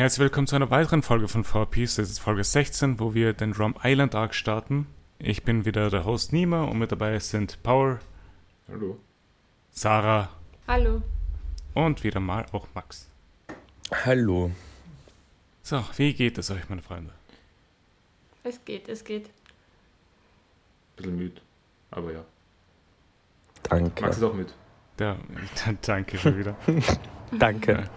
Herzlich willkommen zu einer weiteren Folge von 4Piece. Das ist Folge 16, wo wir den Drum Island Arc starten. Ich bin wieder der Host Nima und mit dabei sind Power. Hallo. Sarah. Hallo. Und wieder mal auch Max. Hallo. So, wie geht es euch, meine Freunde? Es geht, es geht. Bisschen müde, aber ja. Danke. Max ist auch müde. Der, danke schon wieder. Danke.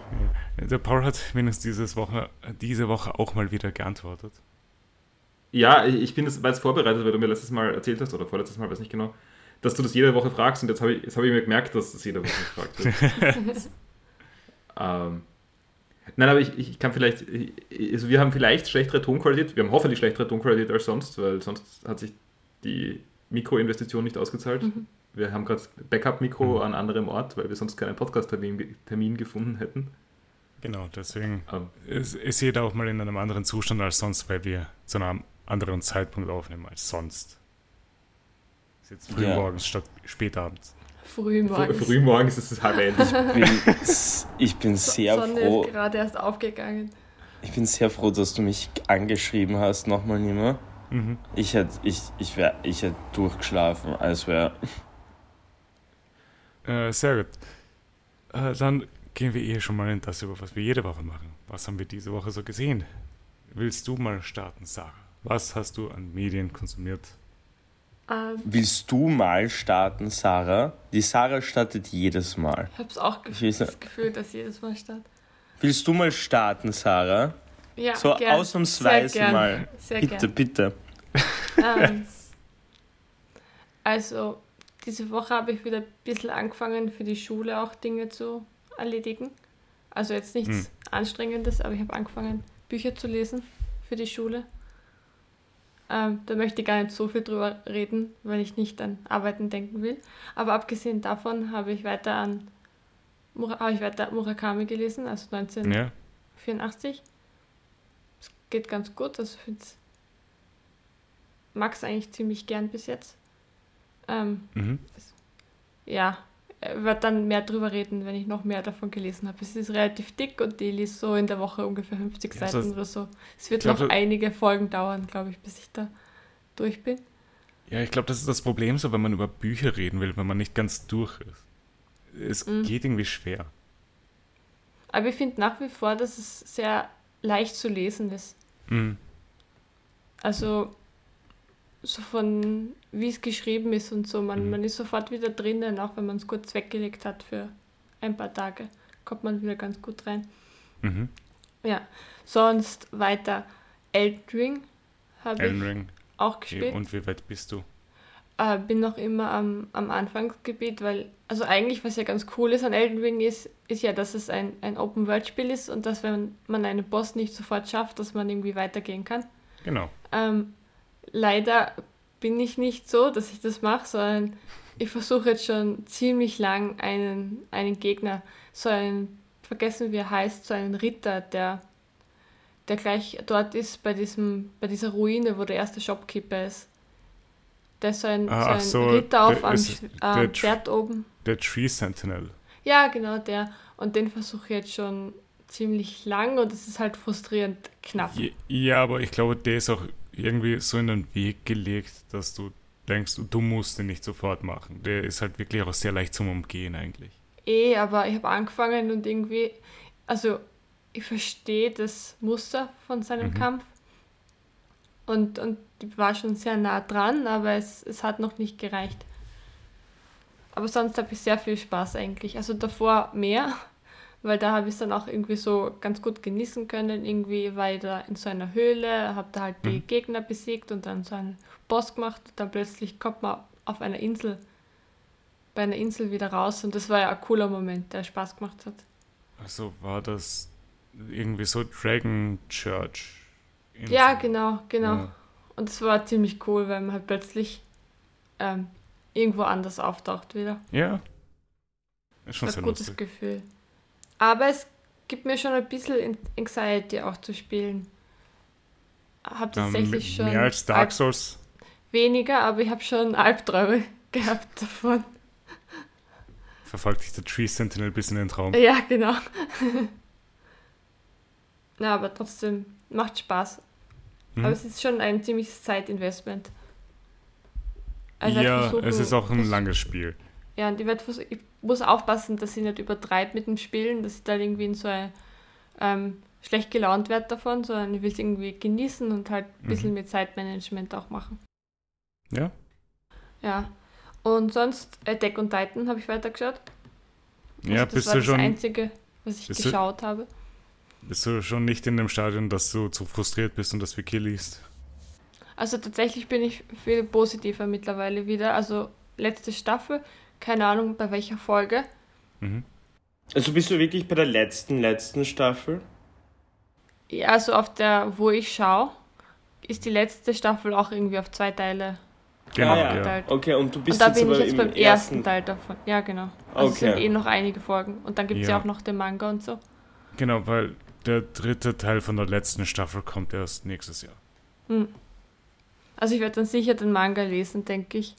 Der Paul hat wenigstens dieses Woche, diese Woche auch mal wieder geantwortet. Ja, ich bin jetzt, war jetzt vorbereitet, weil du mir letztes Mal erzählt hast, oder vorletztes Mal, weiß nicht genau, dass du das jede Woche fragst und jetzt habe ich, jetzt hab ich mir gemerkt, dass das jede Woche gefragt wird. ähm, nein, aber ich, ich kann vielleicht, also wir haben vielleicht schlechtere Tonqualität, wir haben hoffentlich schlechtere Tonqualität als sonst, weil sonst hat sich die Mikroinvestition nicht ausgezahlt. Mhm. Wir haben gerade Backup-Mikro an anderem Ort, weil wir sonst keinen Podcast-Termin Termin gefunden hätten. Genau, deswegen Ähm, ist, ist jeder auch mal in einem anderen Zustand als sonst, weil wir zu einem anderen Zeitpunkt aufnehmen als sonst. Ist jetzt früh Ja. morgens statt spätabends. Früh Früh, morgens. frühmorgens ist es halb elf. Ich bin, ich bin sehr Sonne froh. ist gerade erst aufgegangen. Ich bin sehr froh, dass du mich angeschrieben hast, nochmal nimmer. Mhm. Ich hätte ich, ich wär, ich hätt durchgeschlafen, als wäre. Äh, sehr gut. Äh, dann gehen wir eh schon mal in das über, was wir jede Woche machen. Was haben wir diese Woche so gesehen? Willst du mal starten, Sarah? Was hast du an Medien konsumiert? Ähm, Willst du mal starten, Sarah? Die Sarah startet jedes Mal. ich hab's auch Ich gef nicht. das Gefühl, dass jedes Mal statt. Willst du mal starten, Sarah? Ja, so gern. ausnahmsweise Sehr gern. mal. Sehr Bitte, gern. bitte. Ähm, also, diese Woche habe ich wieder ein bisschen angefangen, für die Schule auch Dinge zu erledigen. Also jetzt nichts Hm. Anstrengendes, aber ich habe angefangen, Bücher zu lesen für die Schule. Ähm, da möchte ich gar nicht so viel drüber reden, weil ich nicht an Arbeiten denken will. Aber abgesehen davon habe ich weiter an habe ich weiter Murakami gelesen, also 1984. Ja, Es geht ganz gut, also ich finde Max eigentlich ziemlich gern bis jetzt. Ähm, mhm. ja, ich werde dann mehr drüber reden, wenn ich noch mehr davon gelesen habe. Es ist relativ dick und die liest so in der Woche ungefähr 50 Ja, Seiten oder so. Es wird glaub, noch einige Folgen dauern, glaube ich, bis ich da durch bin. ja ich glaube, das ist das Problem so, wenn man über Bücher reden will, wenn man nicht ganz durch ist. Es Mhm. geht irgendwie schwer. Aber ich finde nach wie vor, dass es sehr leicht zu lesen ist. Mhm. Also so von wie es geschrieben ist und so, man, Mhm. man ist sofort wieder drinnen, auch wenn man es kurz weggelegt hat für ein paar Tage, kommt man wieder ganz gut rein. Mhm. Ja, sonst weiter Elden Ring habe ich Ring. auch gespielt. und wie weit bist du? Äh, bin noch immer am, am Anfangsgebiet, weil, also eigentlich, was ja ganz cool ist an Elden Ring ist, ist ja, dass es ein, ein Open-World-Spiel ist und dass, wenn man einen Boss nicht sofort schafft, dass man irgendwie weitergehen kann. Genau. Ähm, leider bin ich nicht so, dass ich das mache, sondern ich versuche jetzt schon ziemlich lang einen, einen Gegner, so einen, vergessen wie er heißt, so einen Ritter, der, der gleich dort ist bei, diesem, bei dieser Ruine, wo der erste Shopkeeper ist. Der ist so ein, Ah, so ein so, Ritter auf am Tr- Schwert oben. Der Tree Sentinel. Ja, genau, der. Und den versuche ich jetzt schon ziemlich lang und es ist halt frustrierend knapp. Ja, aber ich glaube, der ist auch irgendwie so in den Weg gelegt, dass du denkst, du musst den nicht sofort machen. Der ist halt wirklich auch sehr leicht zum Umgehen eigentlich. Eh, aber ich habe angefangen und irgendwie, also ich verstehe das Muster von seinem Mhm. Kampf und, und ich war schon sehr nah dran, aber es, es hat noch nicht gereicht. Aber sonst habe ich sehr viel Spaß eigentlich. Also davor mehr, weil da habe ich es dann auch irgendwie so ganz gut genießen können. Irgendwie war ich da in so einer Höhle, habe da halt die Mhm. Gegner besiegt und dann so einen Boss gemacht und dann plötzlich kommt man auf einer Insel, bei einer Insel wieder raus und das war ja ein cooler Moment, der Spaß gemacht hat. Also war das irgendwie so Dragon Church. Ja, genau, genau. Ja. Und es war ziemlich cool, weil man halt plötzlich ähm, irgendwo anders auftaucht wieder. Ja. Ist schon ein sehr gutes lustig. Gefühl. Aber es gibt mir schon ein bisschen Anxiety auch zu spielen. Hab tatsächlich schon mehr als Dark Souls. weniger, aber ich habe schon Albträume gehabt davon. Verfolgt dich der Tree Sentinel bis in den Traum. Ja, genau. Na, aber trotzdem macht Spaß. Mhm. Aber es ist schon ein ziemliches Zeitinvestment. Also ja, versuchen, es ist auch ein langes Spiel. Ja, und ich, werd ich muss aufpassen, dass ich nicht übertreibe mit dem Spielen, dass ich da irgendwie in so ein, ähm, schlecht gelaunt werde davon, sondern ich will es irgendwie genießen und halt ein bisschen Mhm. mit Zeitmanagement auch machen. Ja? Ja. Und sonst Attack und Titan habe ich weitergeschaut. Ja, Also das bist war du das schon, Einzige, was ich bist du- geschaut habe. bist du schon nicht in dem Stadion, dass du zu frustriert bist und das Wiki liest? Also tatsächlich bin ich viel positiver mittlerweile wieder. Also letzte Staffel, keine Ahnung bei welcher Folge. Mhm. Also bist du wirklich bei der letzten, letzten Staffel? Ja, also auf der, wo ich schaue, ist die letzte Staffel auch irgendwie auf zwei Teile. Genau, Ah, ja. Okay, und du bist und da jetzt bin ich jetzt im beim ersten Teil davon. Ja, genau. Also es sind Okay. eh noch einige Folgen. Und dann gibt es ja. Ja. auch noch den Manga und so. Genau, weil der dritte Teil von der letzten Staffel kommt erst nächstes Jahr. Hm. Also ich werde dann sicher den Manga lesen, denke ich.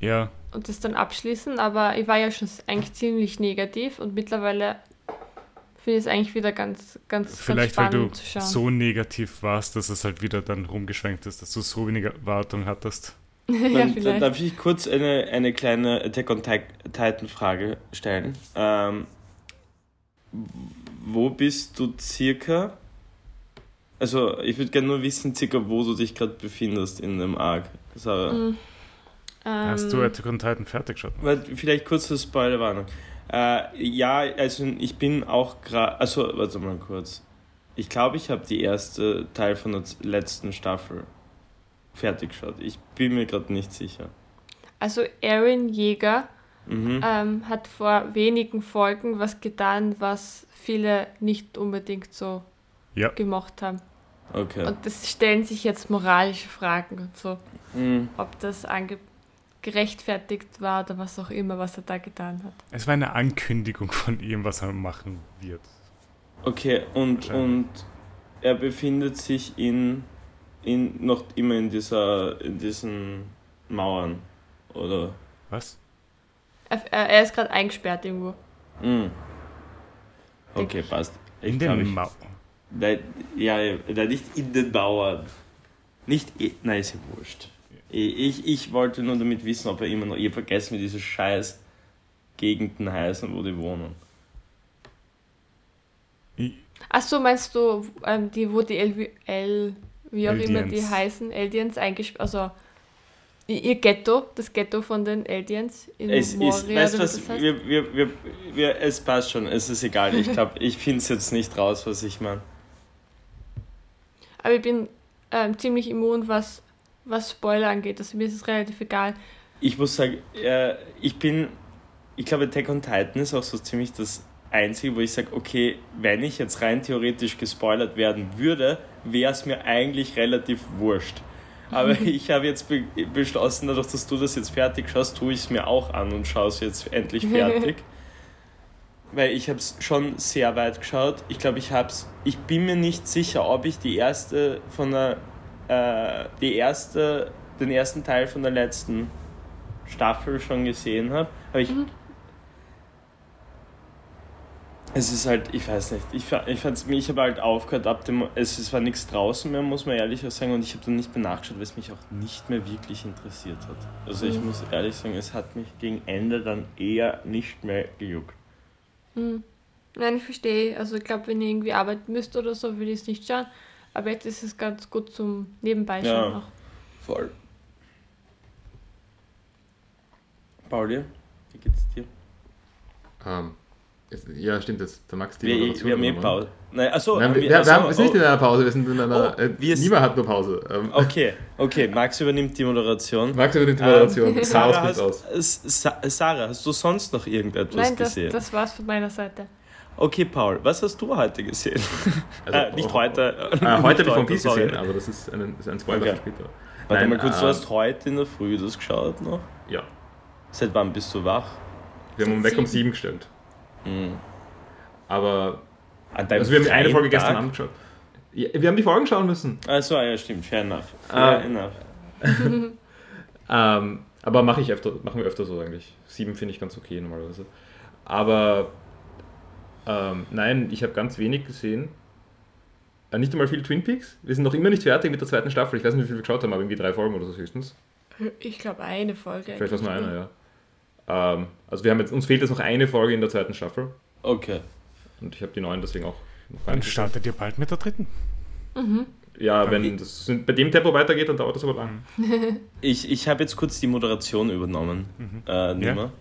Ja, Und das dann abschließen. Aber ich war ja schon eigentlich ziemlich negativ und mittlerweile finde ich es eigentlich wieder ganz, ganz, ganz vielleicht weil spannend du zu schauen. so negativ warst, dass es halt wieder dann rumgeschwenkt ist, dass du so wenig Erwartung hattest. ja, Dann, dann vielleicht. darf ich kurz eine, eine kleine Attack on Ti- Titan Frage stellen. Ähm, wo bist du circa? Also, ich würde gerne nur wissen, circa wo du dich gerade befindest in dem Arc. Sarah. Hm. Hast du Ähm, Attack on Titan fertig geschaut? Vielleicht kurze Spoilerwarnung. Äh, ja, also ich bin auch gerade. Also, warte mal kurz. Ich glaube, ich habe die erste Teil von der letzten Staffel fertig geschaut. Ich bin mir gerade nicht sicher. Also Aaron Jäger Mhm. ähm, hat vor wenigen Folgen was getan, was viele nicht unbedingt so Ja. gemacht haben. Okay. Und das stellen sich jetzt moralische Fragen und so, Mhm. ob das ange gerechtfertigt war oder was auch immer, was er da getan hat. Es war eine Ankündigung von ihm, was er machen wird. Okay, und, und er befindet sich in, in noch immer in dieser in diesen Mauern, oder? Was? Er, er ist gerade eingesperrt irgendwo. Mhm. Okay, passt. In glaub, den ich- Mau. Nein, ja, nicht in den Mauern. Nicht, nein, ist ja wurscht. Ich, ich, wollte nur damit wissen, ob er immer noch, ich hab vergessen, wie diese scheiß Gegenden heißen, wo die wohnen. Ich- Ach so, meinst du, ähm, die, wo die El, El wie auch immer die Eldians. heißen, Eldians eingesperrt, also ihr Ghetto, das Ghetto von den Eldians in Es Moria, ist, weißt was, das heißt? wir, wir, wir, wir, es passt schon, es ist egal. Ich glaube, ich finde es jetzt nicht raus, was ich meine. Aber ich bin ähm, ziemlich immun, was, was Spoiler angeht. Also mir ist es relativ egal. Ich muss sagen, äh, ich bin, ich glaube, Attack on Titan ist auch so ziemlich das Einzige, wo ich sage, okay, wenn ich jetzt rein theoretisch gespoilert werden würde, wäre es mir eigentlich relativ wurscht. Aber ich habe jetzt be beschlossen, dadurch, dass du das jetzt fertig schaust, tue ich es mir auch an und schaue es jetzt endlich fertig. Weil ich habe es schon sehr weit geschaut. Ich glaube, ich habe es. Ich bin mir nicht sicher, ob ich die erste von der. Äh, die erste. Den ersten Teil von der letzten Staffel schon gesehen habe. Aber ich. Mhm. Es ist halt, ich weiß nicht, ich, ich, fand's- ich habe halt aufgehört, ab dem, es, es war nichts draußen mehr, muss man ehrlich sagen, und ich habe dann nicht mehr nachgeschaut, weil es mich auch nicht mehr wirklich interessiert hat. Also ich Mhm. muss ehrlich sagen, es hat mich gegen Ende dann eher nicht mehr gejuckt. Hm. Nein, ich verstehe. Also ich glaube, wenn ihr irgendwie arbeiten müsst oder so, würde ich es nicht schauen. Aber jetzt ist es ganz gut zum Nebenbei Ja. noch. Voll. Pauli, wie geht's dir? Ähm, es- ja, stimmt, jetzt der Max die Wir, Moderation wir haben eh. Pause. Nein, achso, Nein, wir, wir- wir, achso, haben, wir sind nicht oh, in einer Pause, wir sind in einer. Oh, äh, wir niemand hat nur Pause. Ähm, Okay, okay, Max übernimmt die Moderation. Max übernimmt die Moderation. Ähm, Sarah, aus. hast, Sa Sarah, hast du sonst noch irgendetwas Nein, das, gesehen? das war's von meiner Seite. Okay, Paul, was hast du heute gesehen? Also, äh, nicht oh, heute. Äh, heute habe ich Piece sorry. gesehen, aber das ist ein, ist ein Spoiler Okay. für später. Warte Nein, mal kurz, äh, du hast heute in der Früh das geschaut noch? Ja, Seit wann bist du wach? wir haben um weg um sieben gestellt. Mhm. Aber also wir haben eine Folge Tag? gestern Abend geschaut. Ja, wir haben die Folgen schauen müssen. Achso, ja, stimmt, fair enough. Fair Ah. enough. Ähm, aber mache ich öfter, machen wir öfter so eigentlich. Sieben finde ich ganz okay normalerweise. Aber ähm, nein, ich habe ganz wenig gesehen. äh, nicht einmal viel Twin Peaks. Wir sind noch immer nicht fertig mit der zweiten Staffel. Ich weiß nicht, wie viel wir geschaut haben, aber irgendwie drei Folgen oder so höchstens. Ich glaube eine Folge. Vielleicht war es nur eine, ja. Ähm, also wir haben jetzt, uns fehlt jetzt noch eine Folge in der zweiten Staffel. Okay. Und ich habe die neuen deswegen auch noch Dann reingeschrieben. startet ihr bald mit der dritten. Ja, wenn das bei dem Tempo weitergeht, dann dauert das aber lang. Ich, ich habe jetzt kurz die Moderation übernommen. Äh, nimmer.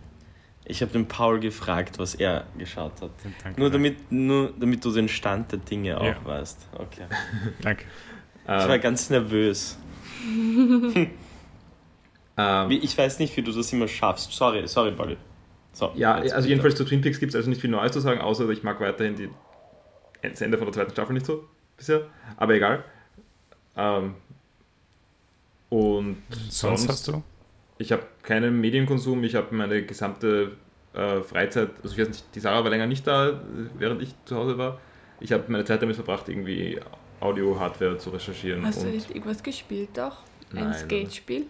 Ich habe den Paul gefragt, was er geschaut hat. Danke. Nur damit, nur damit du den Stand der Dinge auch Ja. weißt. Okay. Danke. Ich war Ähm, ganz nervös. ähm, Ich weiß nicht, wie du das immer schaffst. Sorry, sorry, Pauli. So, ja, also bitte. jedenfalls zu Twin Peaks gibt es also nicht viel Neues zu sagen, außer ich mag weiterhin die, das Ende von der zweiten Staffel nicht so bisher. Aber egal. Ähm, und Sonst hast du? Ich habe keinen Medienkonsum, ich habe meine gesamte äh, Freizeit, also ich weiß nicht, die Sarah war länger nicht da, äh, während ich zu Hause war. Ich habe meine Zeit damit verbracht, irgendwie Audio-Hardware zu recherchieren. Hast du nicht irgendwas gespielt auch? Nein, Ein Skate-Spiel?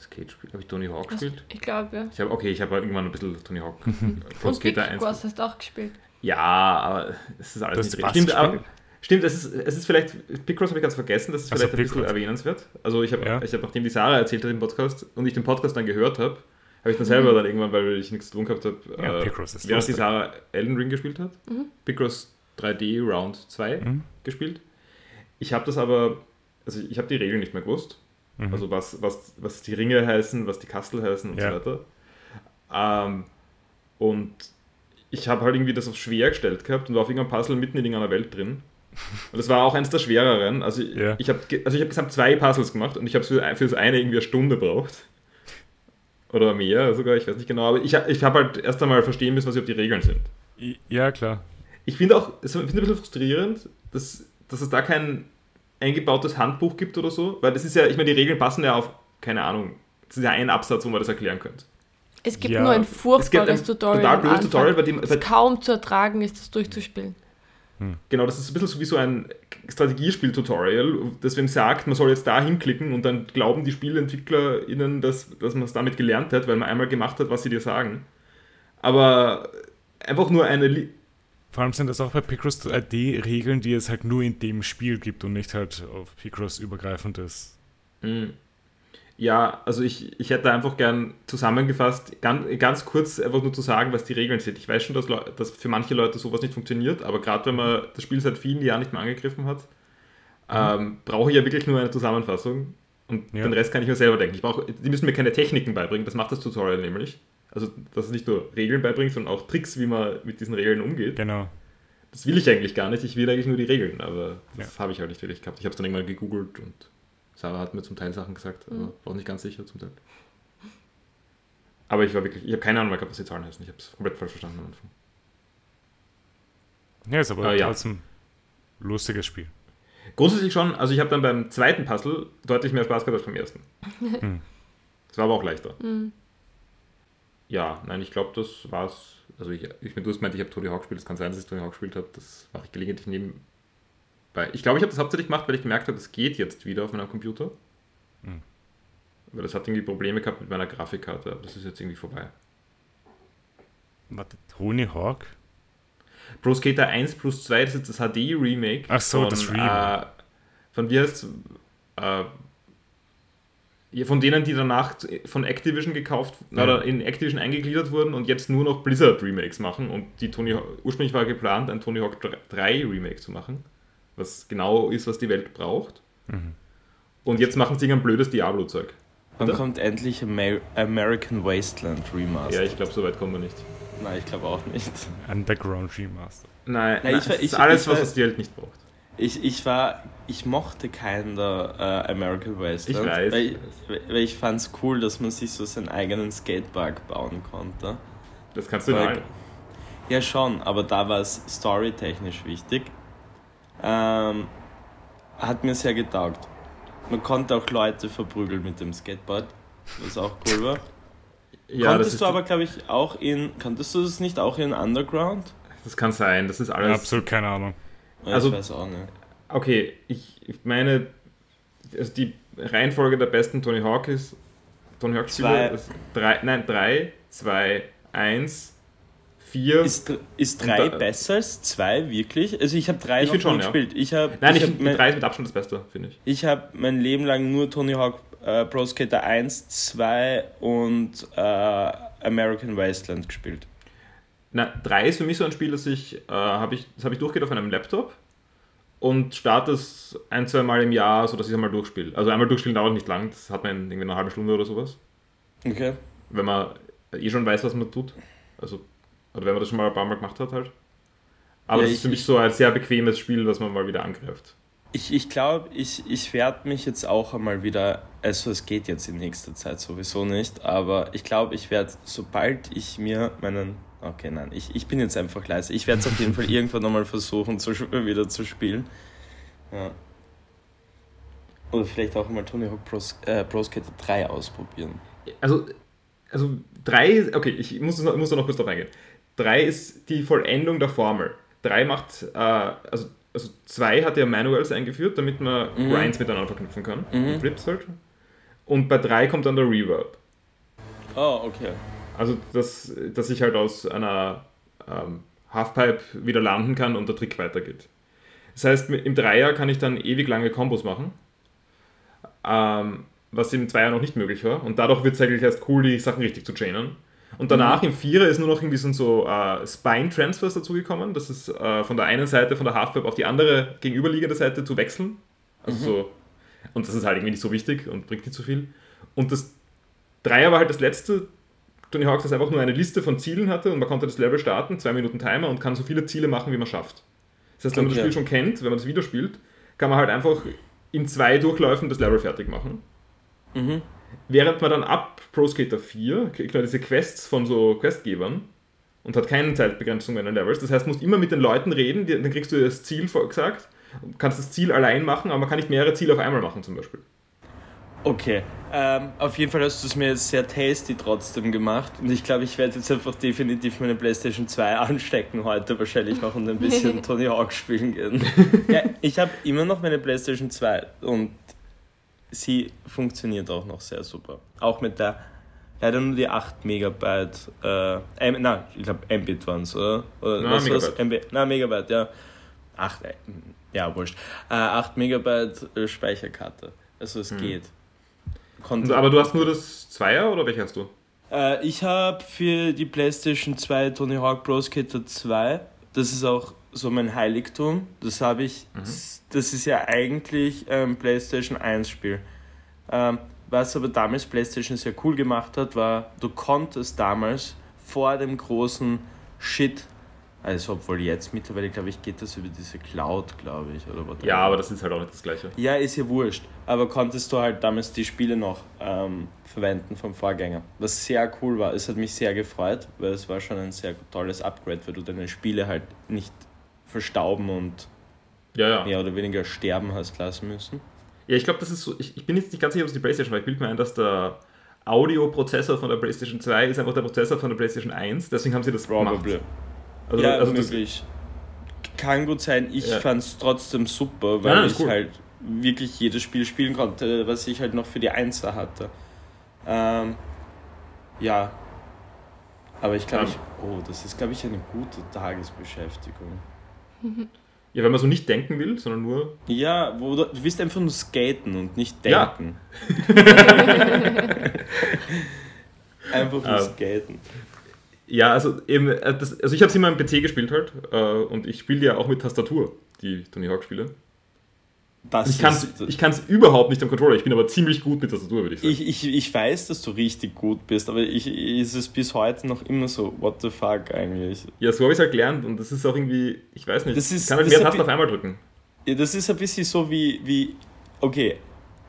Skate-Spiel. Habe ich Tony Hawk Hast- gespielt? Ich glaube, ja. Ich habe, okay, ich habe irgendwann ein bisschen Tony Hawk. Und Skater 1. Wars hast du auch gespielt. Ja, aber es ist alles Das nicht richtig. Stimmt, aber? Stimmt es, ist, es ist vielleicht, Picross habe ich ganz vergessen, das ist Also vielleicht ein bisschen erwähnenswert. Also ich habe, Ja. ich habe, nachdem die Sarah erzählt hat im Podcast und ich den Podcast dann gehört habe, habe ich dann Mhm. selber dann irgendwann, weil ich nichts zu tun gehabt habe, Ja, äh, während die. Sarah Elden Ring gespielt hat, Mhm. Picross 3D Round 2 Mhm. gespielt. Ich habe das aber, also ich habe die Regeln nicht mehr gewusst. Mhm. Also was, was, was die Ringe heißen, was die Kastel heißen und Ja. so weiter. Ähm, und ich habe halt irgendwie das auf schwer gestellt gehabt und war auf irgendeinem Puzzle mitten in irgendeiner Welt drin. Und das war auch eins der schwereren. Also ich, Ja. ich habe also ich hab gesamt zwei Puzzles gemacht und ich habe für, für das eine irgendwie eine Stunde braucht. Oder mehr sogar, ich weiß nicht genau. Aber ich, ich habe halt erst einmal verstehen müssen, was überhaupt die Regeln sind. I- Ja, klar. Ich finde auch, ich finde ein bisschen frustrierend, dass, dass es da kein eingebautes Handbuch gibt oder so, weil das ist ja, ich meine, die Regeln passen ja auf, keine Ahnung, das ist ja ein Absatz, wo man das erklären könnte. Es gibt Ja. nur ein Es furchtbares ein Tutorial. total blödes. Tutorial, bei dem, das bei, kaum zu ertragen ist, das durchzuspielen. Genau, das ist ein bisschen so wie so ein Strategiespiel-Tutorial, das wem sagt, man soll jetzt da hinklicken und dann glauben die SpielentwicklerInnen, dass, dass man es damit gelernt hat, weil man einmal gemacht hat, was sie dir sagen. Aber einfach nur eine, Li- Vor allem sind das auch bei Picross 3D Regeln, die es halt nur in dem Spiel gibt und nicht halt auf Picross übergreifendes. Mm. Ja, also ich, ich hätte einfach gern zusammengefasst, ganz, ganz kurz einfach nur zu sagen, was die Regeln sind. Ich weiß schon, dass, dass für manche Leute sowas nicht funktioniert, aber gerade wenn man das Spiel seit vielen Jahren nicht mehr angegriffen hat, ähm, brauche ich ja wirklich nur eine Zusammenfassung und Ja. den Rest kann ich mir selber denken. Ich brauche, die müssen mir keine Techniken beibringen, das macht das Tutorial nämlich. Also, dass es nicht nur Regeln beibringt, sondern auch Tricks, wie man mit diesen Regeln umgeht. Genau. Das will ich eigentlich gar nicht, ich will eigentlich nur die Regeln, aber das Ja. habe ich halt nicht wirklich gehabt. Ich habe es dann irgendwann gegoogelt und Sarah hat mir zum Teil Sachen gesagt, aber Mhm. war auch nicht ganz sicher zum Teil. Aber ich war wirklich, ich habe keine Ahnung mehr gehabt, was die Zahlen heißen. Ich habe es komplett falsch verstanden am Anfang. Ja, ist aber ja. trotzdem lustiges Spiel. Grundsätzlich schon, also ich habe dann beim zweiten Puzzle deutlich mehr Spaß gehabt als beim ersten. Hm. Das war aber auch leichter. Mhm. Ja, nein, ich glaube, das war's. Also ich, ich meine, du hast gemeint, ich habe Tony Hawk gespielt. Es kann sein, dass ich Tony Hawk gespielt habe. Das mache ich gelegentlich nebenbei. Ich glaube, ich habe das hauptsächlich gemacht, weil ich gemerkt habe, es geht jetzt wieder auf meinem Computer. Hm. Weil das hat irgendwie Probleme gehabt mit meiner Grafikkarte. Aber das ist jetzt irgendwie vorbei. Warte, Tony Hawk? Pro Skater 1 plus 2, das ist das HD-Remake. Ach so, von, das Remake. Äh, von wie heißt äh, von denen, die danach von Activision gekauft Ja. oder in Activision eingegliedert wurden und jetzt nur noch Blizzard Remakes machen. Und die Tony ursprünglich war geplant, ein Tony Hawk 3 Remake zu machen, was genau ist, was die Welt braucht. Mhm. Und jetzt machen sie ein blödes Diablo-Zeug. Dann Oder? kommt endlich Amer American Wasteland Remastered. Ja, ich glaube, so weit kommen wir nicht. Nein, ich glaube auch nicht. Underground Remaster. Nein, Na, nein ich war- das ist ich- alles, ich was war- das die Welt nicht braucht. Ich, ich war, ich mochte keinen der äh, American Wasteland. Ich weiß. Weil ich, weil ich fand es cool, dass man sich so seinen eigenen Skatepark bauen konnte. Das kannst du Weil- allen. Ja, schon, aber da war es storytechnisch wichtig. Ähm, hat mir sehr getaugt. Man konnte auch Leute verprügeln mit dem Skateboard, was auch cool war. Ja, konntest du aber, glaube ich, auch in. Konntest du das nicht auch in Underground? das kann sein. Das ist alles. Absolut keine Ahnung. Ja, Also- ich weiß auch nicht. Okay, ich, ich meine, also die Reihenfolge der besten Tony Hawk ist Tony Hawk Zwei. Spiele ist drei, nein, 3, 2, 1, 4. Ist, ist 3 da- besser als 2, wirklich? Also ich habe 3 Ich noch schon, nie ja. gespielt. Ich habe Nein, ich ich hab mein, 3 ist mit Abstand das Beste, finde ich. ich hab mein Leben lang nur Tony Hawk äh, Pro Skater 1, 2 und äh, American Wasteland gespielt. Na, 3 ist für mich so ein Spiel, das ich, äh, habe ich, das habe ich durchgeht auf einem Laptop und starte es ein, zwei Mal im Jahr, sodass ich es einmal durchspiele. Also einmal durchspielen dauert nicht lang, das hat man in irgendwie eine halbe Stunde oder sowas. Okay. Wenn man eh schon weiß, was man tut. Also, oder wenn man das schon mal ein paar Mal gemacht hat halt. Aber Ja, das ist ich- für mich so ein sehr bequemes Spiel, das man mal wieder angreift. Ich, ich glaube, ich, ich werde mich jetzt auch einmal wieder, also es geht jetzt in nächster Zeit sowieso nicht, aber ich glaube, ich werde, sobald ich mir meinen, okay, nein, ich, ich bin jetzt einfach leise, ich werde es auf jeden Fall irgendwann nochmal versuchen, zu, wieder zu spielen. Ja. Oder vielleicht auch mal Tony Hawk Pro, äh, Pro Skater 3 ausprobieren. Also, also 3, okay, ich muss, muss da noch kurz drauf eingehen. 3 ist die Vollendung der Formel. 3 macht, äh, also, also 2 hat ja Manuals eingeführt, damit man Mhm. Grinds miteinander verknüpfen kann. Mhm. Flips halt. Und bei 3 kommt dann der Reverb. Oh, okay. Also, dass, dass ich halt aus einer ähm, Halfpipe wieder landen kann und der Trick weitergeht. Das heißt, im Dreier kann ich dann ewig lange Kombos machen, ähm, was im Zweier noch nicht möglich war. Und dadurch wird es eigentlich erst cool, die Sachen richtig zu chainen. Und danach im Vierer ist nur noch irgendwie so äh, Spine-Transfers dazugekommen. Das ist äh, von der einen Seite, von der Halfpipe auf die andere gegenüberliegende Seite zu wechseln. Also so, und das ist halt irgendwie nicht so wichtig und bringt nicht so viel. Und das Dreier war halt das letzte Tony Hawk, das einfach nur eine Liste von Zielen hatte und man konnte das Level starten, zwei Minuten Timer und kann so viele Ziele machen, wie man schafft. Das heißt, wenn man das. Spiel schon kennt, wenn man das wieder spielt, kann man halt einfach in zwei Durchläufen das Level fertig machen. Mhm. Während man dann ab Pro Skater 4 kriegt man diese Quests von so Questgebern und hat keine Zeitbegrenzung mehr in den Levels. Das heißt, du musst immer mit den Leuten reden, die, dann kriegst du das Ziel gesagt, und kannst das Ziel allein machen, aber man kann nicht mehrere Ziele auf einmal machen zum Beispiel. Okay, ähm, auf jeden Fall hast du es mir jetzt sehr tasty trotzdem gemacht und ich glaube, ich werde jetzt einfach definitiv meine Playstation 2 anstecken heute wahrscheinlich noch und ein bisschen Tony Hawk spielen gehen. ja, ich habe immer noch meine Playstation 2 und sie funktioniert auch noch sehr super. Auch mit der, leider nur die 8 Megabyte, äh, M, nein, ich glaube Mbit waren es, oder? oder Na, was? Megabyte. MB, na, Megabyte, ja. 8, äh, ja, wurscht. Äh, 8 Megabyte äh, Speicherkarte. Also es geht. Und, Konnte, aber du hast nur das Zweier oder welche hast du? äh, ich habe für die PlayStation 2 Tony Hawk Pro Skater 2, das ist auch so mein Heiligtum. Das habe ich, das ist ja eigentlich ein PlayStation 1 Spiel. Ähm, was aber damals PlayStation sehr cool gemacht hat, war, du konntest damals vor dem großen Shit, also obwohl jetzt mittlerweile, glaube ich, geht das über diese Cloud, glaube ich, oder was Ja, aber das ist halt auch nicht das gleiche. ja, ist ja wurscht. Aber konntest du halt damals die Spiele noch ähm, verwenden vom Vorgänger. Was sehr cool war. Es hat mich sehr gefreut, weil es war schon ein sehr tolles Upgrade, weil du deine Spiele halt nicht verstauben und Ja, ja. mehr oder weniger sterben hast lassen müssen. Ja, ich glaube, das ist so. Ich, ich bin jetzt nicht ganz sicher, ob es die PlayStation war. Ich bilde mir ein, dass der Audioprozessor von der PlayStation 2 ist einfach der Prozessor von der PlayStation 1. Deswegen haben sie das Probably. gemacht. Also, ja, also möglich. Kann gut sein. Ich Ja. fand es trotzdem super, weil Nein, ist ich cool. halt wirklich jedes Spiel spielen konnte, was ich halt noch für die Einser hatte. Ähm, ja. Aber ich glaube, Ähm. ich, oh, das ist, glaube ich, eine gute Tagesbeschäftigung. Ja, wenn man so nicht denken will, sondern nur. Ja, wo du, du willst einfach nur skaten und nicht Ja. denken. einfach nur Ähm. skaten. Ja, also eben, äh, das, also ich habe es immer im PC gespielt halt äh, und ich spiele ja auch mit Tastatur, die Tony Hawk Spiele. Das Ich kann es überhaupt nicht am Controller, ich bin aber ziemlich gut mit Tastatur, würde ich sagen. Ich, ich, ich weiß, dass du richtig gut bist, aber ich, ist es bis heute noch immer so, what the fuck eigentlich? ja, so habe ich es halt gelernt und das ist auch irgendwie, ich weiß nicht, ist- ich kann halt mehr Tasten auf einmal drücken. Ja, das ist ein bisschen so wie, wie okay,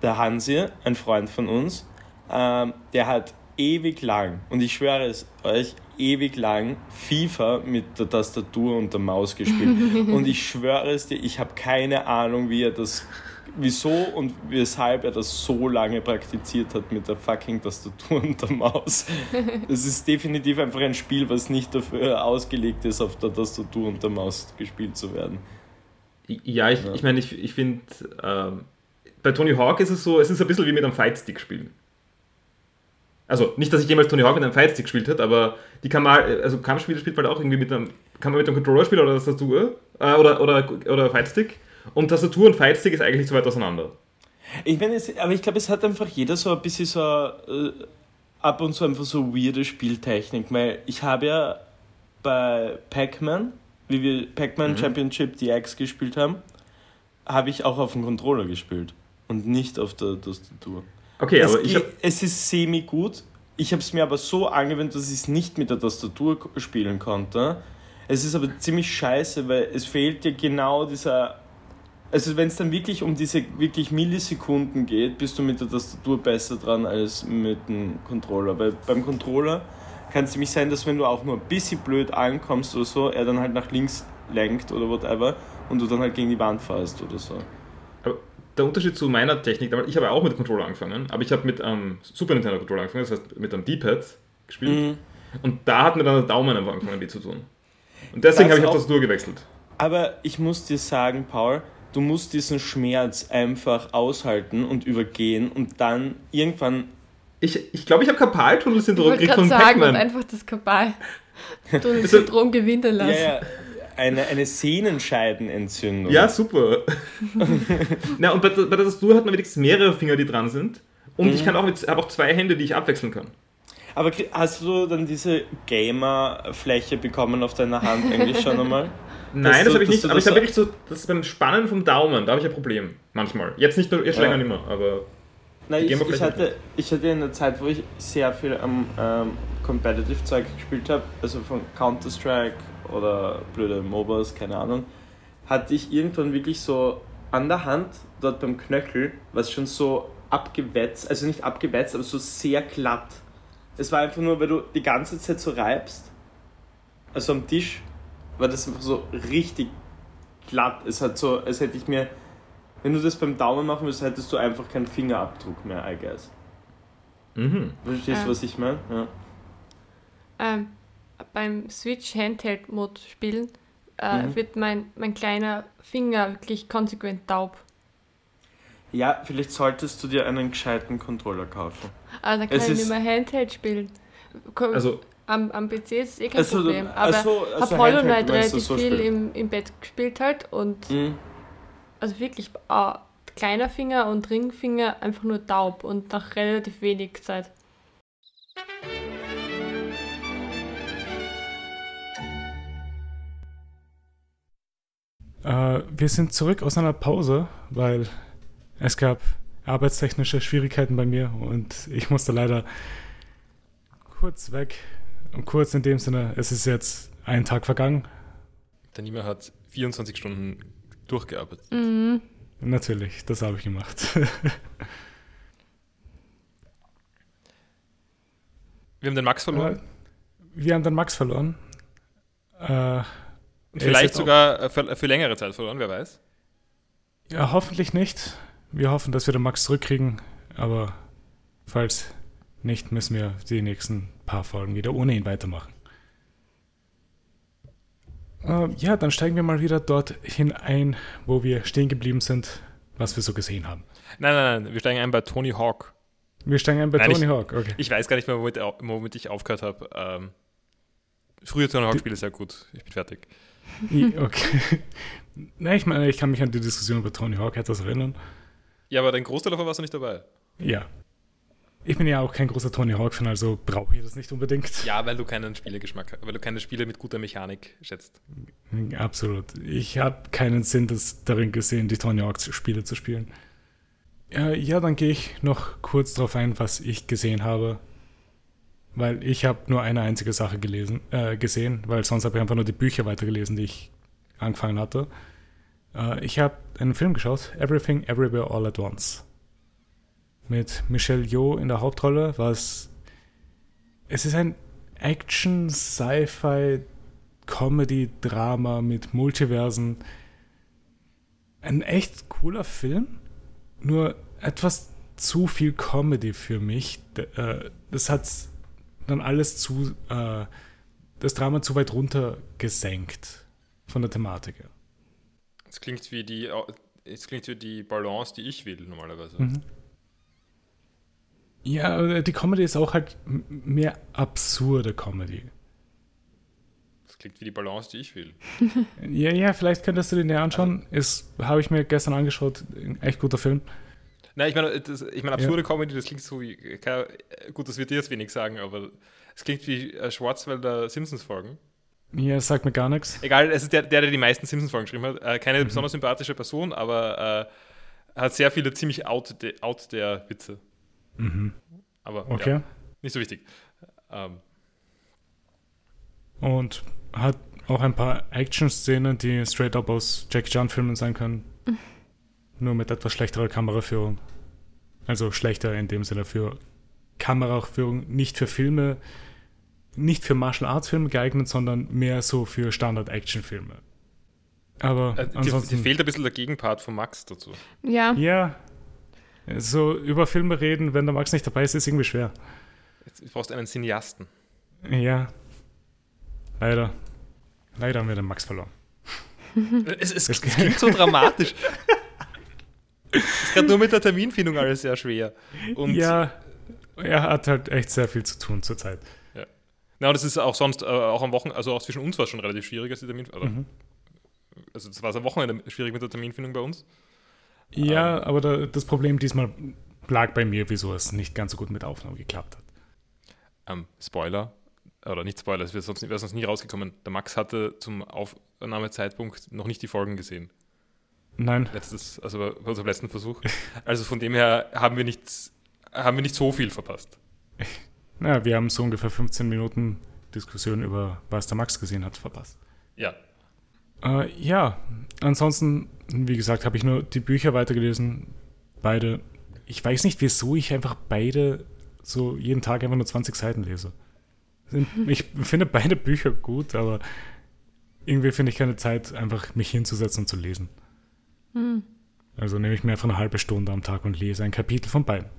der Hansi, ein Freund von uns, ähm, der hat ewig lang, und ich schwöre es euch, ewig lang FIFA mit der Tastatur und der Maus gespielt. und ich schwöre es dir, ich habe keine Ahnung, wie er das, wieso und weshalb er das so lange praktiziert hat mit der fucking Tastatur und der Maus. Das ist definitiv einfach ein Spiel, was nicht dafür ausgelegt ist, auf der Tastatur und der Maus gespielt zu werden. Ja, ich, Ja. ich meine, ich, ich finde, ähm, bei Tony Hawk ist es so, es ist ein bisschen wie mit einem Fightstick spielen. Also nicht, dass ich jemals Tony Hawk mit einem Fightstick gespielt hätte, aber die kann man, also Kampfspiele spielt man halt auch irgendwie mit einem, kann man mit einem Controller spielen oder Tastatur äh, oder, oder, oder Fightstick. Und Tastatur und Fightstick ist eigentlich zu weit auseinander. Ich meine, aber ich glaube, es hat einfach jeder so ein bisschen so äh, ab und zu einfach so weirde Spieltechnik, weil ich habe ja bei Pac-Man, wie wir Pac-Man mhm. Championship DX gespielt haben, habe ich auch auf dem Controller gespielt und nicht auf der Tastatur. Okay, es aber ich hab... Es ist semi-gut. Ich habe es mir aber so angewöhnt, dass ich es nicht mit der Tastatur spielen konnte. Es ist aber ziemlich scheiße, weil es fehlt dir genau dieser. Also, wenn es dann wirklich um diese wirklich Millisekunden geht, bist du mit der Tastatur besser dran als mit dem Controller. Weil beim Controller kann es nämlich sein, dass wenn du auch nur ein bisschen blöd ankommst oder so, er dann halt nach links lenkt oder whatever und du dann halt gegen die Wand fährst oder so. Aber der Unterschied zu meiner Technik, ich habe auch mit dem Controller angefangen, aber ich habe mit einem ähm, Super Nintendo Controller angefangen, das heißt mit einem D-Pad gespielt. Mhm. Und da hat mir dann der Daumen einfach angefangen weh zu tun. Und deswegen habe ich auf das Dur gewechselt. Aber ich muss dir sagen, Paul, du musst diesen Schmerz einfach aushalten und übergehen und dann irgendwann. Ich glaube, ich, glaub, ich habe Kapaltunnelsyndrom gekriegt von sagen Pac-Man. und einfach das Kapaltunnelsyndrom gewinnen lassen. Ja, ja eine, eine Sehnenscheidenentzündung. Ja, super. Na, und bei, bei der Tastatur hat man wenigstens mehrere Finger, die dran sind. Und mhm. ich kann auch habe auch zwei Hände, die ich abwechseln kann. Aber hast du dann diese Gamer-Fläche bekommen auf deiner Hand eigentlich schon einmal? Nein, das habe ich nicht, aber ich habe wirklich so, das ist beim Spannen vom Daumen, da habe ich ein Problem. Manchmal. Jetzt nicht nur, jetzt ja. länger nicht mehr, aber. Nein, ich, ich, hatte, ich hatte in der Zeit, wo ich sehr viel am ähm, Competitive-Zeug gespielt habe, also von Counter-Strike oder blöde MOBAs, keine Ahnung, hatte ich irgendwann wirklich so an der Hand, dort beim Knöchel, was schon so abgewetzt, also nicht abgewetzt, aber so sehr glatt. Es war einfach nur, weil du die ganze Zeit so reibst, also am Tisch, war das einfach so richtig glatt. Es hat so, als hätte ich mir, wenn du das beim Daumen machen würdest, hättest du einfach keinen Fingerabdruck mehr, I guess. Mhm. Verstehst du, was ich meine? Ja. Ähm, beim Switch Handheld Mode spielen, äh, mhm. wird mein, mein kleiner Finger wirklich konsequent taub. Ja, vielleicht solltest du dir einen gescheiten Controller kaufen. Ah, dann kann es ich nicht mehr Handheld spielen. Also, am, am PC ist es eh kein also, Problem. Aber also, also habe Hollow Knight relativ so viel im, im Bett gespielt halt und mhm. also wirklich äh, kleiner Finger und Ringfinger einfach nur taub und nach relativ wenig Zeit. Äh, wir sind zurück aus einer Pause, weil es gab arbeitstechnische Schwierigkeiten bei mir und ich musste leider kurz weg. Und kurz in dem Sinne, es ist jetzt ein Tag vergangen. Der Nima hat 24 Stunden durchgearbeitet. Mhm. Natürlich, das habe ich gemacht. wir haben den Max verloren. Äh, wir haben den Max verloren. Äh, Vielleicht sogar für, für, längere Zeit verloren, wer weiß. Ja, hoffentlich nicht. Wir hoffen, dass wir den Max zurückkriegen, aber falls nicht, müssen wir die nächsten paar Folgen wieder ohne ihn weitermachen. Äh, ja, dann steigen wir mal wieder dorthin ein, wo wir stehen geblieben sind, was wir so gesehen haben. Nein, nein, nein, wir steigen ein bei Tony Hawk. Wir steigen ein bei nein, Tony ich, Hawk, okay. Ich weiß gar nicht mehr, womit, womit ich aufgehört habe. Ähm, frühe Tony Hawk-Spiele sehr gut. Ich bin fertig. Okay. Na, ich meine, ich kann mich an die Diskussion über Tony Hawk etwas erinnern. Ja, aber dein Großteil davon warst du nicht dabei. Ja. Ich bin ja auch kein großer Tony Hawk-Fan, also brauche ich das nicht unbedingt. Ja, weil du keinen Spielegeschmack hast, weil du keine Spiele mit guter Mechanik schätzt. Absolut. Ich habe keinen Sinn das darin gesehen, die Tony Hawk-Spiele zu spielen. Ja, ja dann gehe ich noch kurz darauf ein, was ich gesehen habe weil ich habe nur eine einzige Sache gelesen, äh, gesehen, weil sonst habe ich einfach nur die Bücher weitergelesen, die ich angefangen hatte. Äh, ich habe einen Film geschaut, Everything Everywhere All at Once. Mit Michelle Yeoh in der Hauptrolle, was es ist ein Action, Sci-Fi, Comedy, Drama mit Multiversen. Ein echt cooler Film, nur etwas zu viel Comedy für mich. Äh, das hat dann alles zu, äh, das Drama zu weit runter gesenkt von der Thematik her. Es klingt wie die, es klingt wie die Balance, die ich will normalerweise. Mhm. Ja, die Comedy ist auch halt mehr absurde Comedy. Das klingt wie die Balance, die ich will. ja, ja, vielleicht könntest du den ja anschauen. Ist, habe ich mir gestern angeschaut. Ein echt guter Film. Nein, ich meine, das, ich meine absurde ja. Comedy, das klingt so wie. Gut, das wird dir jetzt wenig sagen, aber es klingt wie äh, Schwarzwälder Simpsons-Folgen. Ja, das sagt mir gar nichts. Egal, es ist der, der, der die meisten Simpsons-Folgen geschrieben hat. Äh, keine mhm. besonders sympathische Person, aber äh, hat sehr viele ziemlich out, de, out der Witze. Mhm. Aber okay. Ja, nicht so wichtig. Ähm. Und hat auch ein paar Action-Szenen, die straight up aus Jackie Chan-Filmen sein können. Nur mit etwas schlechterer Kameraführung. Also schlechter in dem Sinne für Kameraführung, nicht für Filme, nicht für Martial Arts Filme geeignet, sondern mehr so für Standard Action Filme. Aber äh, ansonsten dir fehlt ein bisschen der Gegenpart von Max dazu. Ja. Ja. So über Filme reden, wenn der Max nicht dabei ist, ist irgendwie schwer. Jetzt brauchst du einen Cineasten. Ja. Leider. Leider haben wir den Max verloren. es, es, es klingt so dramatisch. Ist gerade nur mit der Terminfindung alles sehr schwer. Und ja, er hat halt echt sehr viel zu tun zurzeit. Ja. Na, und das ist auch sonst, äh, auch am Wochenende, also auch zwischen uns war es schon relativ schwierig, als die Terminfindung. Also, mhm. also es war am Wochenende schwierig mit der Terminfindung bei uns. Ja, ähm. aber da, das Problem diesmal lag bei mir, wieso es nicht ganz so gut mit Aufnahme geklappt hat. Ähm, Spoiler, oder nicht Spoiler, es wäre sonst, wär sonst nie rausgekommen. Der Max hatte zum Aufnahmezeitpunkt noch nicht die Folgen gesehen. Nein. Letztes, also bei unserem letzten Versuch. Also von dem her haben wir nicht, haben wir nicht so viel verpasst. Naja, wir haben so ungefähr 15 Minuten Diskussion über, was der Max gesehen hat, verpasst. Ja. Äh, ja, ansonsten, wie gesagt, habe ich nur die Bücher weitergelesen. Beide. Ich weiß nicht, wieso ich einfach beide so jeden Tag einfach nur 20 Seiten lese. Ich finde beide Bücher gut, aber irgendwie finde ich keine Zeit, einfach mich hinzusetzen und zu lesen. Mhm. Also nehme ich mir einfach eine halbe Stunde am Tag und lese ein Kapitel von beiden.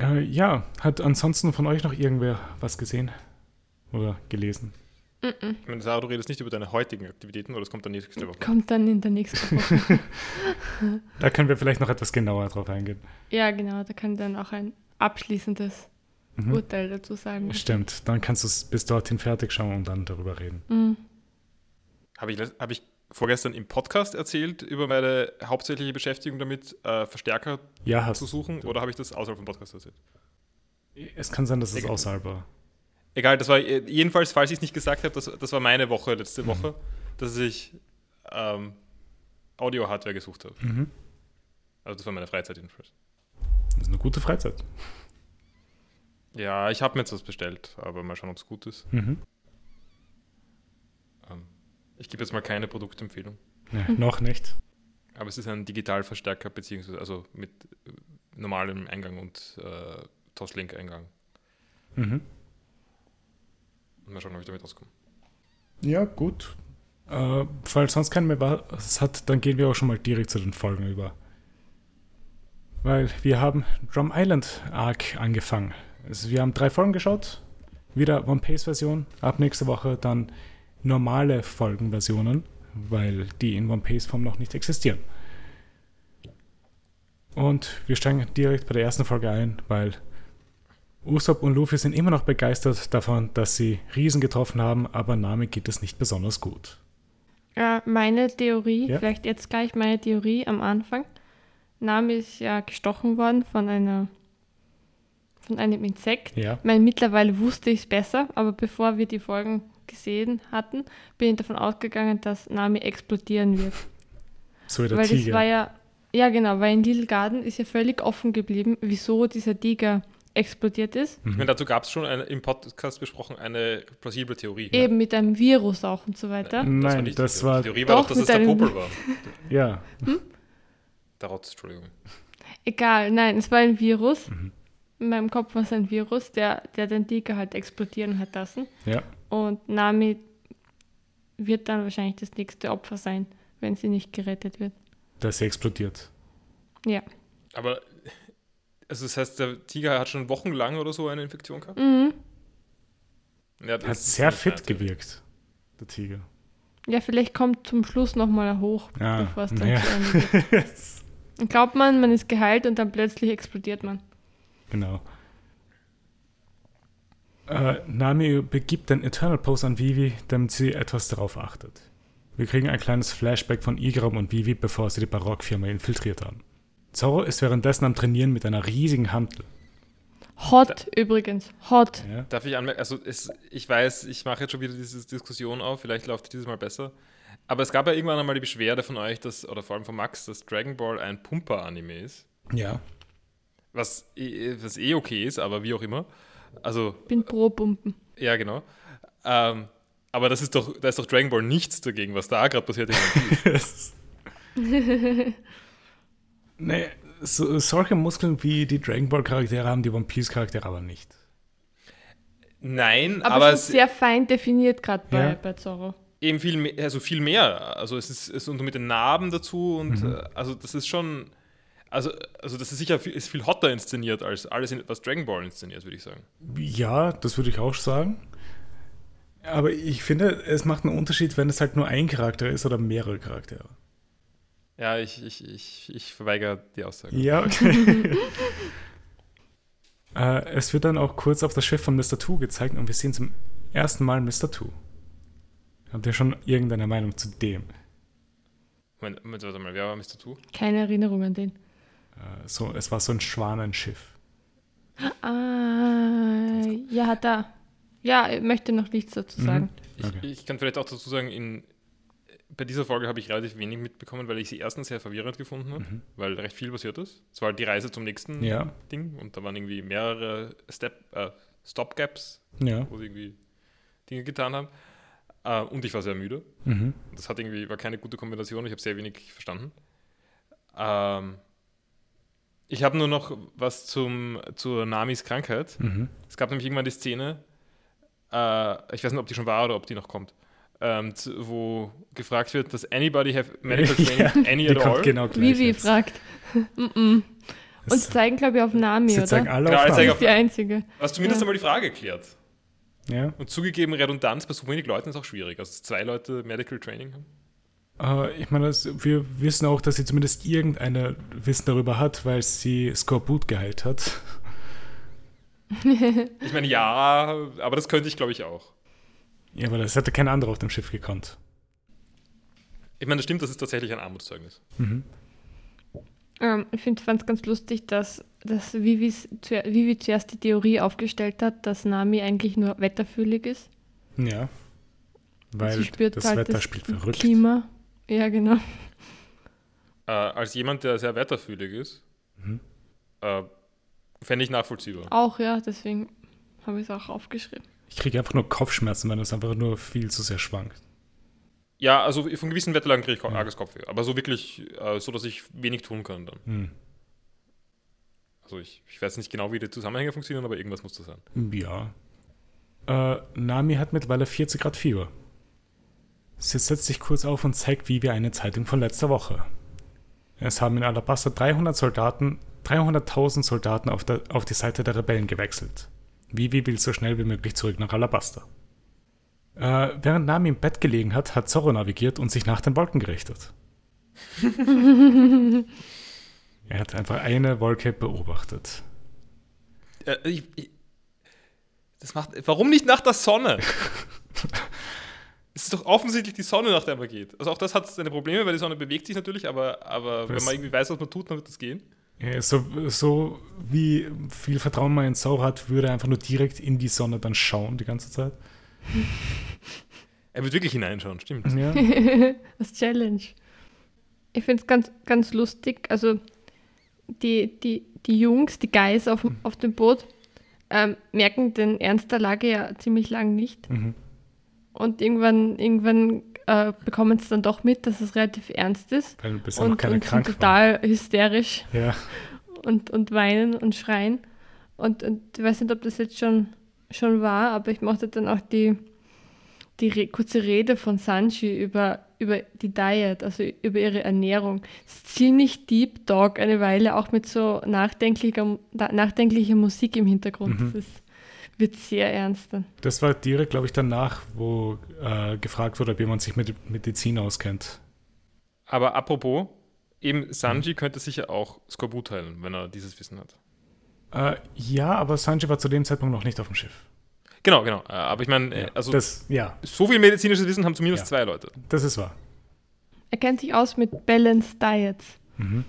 Äh, ja, hat ansonsten von euch noch irgendwer was gesehen oder gelesen? Mhm. Ich meine, Sarah, du redest nicht über deine heutigen Aktivitäten oder das kommt dann nächste Woche? Kommt dann in der nächsten Woche. da können wir vielleicht noch etwas genauer drauf eingehen. Ja, genau, da kann dann auch ein abschließendes mhm. Urteil dazu sagen. Stimmt, dann kannst du es bis dorthin fertig schauen und dann darüber reden. Mhm. Habe ich, hab ich vorgestern im Podcast erzählt über meine hauptsächliche Beschäftigung damit, äh, Verstärker ja, zu suchen? Du. Oder habe ich das außerhalb vom Podcast erzählt? Es kann sein, dass es außerhalb war. Egal, das war jedenfalls, falls ich es nicht gesagt habe, das, das war meine Woche letzte mhm. Woche, dass ich ähm, Audio-Hardware gesucht habe. Mhm. Also das war meine Freizeit jedenfalls. Das ist eine gute Freizeit. Ja, ich habe mir jetzt was bestellt, aber mal schauen, ob es gut ist. Mhm. Ich gebe jetzt mal keine Produktempfehlung. Ja, noch nicht. Aber es ist ein Digitalverstärker, beziehungsweise also mit äh, normalem Eingang und äh, Toslink-Eingang. Mhm. Mal schauen, ob ich damit auskomme. Ja, gut. Äh, falls sonst kein mehr was hat, dann gehen wir auch schon mal direkt zu den Folgen über. Weil wir haben Drum Island Arc angefangen. Also wir haben drei Folgen geschaut. Wieder One Piece Version. Ab nächste Woche dann normale Folgenversionen, weil die in One Piece Form noch nicht existieren. Und wir steigen direkt bei der ersten Folge ein, weil Usopp und Luffy sind immer noch begeistert davon, dass sie Riesen getroffen haben, aber Nami geht es nicht besonders gut. Ja, meine Theorie, ja? vielleicht jetzt gleich meine Theorie am Anfang. Nami ist ja gestochen worden von einer von einem Insekt. Ja. Ich meine, mittlerweile wusste ich es besser, aber bevor wir die Folgen gesehen hatten, bin ich davon ausgegangen, dass Nami explodieren wird. So wie der weil Tiger. Das war ja, ja genau, weil in Little Garden ist ja völlig offen geblieben, wieso dieser Tiger explodiert ist. Mhm. Ich meine, dazu gab es schon eine, im Podcast besprochen eine plausible Theorie. Eben ja. mit einem Virus auch und so weiter. Nein, das war, nicht das war die Theorie war doch, dass es der Popel war. ja. Hm? Der Rotz, Entschuldigung. Egal, nein, es war ein Virus. Mhm. In meinem Kopf war es ein Virus, der, der den Tiger halt explodieren hat lassen. Ja. Und Nami wird dann wahrscheinlich das nächste Opfer sein, wenn sie nicht gerettet wird. Dass sie explodiert. Ja. Aber, also das heißt, der Tiger hat schon wochenlang oder so eine Infektion gehabt? Mhm. Ja, hat sehr fit gewirkt, der Tiger. Ja, vielleicht kommt zum Schluss nochmal hoch, ja, bevor es dann ja. zu Ende geht. Dann glaubt man, man ist geheilt und dann plötzlich explodiert man. Genau. Äh, Nami begibt den Eternal Pose an Vivi, damit sie etwas darauf achtet. Wir kriegen ein kleines Flashback von Igram und Vivi, bevor sie die Barockfirma infiltriert haben. Zorro ist währenddessen am Trainieren mit einer riesigen Hantel. Hot übrigens. Hot. Ja. Darf ich anmerken, also es, ich weiß, ich mache jetzt schon wieder diese Diskussion auf, vielleicht läuft dieses Mal besser. Aber es gab ja irgendwann einmal die Beschwerde von euch, dass, oder vor allem von Max, dass Dragon Ball ein Pumper-Anime ist. ja. Was, eh- was eh okay ist, aber wie auch immer. Also, Bin pro Pumpen. ja, genau. Ähm, aber das ist doch, da ist doch Dragon Ball nichts dagegen, was da gerade passiert in One Piece. nee, so, solche Muskeln wie die Dragon Ball Charaktere haben die One Piece Charaktere aber nicht. Nein, Aber, aber, es ist es sehr fein definiert gerade bei, Ja. bei Zorro. eben viel mehr, also viel mehr. Also es ist, es und mit den Narben dazu und Mhm. äh, also das ist schon, also, also das ist sicher viel, ist viel hotter inszeniert als alles, in- was Dragon Ball inszeniert, würde ich sagen. Ja, das würde ich auch sagen. Aber ich finde, es macht einen Unterschied, wenn es halt nur ein Charakter ist oder mehrere Charaktere. Ja, ich, ich, ich, ich verweigere die Aussage. Ja, okay. äh, es wird dann auch kurz auf das Schiff von Mr. Two gezeigt und wir sehen zum ersten Mal Mr. Two. Habt ihr schon irgendeine Meinung zu dem? Moment, Moment, warte mal, wer war Mr. Two? Keine Erinnerung an den. Äh, so, es war so ein Schwanenschiff. Ah, ja, da. Ja, ich möchte noch nichts dazu Mhm. sagen. Ich, Okay. ich kann vielleicht auch dazu sagen, in, bei dieser Folge habe ich relativ wenig mitbekommen, weil ich sie erstens sehr verwirrend gefunden habe, Mhm. weil recht viel passiert ist. Es war halt die Reise zum nächsten Ja. Ding und da waren irgendwie mehrere Step, äh, Stopgaps, Ja. wo sie irgendwie Dinge getan haben. Äh, und ich war sehr müde. Mhm. Das hat irgendwie, war keine gute Kombination, ich habe sehr wenig verstanden. Ähm, ich habe nur noch was zum, zur Namis Krankheit. Mhm. Es gab nämlich irgendwann die Szene, äh, ich weiß nicht, ob die schon war oder ob die noch kommt, ähm, zu, wo gefragt wird, does anybody have medical training, any Die at all? genau. Vivi jetzt. fragt. Mm -mm. Und zeigen, glaube ich, auf Nami, Sie oder? zeigen alle Genau, auf ich Das zeige Namen. ist die einzige. Was zumindest Ja. einmal die Frage klärt. Ja. Und zugegeben, Redundanz bei so wenig Leuten ist auch schwierig. Also dass zwei Leute Medical Training haben. Äh, ich meine, das, wir wissen auch, dass sie zumindest irgendeine Wissen darüber hat, weil sie Skorbut geheilt hat. Ich meine, ja, aber das könnte ich, glaube ich, auch. Ja, aber das hätte kein anderer auf dem Schiff gekonnt. Ich meine, das stimmt, das ist tatsächlich ein Armutszeugnis. Mhm. Ähm, ich fand es ganz lustig, dass, dass Vivis, zu, Vivi zuerst die Theorie aufgestellt hat, dass Nami eigentlich nur wetterfühlig ist. Ja. Weil Sie spürt das halt Wetter das spielt verrückt. Klima. Ja, genau. Äh, als jemand, der sehr wetterfühlig ist, Mhm. äh, fände ich nachvollziehbar. Auch, ja, deswegen habe ich es auch aufgeschrieben. Ich kriege einfach nur Kopfschmerzen, wenn es einfach nur viel zu sehr schwankt. Ja, also von gewissen Wetterlagen kriege ich Ja. arges Kopfweh. Aber so wirklich, äh, so dass ich wenig tun kann dann. Hm. Also ich, ich weiß nicht genau, wie die Zusammenhänge funktionieren, aber irgendwas muss das sein. Ja. Äh, Nami hat mittlerweile 40 Grad Fieber. Sie setzt sich kurz auf und zeigt Vivi eine Zeitung von letzter Woche. Es haben in Alabasta 300 Soldaten, 300.000 Soldaten auf, der, auf die Seite der Rebellen gewechselt. Vivi will so schnell wie möglich zurück nach Alabasta. Äh, während Nami im Bett gelegen hat, hat Zorro navigiert und sich nach den Wolken gerichtet. er hat einfach eine Wolke beobachtet. Äh, ich, ich, das macht, warum nicht nach der Sonne? es ist doch offensichtlich die Sonne, nach der man geht. Also auch das hat seine Probleme, weil die Sonne bewegt sich natürlich, aber, aber wenn man irgendwie weiß, was man tut, dann wird das gehen. Ja, so, so wie viel Vertrauen man in Zorro hat, würde er einfach nur direkt in die Sonne dann schauen die ganze Zeit. Er wird wirklich hineinschauen, stimmt. Ja. Als Challenge. Ich finde es ganz, ganz lustig. Also, die, die, die Jungs, die Guys auf, dem- auf dem Boot, ähm, merken den Ernst der Lage ja ziemlich lang nicht. Mhm. Und irgendwann, irgendwann äh, bekommen sie dann doch mit, dass es relativ ernst ist. Weil noch Und, keiner und sind total hysterisch Ja. und, und weinen und schreien. Und, und ich weiß nicht, ob das jetzt schon, schon war, aber ich mochte dann auch die, die Re kurze Rede von Sanji über, über die Diet, also über ihre Ernährung. Ziemlich Deep Talk eine Weile, auch mit so nachdenklicher, nachdenklicher Musik im Hintergrund. Mhm. Das ist, wird sehr ernst dann. Das war direkt, glaube ich, danach, wo äh, gefragt wurde, ob jemand sich mit Medizin auskennt. Aber apropos, eben Sanji könnte sicher auch Skorbut heilen, wenn er dieses Wissen hat. Äh, ja, aber Sanji war zu dem Zeitpunkt noch nicht auf dem Schiff. Genau, genau. Äh, aber ich meine, Ja, also das, ja, so viel medizinisches Wissen haben zumindest Ja. zwei Leute. das ist wahr. Er kennt sich aus mit Balanced Diets. Mhm.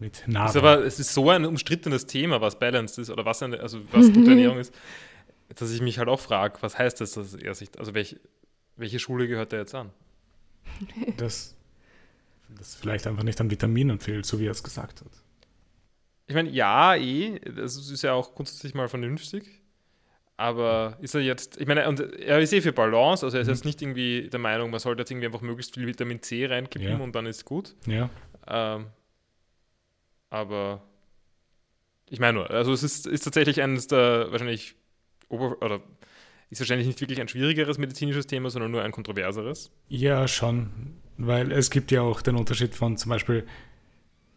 Mit Ist Nahrung. aber, es ist so ein umstrittenes Thema, was Balanced ist oder was, eine, also was gute Ernährung ist, dass ich mich halt auch frage, was heißt das, dass er sich, also welche, welche Schule gehört er jetzt an? das, das vielleicht einfach nicht an Vitaminen fehlt, so wie er es gesagt hat. Ich meine, ja, eh, das ist ja auch grundsätzlich mal vernünftig. Aber ist er jetzt, ich meine, und er ist eh für Balance, also er ist Mhm. jetzt nicht irgendwie der Meinung, man sollte jetzt irgendwie einfach möglichst viel Vitamin C reinkippen Ja. und dann ist gut. Ja, Ähm, aber ich meine nur, also es ist, ist tatsächlich eines der wahrscheinlich ober oder ist wahrscheinlich nicht wirklich ein schwierigeres medizinisches Thema, sondern nur ein kontroverseres. ja, schon. Weil es gibt ja auch den Unterschied von zum Beispiel,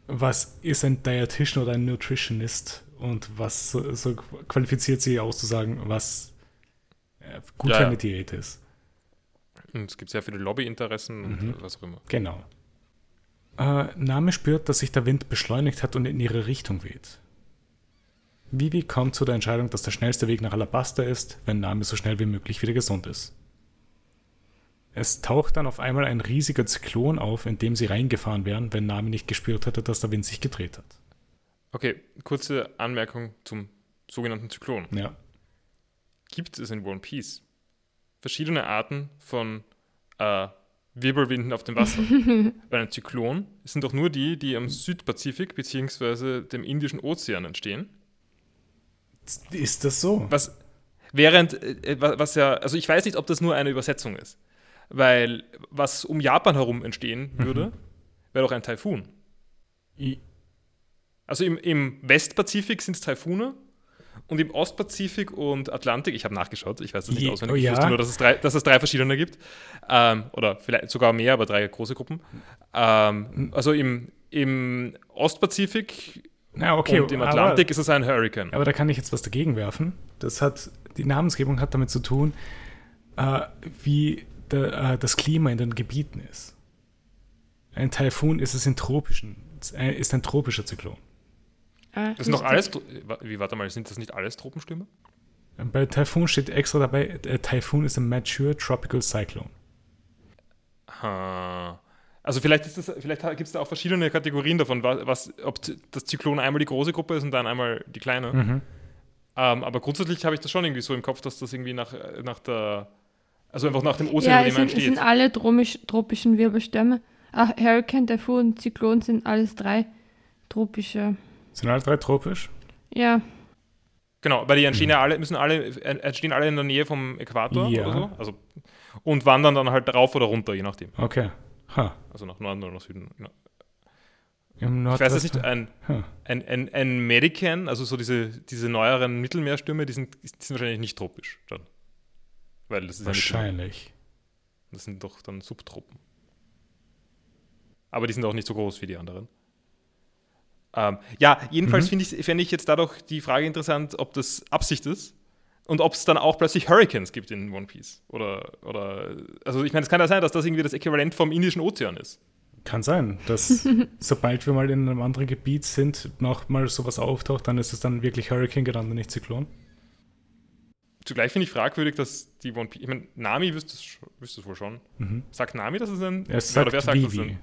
was ist ein Dietitian oder ein Nutritionist und was so, qualifiziert sie auszusagen, was äh, gut Ja, für eine Diät ist. Und es gibt sehr viele Lobbyinteressen Mhm. und was auch immer. Genau. Äh, Name spürt, dass sich der Wind beschleunigt hat und in ihre Richtung weht. Vivi kommt zu der Entscheidung, dass der schnellste Weg nach Alabasta ist, wenn Name so schnell wie möglich wieder gesund ist. Es taucht dann auf einmal ein riesiger Zyklon auf, in dem sie reingefahren wären, wenn Name nicht gespürt hätte, dass der Wind sich gedreht hat. Okay, kurze Anmerkung zum sogenannten Zyklon. Ja. Gibt es in One Piece verschiedene Arten von äh, Wirbelwinden auf dem Wasser? Weil ein Zyklon sind doch nur die, die am Südpazifik bzw. dem Indischen Ozean entstehen. Ist das so? Was während, äh, wa- was ja, also ich weiß nicht, ob das nur eine Übersetzung ist. Weil was um Japan herum entstehen würde, wäre doch ein Taifun. I- Also im, im Westpazifik sind es Taifune und im Ostpazifik und Atlantik, ich habe nachgeschaut, ich weiß das nicht Je- auswendig, oh ich ja? wusste nur, dass es drei, dass es drei verschiedene gibt. Ähm, oder vielleicht sogar mehr, aber drei große Gruppen. Ähm, also im, im Ostpazifik Na, okay, und im aber- Atlantik ist es ein Hurricane. Aber da kann ich jetzt was dagegen werfen. Das hat, die Namensgebung hat damit zu tun, äh, wie der, äh, das Klima in den Gebieten ist. Ein Taifun ist es in tropischen, ist ein tropischer Zyklon. Ah, Das sind doch alles, Tro- wie, warte mal, sind das nicht alles Tropenstürme? Bei Taifun steht extra dabei, äh, Taifun ist a mature tropical cyclone. Ha. Also vielleicht ist das, vielleicht gibt es da auch verschiedene Kategorien davon, was, ob das Zyklon einmal die große Gruppe ist und dann einmal die kleine. Mhm. Ähm, aber grundsätzlich habe ich das schon irgendwie so im Kopf, dass das irgendwie nach, nach der, also einfach nach dem Ozean, ja, es sind, es entsteht. sind alle tropisch, tropischen Wirbelstürme. Ach, Hurricane, Taifun, Zyklon sind alles drei tropische. Sind alle drei tropisch? Ja, Genau, weil die entstehen Mhm. ja alle, müssen alle, äh, entstehen alle in der Nähe vom Äquator Ja. oder so. Also, und wandern dann halt rauf oder runter, je nachdem. Okay. Ha. Also nach Norden oder nach Süden. Ja. Im Ich weiß jetzt nicht, ein, Hm. ein, ein, ein Medican, also so diese, diese neueren Mittelmeerstürme, die sind, die sind wahrscheinlich nicht tropisch dann. Weil das ist ja. Wahrscheinlich. Das sind doch dann Subtropen. Aber die sind auch nicht so groß wie die anderen. Ähm, ja, jedenfalls Mhm. finde ich, fände ich jetzt dadurch die Frage interessant, ob das Absicht ist und ob es dann auch plötzlich Hurricanes gibt in One Piece. Oder, oder also ich meine, es kann ja sein, dass das irgendwie das Äquivalent vom Indischen Ozean ist. Kann sein, dass sobald wir mal in einem anderen Gebiet sind, noch mal sowas auftaucht, dann ist es dann wirklich Hurricane genannt und nicht Zyklon. Zugleich finde ich fragwürdig, dass die One Piece, ich meine, Nami wüsste es, wohl schon. Mhm. Sagt Nami, dass es ein, oder sagt wer sagt das Vivi. denn?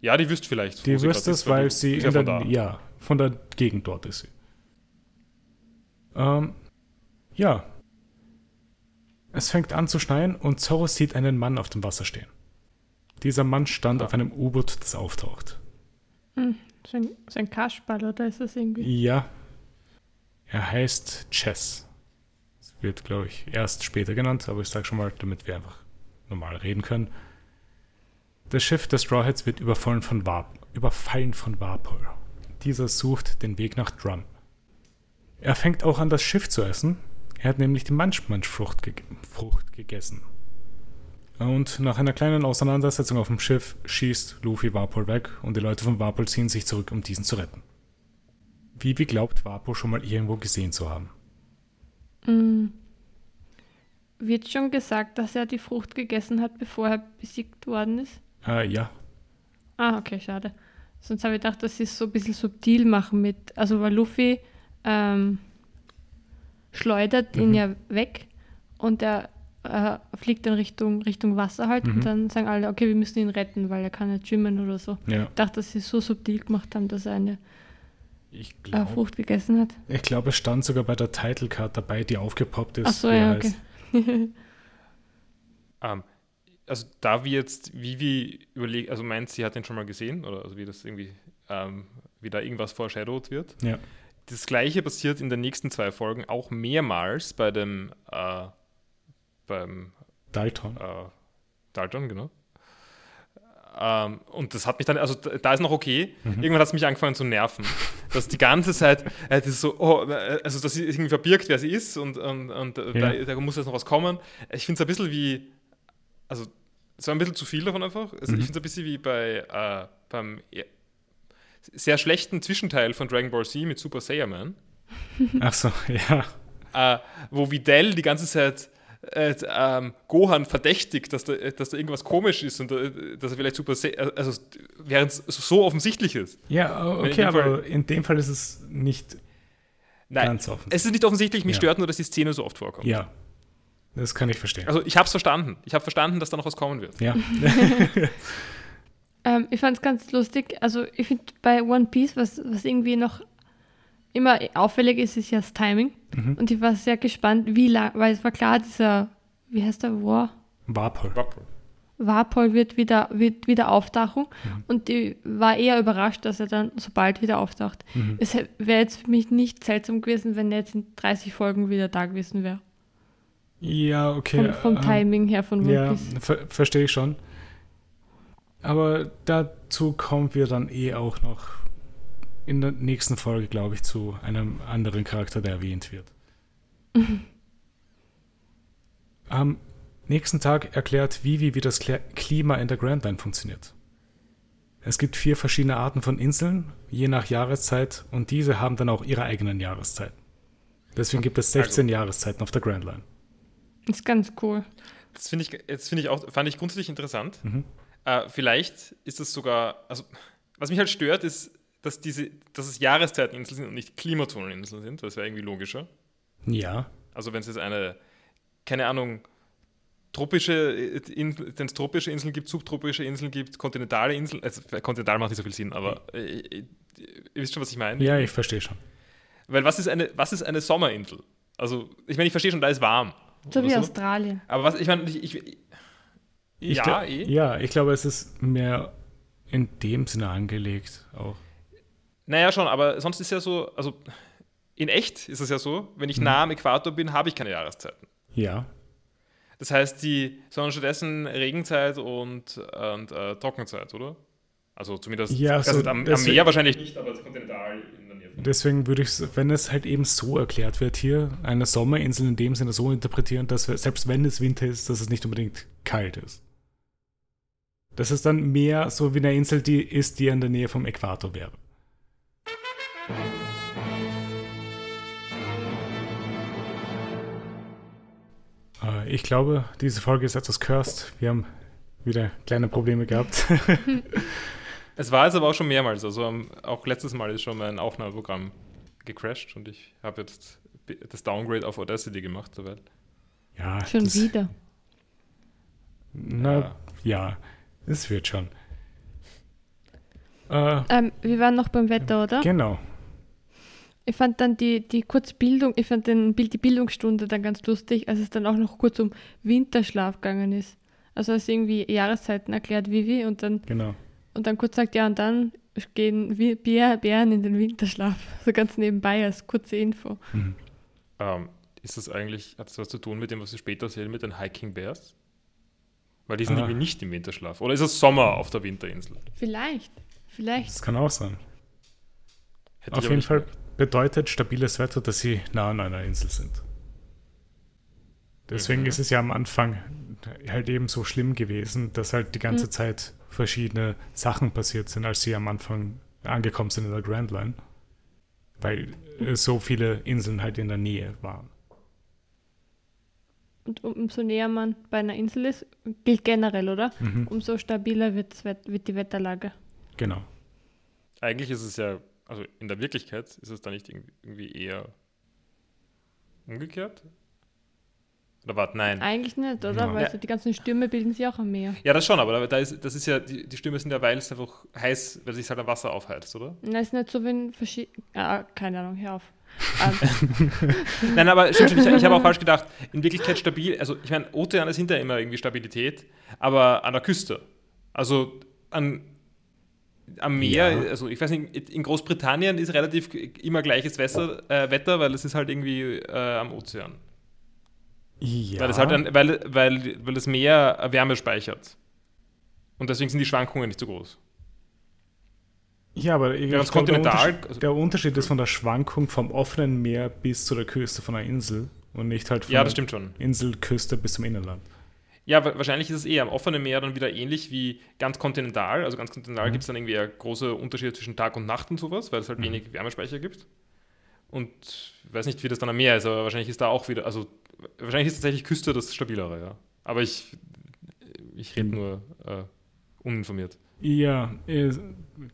Ja, die wüsste vielleicht. Die wüsste es, weil sie in ja der, von ja, von der Gegend dort ist sie. Ähm, ja. Es fängt an zu schneien und Zorro sieht einen Mann auf dem Wasser stehen. Dieser Mann stand Ah. auf einem U-Boot, das auftaucht. so ein, so ein Kasperl oder ist das irgendwie? Ja. Er heißt Chess. Das wird, glaube ich, erst später genannt, aber ich sage schon mal, damit wir einfach normal reden können. Das Schiff der Straw Hats wird überfallen von, Vap überfallen von Vapor. Dieser sucht den Weg nach Drum. Er fängt auch an, das Schiff zu essen. Er hat nämlich die Manchmanchfrucht ge gegessen. Und nach einer kleinen Auseinandersetzung auf dem Schiff schießt Luffy Vapor weg und die Leute von Vapor ziehen sich zurück, um diesen zu retten. Vivi glaubt, Vapo schon mal irgendwo gesehen zu haben. Mm. Wird schon gesagt, dass er die Frucht gegessen hat, bevor er besiegt worden ist? Äh, ja. Ah, okay, schade. Sonst habe ich gedacht, dass sie es so ein bisschen subtil machen mit, also weil Luffy ähm, schleudert ihn Mhm. ja weg und er äh, fliegt dann Richtung, Richtung Wasser halt Mhm. und dann sagen alle, okay, wir müssen ihn retten, weil er kann nicht schwimmen oder so. Ja, Ich dachte, dass sie es so subtil gemacht haben, dass er eine ich äh, glaube, Frucht gegessen hat. ich glaube, es stand sogar bei der Title Card dabei, die aufgepoppt ist. Ach so, ja, okay. heißt. Also da wie jetzt Vivi überlegt, also meint, sie hat den schon mal gesehen oder also wie das irgendwie, ähm, wie da irgendwas foreshadowed wird. Ja. Das gleiche passiert in den nächsten zwei Folgen auch mehrmals bei dem äh, beim Dalton. äh, Dalton, genau. Ähm, und das hat mich dann, also da ist noch okay. Irgendwann hat es mich angefangen zu nerven. Dass die ganze Zeit, äh, das ist so, oh, äh, also dass sie irgendwie verbirgt, wer sie ist und, und, und äh, Ja. da, da muss jetzt noch was kommen. Ich finde es ein bisschen wie, also es war ein bisschen zu viel davon einfach. Also Mhm. Ich finde es ein bisschen wie bei äh, beim ja, sehr schlechten Zwischenteil von Dragon Ball Z mit Super Saiyaman Ach so, ja. äh, wo Videl die ganze Zeit äh, ähm, Gohan verdächtigt, dass da, dass da irgendwas komisch ist und äh, dass er vielleicht super, se- also während es so offensichtlich ist. Ja, In okay, Fall- aber in dem Fall ist es nicht Nein, ganz offen. es ist nicht offensichtlich, mich Ja. stört nur, dass die Szene so oft vorkommt. Ja, das kann ich verstehen. Also ich habe es verstanden. Ich habe verstanden, dass da noch was kommen wird. Ja, Ähm, ich fand es ganz lustig. Also ich finde bei One Piece, was, was irgendwie noch immer auffällig ist, ist ja das Timing. Mhm. Und ich war sehr gespannt, wie lang, weil es war klar, dieser, wie heißt der, War? Warpol. Warpol wird wieder, wird wieder auftauchen. Mhm. Und ich war eher überrascht, dass er dann so bald wieder auftaucht. Mhm. Es wäre jetzt für mich nicht seltsam gewesen, wenn er jetzt in 30 Folgen wieder da gewesen wäre. Ja, okay. Vom, vom ähm, Timing her von One Ja, ver verstehe ich schon. Aber dazu kommen wir dann eh auch noch in der nächsten Folge, glaube ich, zu einem anderen Charakter, der erwähnt wird. Am nächsten Tag erklärt Vivi, wie das Klima in der Grand Line funktioniert. Es gibt vier verschiedene Arten von Inseln, je nach Jahreszeit, und diese haben dann auch ihre eigenen Jahreszeiten. Deswegen gibt es 16 Jahreszeiten auf der Grand Line. Ist ganz cool. Das finde ich, das finde ich auch, fand ich grundsätzlich interessant. Mhm. Äh, vielleicht ist es sogar, also was mich halt stört, ist, dass diese, dass es Jahreszeiteninseln sind und nicht Klimazoneninseln sind. Das wäre irgendwie logischer. Ja, Also wenn es jetzt eine, keine Ahnung, tropische, wenn es tropische Inseln gibt, subtropische Inseln gibt, kontinentale Inseln, also kontinental macht nicht so viel Sinn, aber äh, äh, ihr wisst schon, was ich meine. ja, ich verstehe schon. Weil was ist eine, was ist eine Sommerinsel? Also, ich meine, ich verstehe schon, da ist warm. So wie Australien. Aber was, ich meine, ich, ich, Ich Ja, glaub- eh. Ja, ich glaube, es ist mehr in dem Sinne angelegt auch. naja, schon, aber sonst ist ja so, also in echt ist es ja so, wenn ich nah am Äquator bin, habe ich keine Jahreszeiten. Ja, Das heißt, die, sondern stattdessen Regenzeit und, und äh, Trockenzeit, oder? Also zumindest Ja, das so am, am Meer wahrscheinlich nicht, aber kontinental deswegen würde ich, wenn es halt eben so erklärt wird, hier eine Sommerinsel in dem Sinne so interpretieren, dass wir, selbst wenn es Winter ist, dass es nicht unbedingt kalt ist. Das ist dann mehr so wie eine Insel, die ist, die in der Nähe vom Äquator wäre. Äh, Ich glaube, diese Folge ist etwas cursed. Wir haben wieder kleine Probleme gehabt. Es war jetzt aber auch schon mehrmals, also auch letztes Mal ist schon mein Aufnahmeprogramm gecrashed und ich habe jetzt das Downgrade auf Audacity gemacht, soweit. ja, Schon das, wieder. Na, ja, es wird schon. Äh, Ähm, wir waren noch beim Wetter, oder? genau. Ich fand dann die, die Kurzbildung, ich fand den, Bild- die Bildungsstunde dann ganz lustig, als es dann auch noch kurz um Winterschlaf gegangen ist. Also als irgendwie Jahreszeiten erklärt Vivi und dann, Genau. Und dann kurz sagt, ja, und dann gehen Bären in den Winterschlaf. So ganz nebenbei als kurze Info. Mhm. Ähm, ist das eigentlich, hat das was zu tun mit dem, was wir später sehen, mit den Hiking Bears? Weil die sind Ah. irgendwie nicht im Winterschlaf. Oder ist es Sommer auf der Winterinsel? Vielleicht, vielleicht. Das kann auch sein. Hätte Auf jeden Fall bedeutet stabiles Wetter, dass sie nah an einer Insel sind. Deswegen Mhm. ist es ja am Anfang halt eben so schlimm gewesen, dass halt die ganze Mhm. Zeit verschiedene Sachen passiert sind, als sie am Anfang angekommen sind in der Grand Line. Weil äh, so viele Inseln halt in der Nähe waren. Und umso näher man bei einer Insel ist, gilt generell, oder? Mhm. Umso stabiler wird, wird die Wetterlage. Genau. eigentlich ist es ja, also in der Wirklichkeit ist es da nicht irgendwie eher umgekehrt? Oder warte, nein. Eigentlich nicht, oder? Ja. Weil so die ganzen Stürme bilden sich auch am Meer. Ja, das schon, aber da ist, das ist ja, die, die Stürme sind ja, weil es einfach heiß, weil sich halt am Wasser aufheizt, oder? Na, ist nicht so wie ein verschieden. Ah, keine Ahnung, hör auf. Ähm, Nein, aber stimmt schon, ich, ich habe auch falsch gedacht. In Wirklichkeit stabil, also ich meine, Ozean ist hinterher immer irgendwie Stabilität, aber an der Küste. Also an, am Meer, Ja. also ich weiß nicht, in Großbritannien ist relativ immer gleiches Wetter, äh, Wetter weil es ist halt irgendwie äh, am Ozean. Ja. Weil, es halt ein, weil, weil, weil das Meer Wärme speichert. Und deswegen sind die Schwankungen nicht so groß. ja, aber ich es glaube, der, Unterschied, der Unterschied ist von der Schwankung vom offenen Meer bis zu der Küste von einer Insel und nicht halt von Ja, das der stimmt schon. Inselküste bis zum Innerland. Ja, wa- wahrscheinlich ist es eher am offenen Meer dann wieder ähnlich wie ganz kontinental. Also ganz kontinental Mhm. gibt es dann irgendwie große Unterschiede zwischen Tag und Nacht und sowas, weil es halt Mhm. wenig Wärmespeicher gibt. Und ich weiß nicht, wie das dann am Meer ist, aber wahrscheinlich ist da auch wieder, also wahrscheinlich ist tatsächlich Küste das stabilere, ja. Aber ich, ich rede Mhm. nur äh, uninformiert. Ja, eh,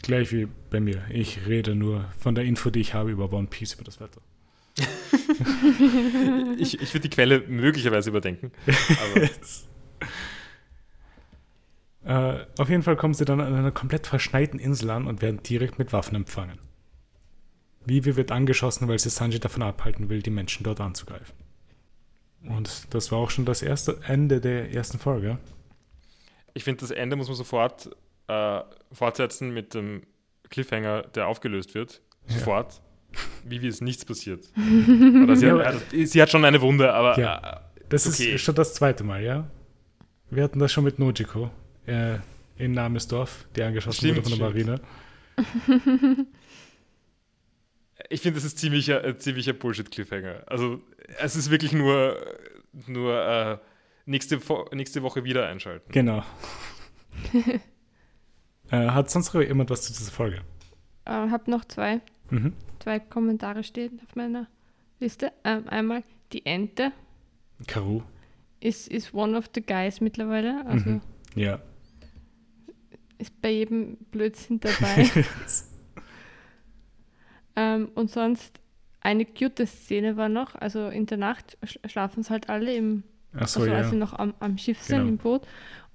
gleich wie bei mir. Ich rede nur von der Info, die ich habe über One Piece, über das Wetter. Ich, ich würde die Quelle möglicherweise überdenken. Aber Äh, auf jeden Fall kommen sie dann an einer komplett verschneiten Insel an und werden direkt mit Waffen empfangen. Vivi wird angeschossen, weil sie Sanji davon abhalten will, die Menschen dort anzugreifen. Und das war auch schon das erste Ende der ersten Folge. ich finde, das Ende muss man sofort äh, fortsetzen mit dem Cliffhanger, der aufgelöst wird. Ja. Sofort. Wie wie es nichts passiert. Sie, Ja, hat, also, sie hat schon eine Wunde, aber Ja. äh, Das Okay. ist schon das zweite Mal, ja? Wir hatten das schon mit Nojiko äh, in Namesdorf, die angeschossen Stimmt, wurde von der stimmt. Marine. ich finde, das ist ziemlicher, äh, ziemlicher Bullshit-Cliffhanger. Also, es ist wirklich nur, nur äh, nächste, nächste Woche wieder einschalten. Genau. äh, hat sonst noch jemand was zu dieser Folge? äh, habe noch zwei, Mhm. zwei Kommentare stehen auf meiner Liste. Ähm, einmal die Ente Karu. ist, ist one of the guys mittlerweile. Also Mhm. Ja. ist bei jedem Blödsinn dabei. ähm, und sonst eine cute Szene war noch, also in der Nacht sch schlafen sie halt alle im, Achso, also als ja. sie noch am, am Schiff sind, Genau. im Boot.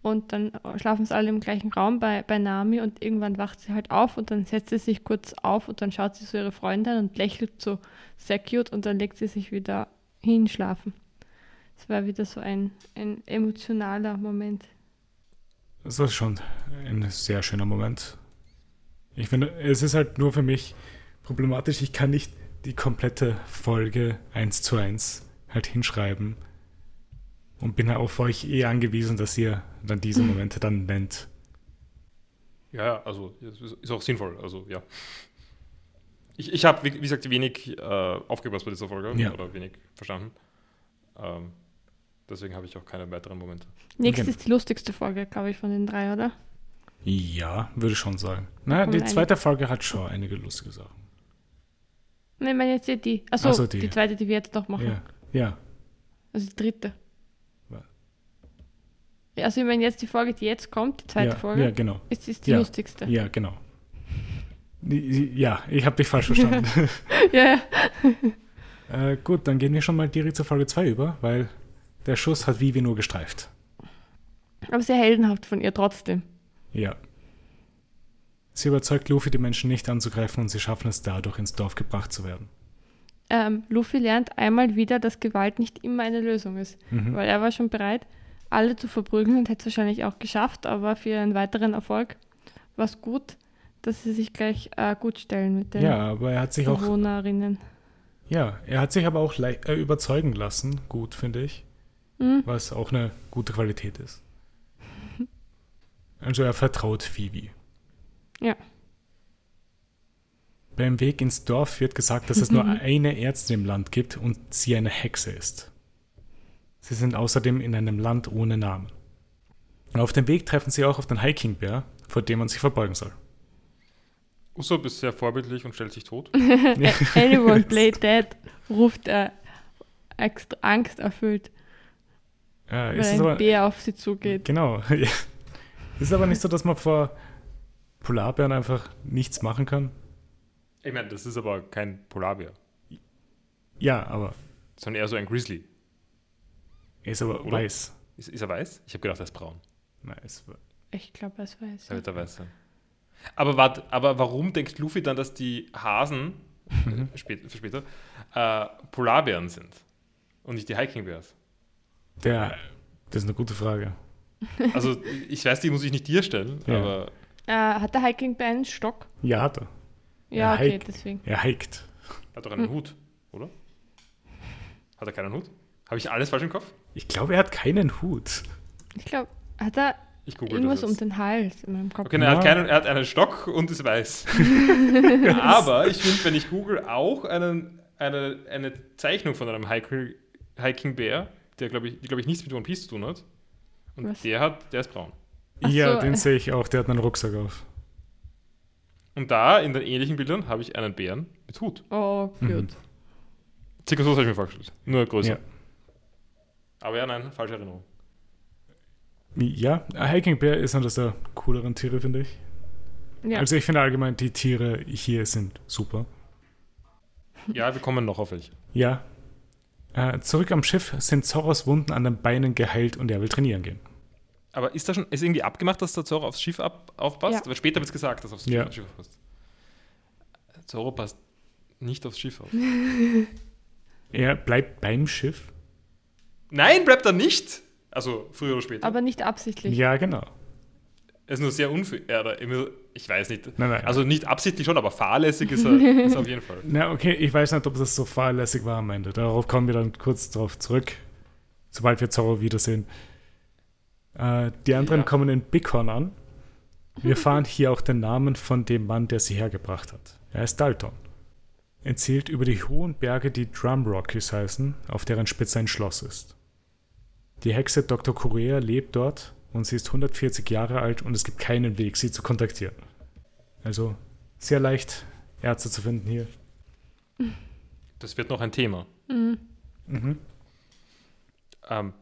Und dann schlafen sie alle im gleichen Raum bei, bei Nami und irgendwann wacht sie halt auf und dann setzt sie sich kurz auf und dann schaut sie so ihre Freundin an und lächelt so sehr cute und dann legt sie sich wieder hin schlafen. Es war wieder so ein, ein emotionaler Moment. Das war schon ein sehr schöner Moment. Ich finde, es ist halt nur für mich problematisch. Ich kann nicht die komplette Folge eins zu eins halt hinschreiben und bin auf euch eh angewiesen, dass ihr dann diese Momente dann nennt. Ja, ja, also es ist auch sinnvoll. Also ja. Ich, ich habe, wie, wie gesagt, wenig äh, aufgepasst bei dieser Folge Ja. oder wenig verstanden. Ähm, deswegen habe ich auch keine weiteren Momente. Nächstes Genau. ist die lustigste Folge, glaube ich, von den drei, oder? Ja, würde ich schon sagen. Na, kommen die zweite Folge hat schon einige lustige Sachen. Nein, ich meine jetzt die. Achso, Ach so, die. die. zweite, die wir jetzt noch machen. Ja, ja. Also die dritte. Ja, Also ich meine jetzt die Folge, die jetzt kommt, die zweite ja, Folge, Ja, genau. ist, ist die Ja. lustigste. Ja, genau. Ja, ich habe dich falsch verstanden. ja. äh, gut, dann gehen wir schon mal direkt zur Folge 2 über, weil der Schuss hat Vivi nur gestreift. Aber sehr heldenhaft von ihr trotzdem. Ja. Sie überzeugt Luffy, die Menschen nicht anzugreifen und sie schaffen es dadurch, ins Dorf gebracht zu werden. Ähm, Luffy lernt einmal wieder, dass Gewalt nicht immer eine Lösung ist. Mhm. Weil er war schon bereit, alle zu verprügeln und hätte es wahrscheinlich auch geschafft, aber für einen weiteren Erfolg war es gut, dass sie sich gleich äh, gut stellen mit den Ja, aber er hat sich auch, Bewohnerinnen. ja, er hat sich aber auch äh, überzeugen lassen, gut, finde ich, Hm? was auch eine gute Qualität ist. Also er vertraut Phoebe. Ja. Beim Weg ins Dorf wird gesagt, dass es nur eine Ärztin im Land gibt und sie eine Hexe ist. Sie sind außerdem in einem Land ohne Namen. Und auf dem Weg treffen sie auch auf den Hiking-Bär, vor dem man sich verbeugen soll. Usopp ist sehr vorbildlich und stellt sich tot. Anyone play dead, ruft er extra Angst erfüllt, Äh, weil ist es ein aber, Bär auf sie zugeht. Genau. ist aber nicht so, dass man vor Polarbären einfach nichts machen kann? Ich meine, das ist aber kein Polarbär, Ja, aber sondern eher so ein Grizzly. er ist aber Oder? weiß. Ist, ist er weiß? Ich habe gedacht, er ist braun. Nein, es war- Ich glaube, es weiß. Er wird er weiß sein. Aber, wart, aber warum denkt Luffy dann, dass die Hasen, Mhm. äh, für später, äh, Polarbären sind und nicht die Hiking Bears? Der, das ist eine gute Frage. Also, ich weiß, die muss ich nicht dir stellen, Ja. aber Äh, hat der Hiking Bear einen Stock? Ja, hat er. Ja, Er okay, deswegen. Er hiked. er hat doch einen Hut, oder? Hat er keinen Hut? Habe ich alles falsch im Kopf? Ich glaube, er hat keinen Hut. Ich glaube, hat er Ich google irgendwas um den Hals in meinem Kopf. Okay, nein, er, hat Ja. keinen, er hat einen Stock und ist weiß. Aber ich finde, wenn ich google, auch einen, eine, eine Zeichnung von einem Hiking, Hiking Bear, der, glaube ich, die, glaube ich, nichts mit One Piece zu tun hat. Und Was? der hat, der ist braun. Ach ja, so, den sehe ich auch. Der hat einen Rucksack auf. Und da, in den ähnlichen Bildern, habe ich einen Bären mit Hut. Oh, gut. Mhm. Circa so habe ich mir vorgestellt. Nur größer. Ja. Aber ja, nein, falsche Erinnerung. Ja, ein Hiking Bear ist eines der cooleren Tiere, finde ich. Ja. Also ich finde allgemein, die Tiere hier sind super. Ja, wir kommen noch auf welche. Ja. Äh, zurück am Schiff sind Zorros Wunden an den Beinen geheilt und er will trainieren gehen. Aber ist da schon, ist irgendwie abgemacht, dass der Zorro aufs Schiff ab, aufpasst? Ja. Weil später wird es gesagt, dass er aufs Schiff, Ja. Schiff aufpasst. Zorro passt nicht aufs Schiff auf. Er bleibt beim Schiff. Nein, bleibt er nicht! Also früher oder später. Aber nicht absichtlich. Ja, genau. Er ist nur sehr unfair. Ich weiß nicht. Nein, nein. Also nicht absichtlich schon, aber fahrlässig ist er, ist er auf jeden Fall. Na, okay, ich weiß nicht, ob das so fahrlässig war am Ende. Darauf kommen wir dann kurz drauf zurück, sobald wir Zorro wiedersehen. Äh, die anderen Ja. kommen in Bighorn an. Wir fahren hier auch den Namen von dem Mann, der sie hergebracht hat. Er ist Dalton. Erzählt über die hohen Berge, die Drum Rockies heißen, auf deren Spitze ein Schloss ist. Die Hexe Dr. Korea lebt dort und sie ist 140 Jahre alt und es gibt keinen Weg, sie zu kontaktieren. Also sehr leicht, Ärzte zu finden hier. Das wird noch ein Thema. Mhm. Mhm. Ähm,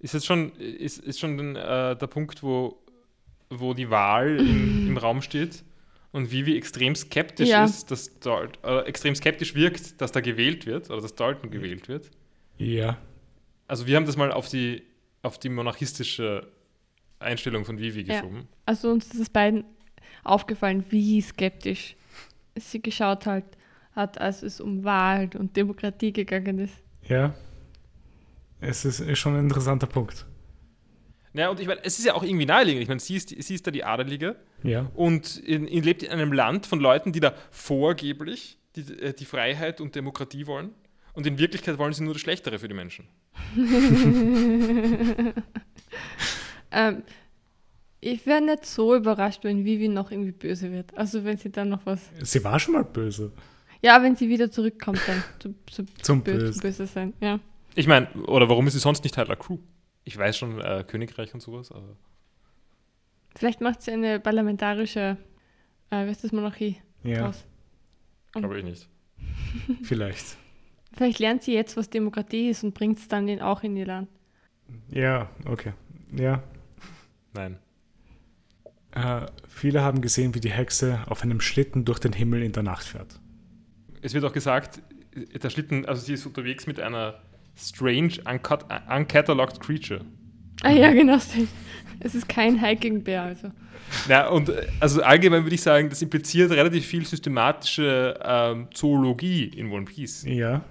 ist jetzt schon, ist, ist schon äh, der Punkt, wo, wo die Wahl im, im Raum steht und Vivi extrem skeptisch Ja. ist, dass Dalt, äh, extrem skeptisch wirkt, dass da gewählt wird oder dass Dalton gewählt wird. Ja, Also wir haben das mal auf die, auf die monarchistische Einstellung von Vivi Ja. geschoben. Also uns ist es beiden aufgefallen, wie skeptisch sie geschaut halt hat, als es um Wahl und Demokratie gegangen ist. ja. Es ist, ist schon ein interessanter Punkt. Ja, und ich meine, es ist ja auch irgendwie naheliegend. Ich meine, sie ist, sie ist da die Adelige Ja, und in, in, lebt in einem Land von Leuten, die da vorgeblich die, äh, die Freiheit und Demokratie wollen. Und in Wirklichkeit wollen sie nur das Schlechtere für die Menschen. Ähm, ich wäre nicht so überrascht, wenn Vivi noch irgendwie böse wird. Also wenn sie dann noch was. sie war schon mal böse. Ja, wenn sie wieder zurückkommt, dann zu, zu Zum böse, böse sein. Ja. Ich meine, oder warum ist sie sonst nicht Teil der Crew? Ich weiß schon, äh, Königreich und sowas, aber. Vielleicht macht sie eine parlamentarische, äh, wie ist das Monarchie Ja, draus. Glaube ich nicht. vielleicht. Vielleicht lernt sie jetzt, was Demokratie ist und bringt es dann den auch in ihr Land. Ja, okay. Ja. Nein. Äh, viele haben gesehen, wie die Hexe auf einem Schlitten durch den Himmel in der Nacht fährt. Es wird auch gesagt, äh, der Schlitten, also sie ist unterwegs mit einer strange, uncut, uncatalogued creature. Ah ja, genau. Es ist kein Hiking-Bär, also. Ja, und äh, also allgemein würde ich sagen, das impliziert relativ viel systematische ähm, Zoologie in One Piece. Ja,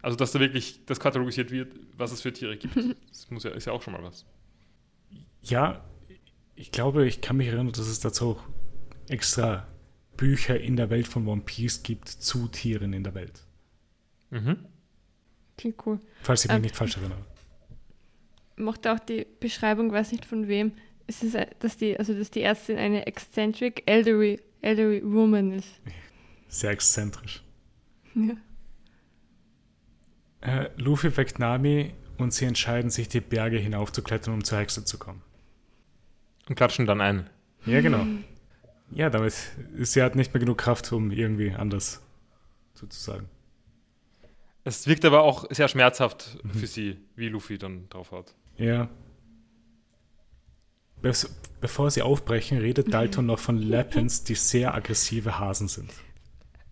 Also, dass da wirklich das katalogisiert wird, was es für Tiere gibt. Das muss ja, ist ja auch schon mal was. ja. Ich glaube, ich kann mich erinnern, dass es dazu auch extra Bücher in der Welt von One Piece gibt zu Tieren in der Welt. Mhm. Klingt cool. Falls ich mich Ähm. nicht falsch erinnere. Mochte auch die Beschreibung, weiß nicht von wem, es ist, äh, dass die, also dass die Ärztin eine eccentric elderly, elderly woman ist. Sehr exzentrisch. Ja. Äh, Luffy weckt Nami und sie entscheiden sich, die Berge hinaufzuklettern, um zur Hexe zu kommen. Und klatschen dann ein. Ja, genau. Ja, damit ist sie halt nicht mehr genug Kraft, um irgendwie anders sozusagen. Es wirkt aber auch sehr schmerzhaft für sie, wie Luffy dann drauf hat. Ja. bevor sie aufbrechen, redet Dalton noch von Lapins, die sehr aggressive Hasen sind.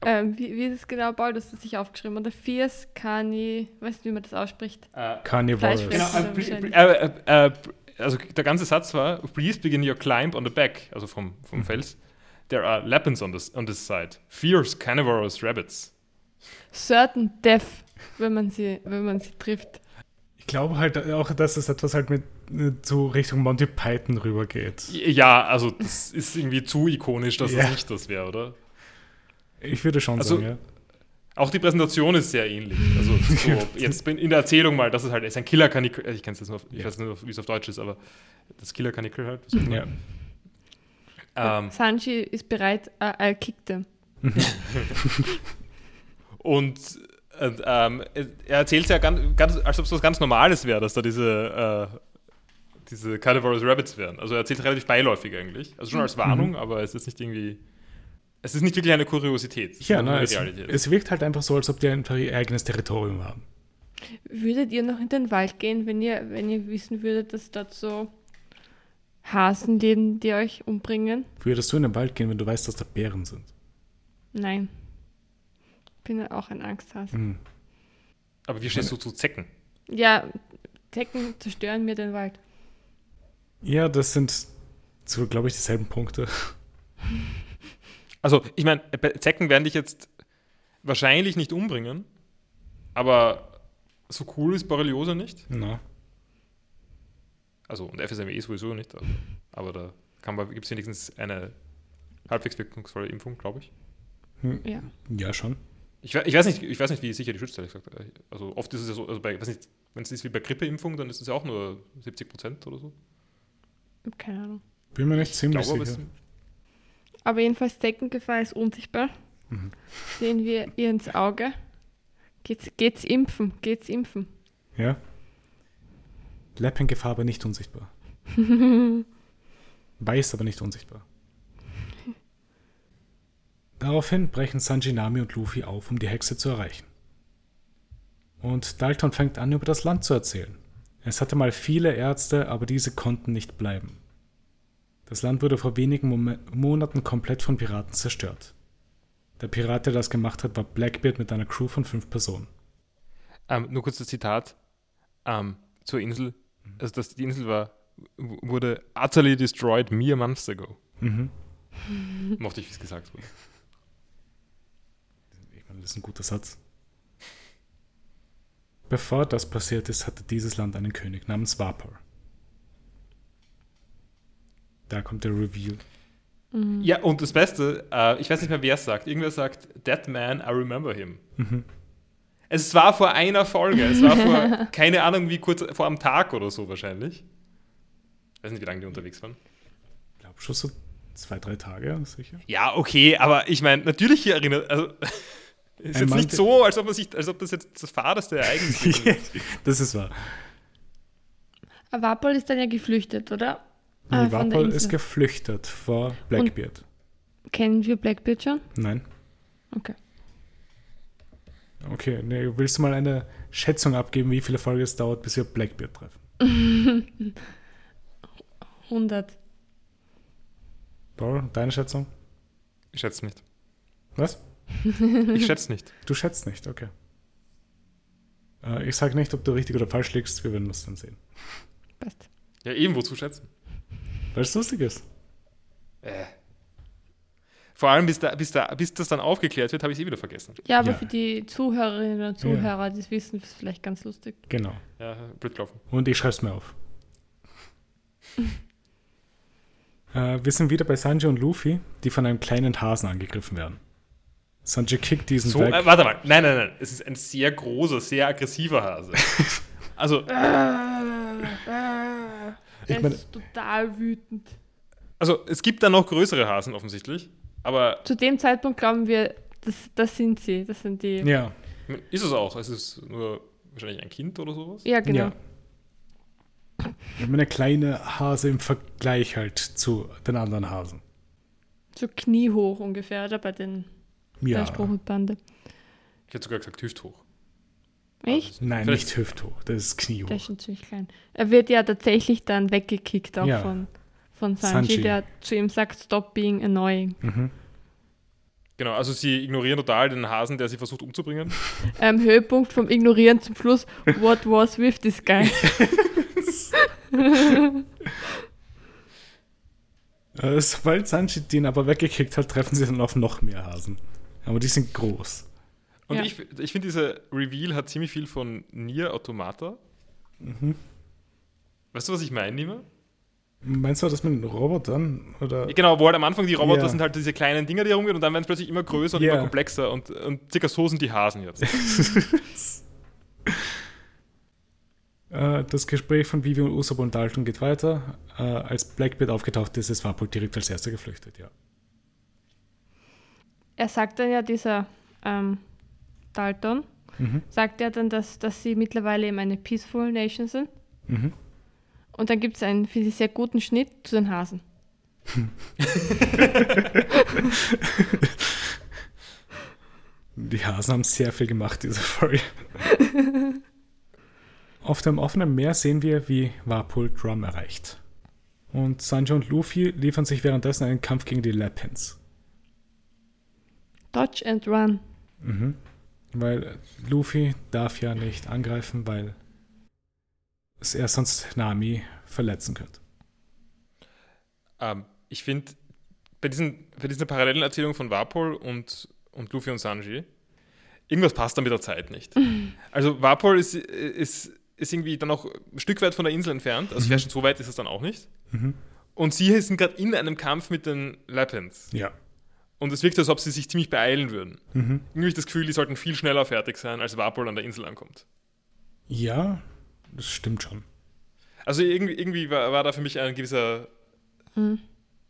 Ähm, wie, wie ist es genau, Paul? Das ist sich aufgeschrieben. Oder Fierce Cani, weißt du, wie man das ausspricht? Äh, Carnivorous. Genau, äh, äh, also der ganze Satz war, please begin your climb on the back, also vom, vom Fels. There are Lapins on this, on this side. Fierce carnivorous rabbits. Certain Death, wenn man sie, wenn man sie trifft. Ich glaube halt auch, dass es etwas halt mit äh, so Richtung Monty Python rübergeht. Ja, also das ist irgendwie zu ikonisch, dass Ja. das nicht das wäre, oder? Ich würde schon Also- sagen, ja. Auch die Präsentation ist sehr ähnlich. Also so, jetzt bin- in der Erzählung mal, das ist halt ist ein Killer Kanickel. Ich kenne es jetzt nur, auf, ich Ja. weiß nicht, wie es auf Deutsch ist, aber das Killer Kanickel halt. ja. Ähm, Sanji ist bereit, äh, er kickt them. Und äh, ähm, er erzählt ja ganz, ganz als ob es was ganz Normales wäre, dass da diese, äh, diese Carnivorous Rabbits wären. Also er erzählt relativ beiläufig eigentlich. Also schon als Warnung, aber es ist nicht irgendwie. Es ist nicht wirklich eine Kuriosität. Es Ja, ne, es, es wirkt halt einfach so, als ob die ihr eigenes Territorium haben. Würdet ihr noch in den Wald gehen, wenn ihr, wenn ihr wissen würdet, dass dort so Hasen leben, die euch umbringen? Würdest du in den Wald gehen, wenn du weißt, dass da Bären sind? Nein. Bin auch ein Angsthase. Hm. aber wie stehst du zu Zecken? Ja, Zecken zerstören mir den Wald. Ja, das sind so, glaube ich, dieselben Punkte. Also, ich meine, Zecken werden dich jetzt wahrscheinlich nicht umbringen, aber so cool ist Borreliose nicht. Na. Also, und FSME sowieso nicht. Aber, aber da gibt es wenigstens eine halbwegs wirkungsvolle Impfung, glaube ich. Hm. Ja. Ja, schon. Ich, ich, weiß nicht, ich weiß nicht, wie sicher die schützt, ehrlich gesagt. Also, oft ist es ja so, also bei, weiß nicht, wenn es ist wie bei Grippeimpfung, dann ist es ja auch nur 70 Prozent oder so. Keine Ahnung. Bin mir nicht Ich ziemlich glaube, aber sicher. Aber jedenfalls Zeckengefahr ist unsichtbar. Mhm. Sehen wir ihr ins Auge. Geht's, geht's impfen? Geht's impfen? Ja. Lappengefahr aber nicht unsichtbar. Weiß aber nicht unsichtbar. Daraufhin brechen Sanji, Nami und Luffy auf, um die Hexe zu erreichen. Und Dalton fängt an, über das Land zu erzählen. Es hatte mal viele Ärzte, aber diese konnten nicht bleiben. Das Land wurde vor wenigen Mom Monaten komplett von Piraten zerstört. Der Pirat, der das gemacht hat, war Blackbeard mit einer Crew von fünf Personen. ähm, nur kurz das Zitat ähm, zur Insel. Also, dass die Insel war, wurde utterly destroyed mere months ago. Mhm. Mochte ich, wie es gesagt wurde. Das ist ein guter Satz. Bevor das passiert ist, hatte dieses Land einen König namens Vapor. Da kommt der Reveal. Ja, und das Beste, äh, ich weiß nicht mehr, wer es sagt. Irgendwer sagt, That man, I remember him. Mhm. Es war vor einer Folge. Es war vor, keine Ahnung, wie kurz, vor einem Tag oder so wahrscheinlich. Ich weiß nicht, wie lange die unterwegs waren. Ich glaube schon so zwei, drei Tage, sicher. Ja, okay, aber ich meine, natürlich hier erinnert, also ist Ein jetzt Mann, nicht so, als ob, man sich, als ob das jetzt das fahreste Ereignis ist. das ist wahr. Avapol ist dann ja geflüchtet, oder? Ah, Nee, Vapor Insel. ist geflüchtet vor Blackbeard. Kennen wir Blackbeard schon? Nein. Okay. Okay, nee, willst du mal eine Schätzung abgeben, wie viele Folgen es dauert, bis wir Blackbeard treffen? 100. Paul, deine Schätzung? Ich schätze nicht. Was? Ich schätze nicht. Du schätzt nicht, okay. Äh, ich sage nicht, ob du richtig oder falsch liegst, wir werden das dann sehen. Passt. Ja, eben, wozu schätzen? Weil es lustig ist. Äh. Vor allem, bis, da, bis, da, bis das dann aufgeklärt wird, habe ich es eh wieder vergessen. Ja, aber Ja. für die Zuhörerinnen und Zuhörer, die es wissen, ist es vielleicht ganz lustig. Genau. Ja, blöd gelaufen. Und ich schreibe es mir auf. äh, wir sind wieder bei Sanji und Luffy, die von einem kleinen Hasen angegriffen werden. Sanji kickt diesen So, weg. äh, warte mal. Nein, nein, nein. Es ist ein sehr großer, sehr aggressiver Hase. Also, Ich er meine- ist total wütend. also, es gibt da noch größere Hasen offensichtlich. Aber Zu dem Zeitpunkt glauben wir, das, das sind sie. Das sind die. ja, ist es auch. Es ist nur wahrscheinlich ein Kind oder sowas. Ja, genau. ja. Ich meine, kleine Hase im Vergleich halt zu den anderen Hasen. So kniehoch ungefähr, oder? Bei den Ja. Strohhutbande. Ich hätte sogar gesagt hüfthoch. Echt? Nein, Vielleicht- nicht hüfthoch, das ist kniehoch. Der ist schon ziemlich klein. Er wird ja tatsächlich dann weggekickt auch Ja. von, von Sanji, Sanji. der zu ihm sagt, stop being annoying. Mhm. Genau, also sie ignorieren total den Hasen, der sie versucht umzubringen. Ähm, Höhepunkt vom Ignorieren zum Schluss, what was with this guy? Äh, sobald Sanji den aber weggekickt hat, treffen sie dann auf noch mehr Hasen. Aber die sind groß. Und Ja. ich, ich finde, dieser Reveal hat ziemlich viel von Nier Automata. Mhm. Weißt du, was ich meine, Nima? Meinst du das mit den Robotern? Oder? Genau, wo halt am Anfang die Roboter Ja. sind halt diese kleinen Dinger, die herumgehen und dann werden es plötzlich immer größer und Ja. immer komplexer und, und circa so sind die Hasen jetzt. Äh, das Gespräch von Vivi und Usopp und Dalton geht weiter. Äh, als Blackbeard aufgetaucht ist, ist Warpol direkt als erster geflüchtet, ja. Er sagt dann ja, dieser ähm, Dalton, Mhm. sagt er dann, dass, dass sie mittlerweile eben eine Peaceful Nation sind. Mhm. Und dann gibt es einen, finde ich, sehr guten Schnitt zu den Hasen. Die Hasen haben sehr viel gemacht, diese Folge. Auf dem offenen Meer sehen wir, wie Warpol Drum erreicht. Und Sanji und Luffy liefern sich währenddessen einen Kampf gegen die Lapins. Dodge and Run. Mhm. Weil Luffy darf ja nicht angreifen, weil es er sonst Nami verletzen könnte. ähm, ich finde, bei, diesen, bei dieser parallelen Erzählung von Warpol und, und Luffy und Sanji, irgendwas passt da mit der Zeit nicht. Also Warpol ist, ist, ist irgendwie dann auch ein Stück weit von der Insel entfernt, also ich weiß schon, so weit ist es dann auch nicht. Mhm. Und sie sind gerade in einem Kampf mit den Lapins. Ja. Und es wirkt, als ob sie sich ziemlich beeilen würden. Mhm. Irgendwie habe ich das Gefühl, die sollten viel schneller fertig sein, als Warpol an der Insel ankommt. Ja, das stimmt schon. Also irgendwie, irgendwie war, war da für mich ein gewisser, Hm.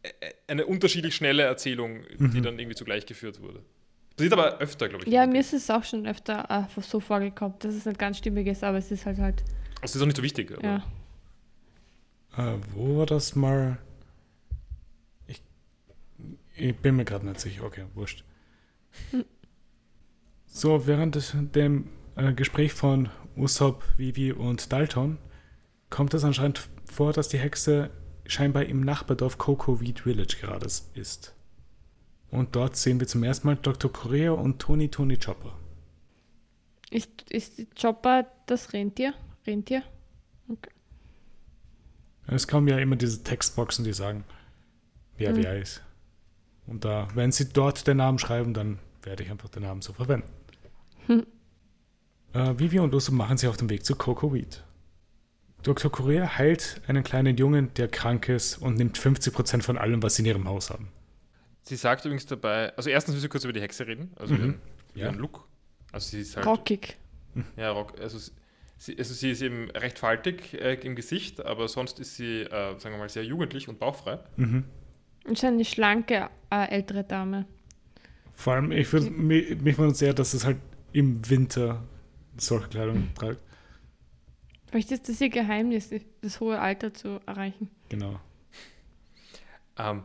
äh, eine unterschiedlich schnelle Erzählung, die Mhm. dann irgendwie zugleich geführt wurde. Passiert aber öfter, glaube ich. Ja, mir ist es auch schon öfter äh, so vorgekommen, dass es nicht ganz stimmig ist, aber es ist halt halt, Welt. Das ist auch nicht so wichtig. Aber ja. Äh, wo war das mal? Ich, bin mir gerade nicht sicher. Okay, wurscht. So, während dem äh, Gespräch von Usopp, Vivi und Dalton kommt es anscheinend vor, dass die Hexe scheinbar im Nachbardorf Coco Weed Village gerade ist. Und dort sehen wir zum ersten Mal Dr. Korea und Tony Tony Chopper. Ist, ist Chopper das Rentier? Rentier? Es kommen ja immer diese Textboxen, die sagen, wer Hm. wer ist. Und da, wenn sie dort den Namen schreiben, dann werde ich einfach den Namen so verwenden. Hm. Äh, Vivi und Uso machen sich auf den Weg zu Coco Weed. Dr. Korea heilt einen kleinen Jungen, der krank ist und nimmt 50% von allem, was sie in ihrem Haus haben. Sie sagt übrigens dabei, also erstens müssen wir kurz über die Hexe reden, also Mhm. ihren, Ja. ihren Look. Also sie ist halt, Rockig. ja, Rock, also sie, also sie ist eben recht faltig äh, im Gesicht, aber sonst ist sie, äh, sagen wir mal, sehr jugendlich und bauchfrei. Mhm. Ist eine schlanke äh, ältere Dame. Vor allem, ich würde mich, mich wundert sehr, dass es halt im Winter solche Kleidung trägt. Vielleicht ist das ihr Geheimnis, das hohe Alter zu erreichen. Genau. Ähm,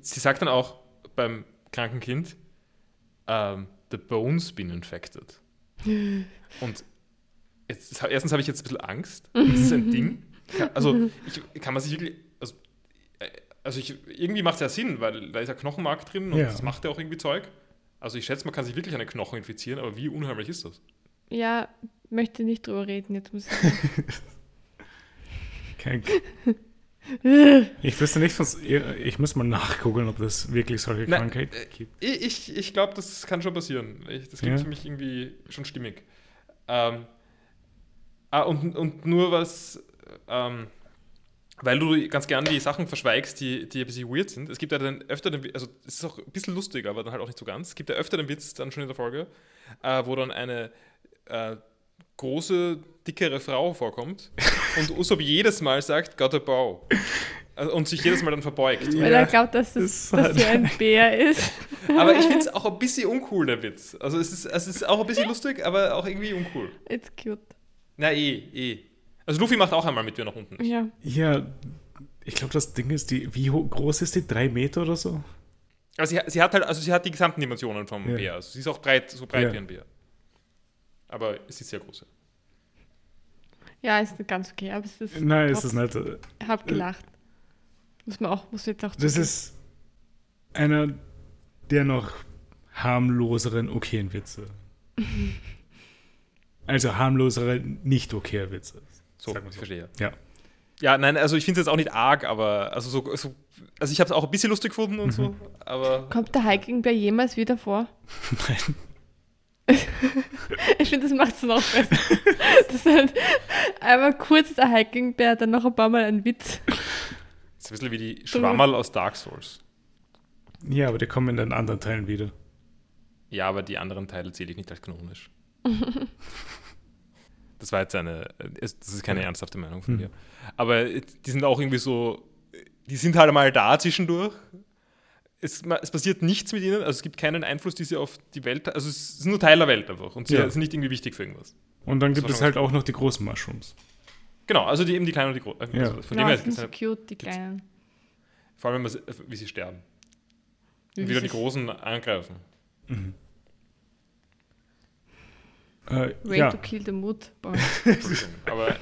sie sagt dann auch beim kranken Kind, ähm, the bone's been infected. Und jetzt, erstens habe ich jetzt ein bisschen Angst. Ist das ein Ding? Also, ich, kann man sich wirklich. Also, ich, irgendwie macht es ja Sinn, weil da ist ja Knochenmark drin und Ja. das macht ja auch irgendwie Zeug. Also, ich schätze, man kann sich wirklich an den Knochen infizieren, aber wie unheimlich ist das? Ja, möchte nicht drüber reden, jetzt muss ich. Kein, ich wüsste nicht, was, ich muss mal nachgucken, ob das wirklich solche Na, Krankheit äh, gibt. Ich, ich, ich glaube, das kann schon passieren. Ich, das klingt Ja. für mich irgendwie schon stimmig. Ähm, ah, und, und nur was, ähm, weil du ganz gern die Sachen verschweigst, die, die ein bisschen weird sind. Es gibt ja dann öfter den, also es ist auch ein bisschen lustig, aber dann halt auch nicht so ganz. Es gibt ja öfter den Witz dann schon in der Folge, äh, wo dann eine äh, große, dickere Frau vorkommt und Usopp jedes Mal sagt, got a bow. Also, und sich jedes Mal dann verbeugt. Weil er glaubt, dass, das, das dass sie ein Bär ist. Aber ich finde es auch ein bisschen uncool, der Witz. Also es ist, es ist auch ein bisschen lustig, aber auch irgendwie uncool. It's cute. Na eh, eh. Also Luffy macht auch einmal mit, er nach unten. Ja. Ja, ich glaube, das Ding ist, die, wie groß ist die? Drei Meter oder so? Also sie, sie hat halt, also sie hat die gesamten Dimensionen vom Ja. Bär. Also sie ist auch breit, so breit Ja. wie ein Bär. Aber es ist sehr groß. Ja, ist nicht ganz okay, aber es ist. Nein, ist hab, es nicht. Hab gelacht. Muss man auch, muss jetzt auch Das ist einer der noch harmloseren okayen Witze. also harmlosere, nicht okaye Witze. So, Sagen wir ich so. verstehe. Ja. Ja, nein, also ich finde es jetzt auch nicht arg, aber also so, so also ich habe es auch ein bisschen lustig gefunden und so, aber Kommt der Hiking-Bär jemals wieder vor? Nein. Ich finde, das macht es noch besser. Das ist halt einmal kurz der Hiking-Bär, dann noch ein paar Mal ein Witz. es ist ein bisschen wie die Schwammerl aus Dark Souls. Ja, aber die kommen in den anderen Teilen wieder. Ja, aber die anderen Teile zähle ich nicht als kanonisch. das war jetzt eine, es- das ist keine Ja. ernsthafte Meinung von Hm. mir. Aber die sind auch irgendwie so, die sind halt mal da zwischendurch. Es, es passiert nichts mit ihnen, also es gibt keinen Einfluss, die sie auf die Welt, also es sind nur Teil der Welt einfach und sie Ja. sind nicht irgendwie wichtig für irgendwas. Und dann Das gibt es halt auch noch die großen Mushrooms. Genau, also die, eben die kleinen und die großen. Also Ja. von dem Ja, her sind so eine, cute, die kleinen. vor allem, wenn man, sie- wie sie sterben. Wie Und wieder die großen angreifen. Äh, Way ja. to kill the mood. Aber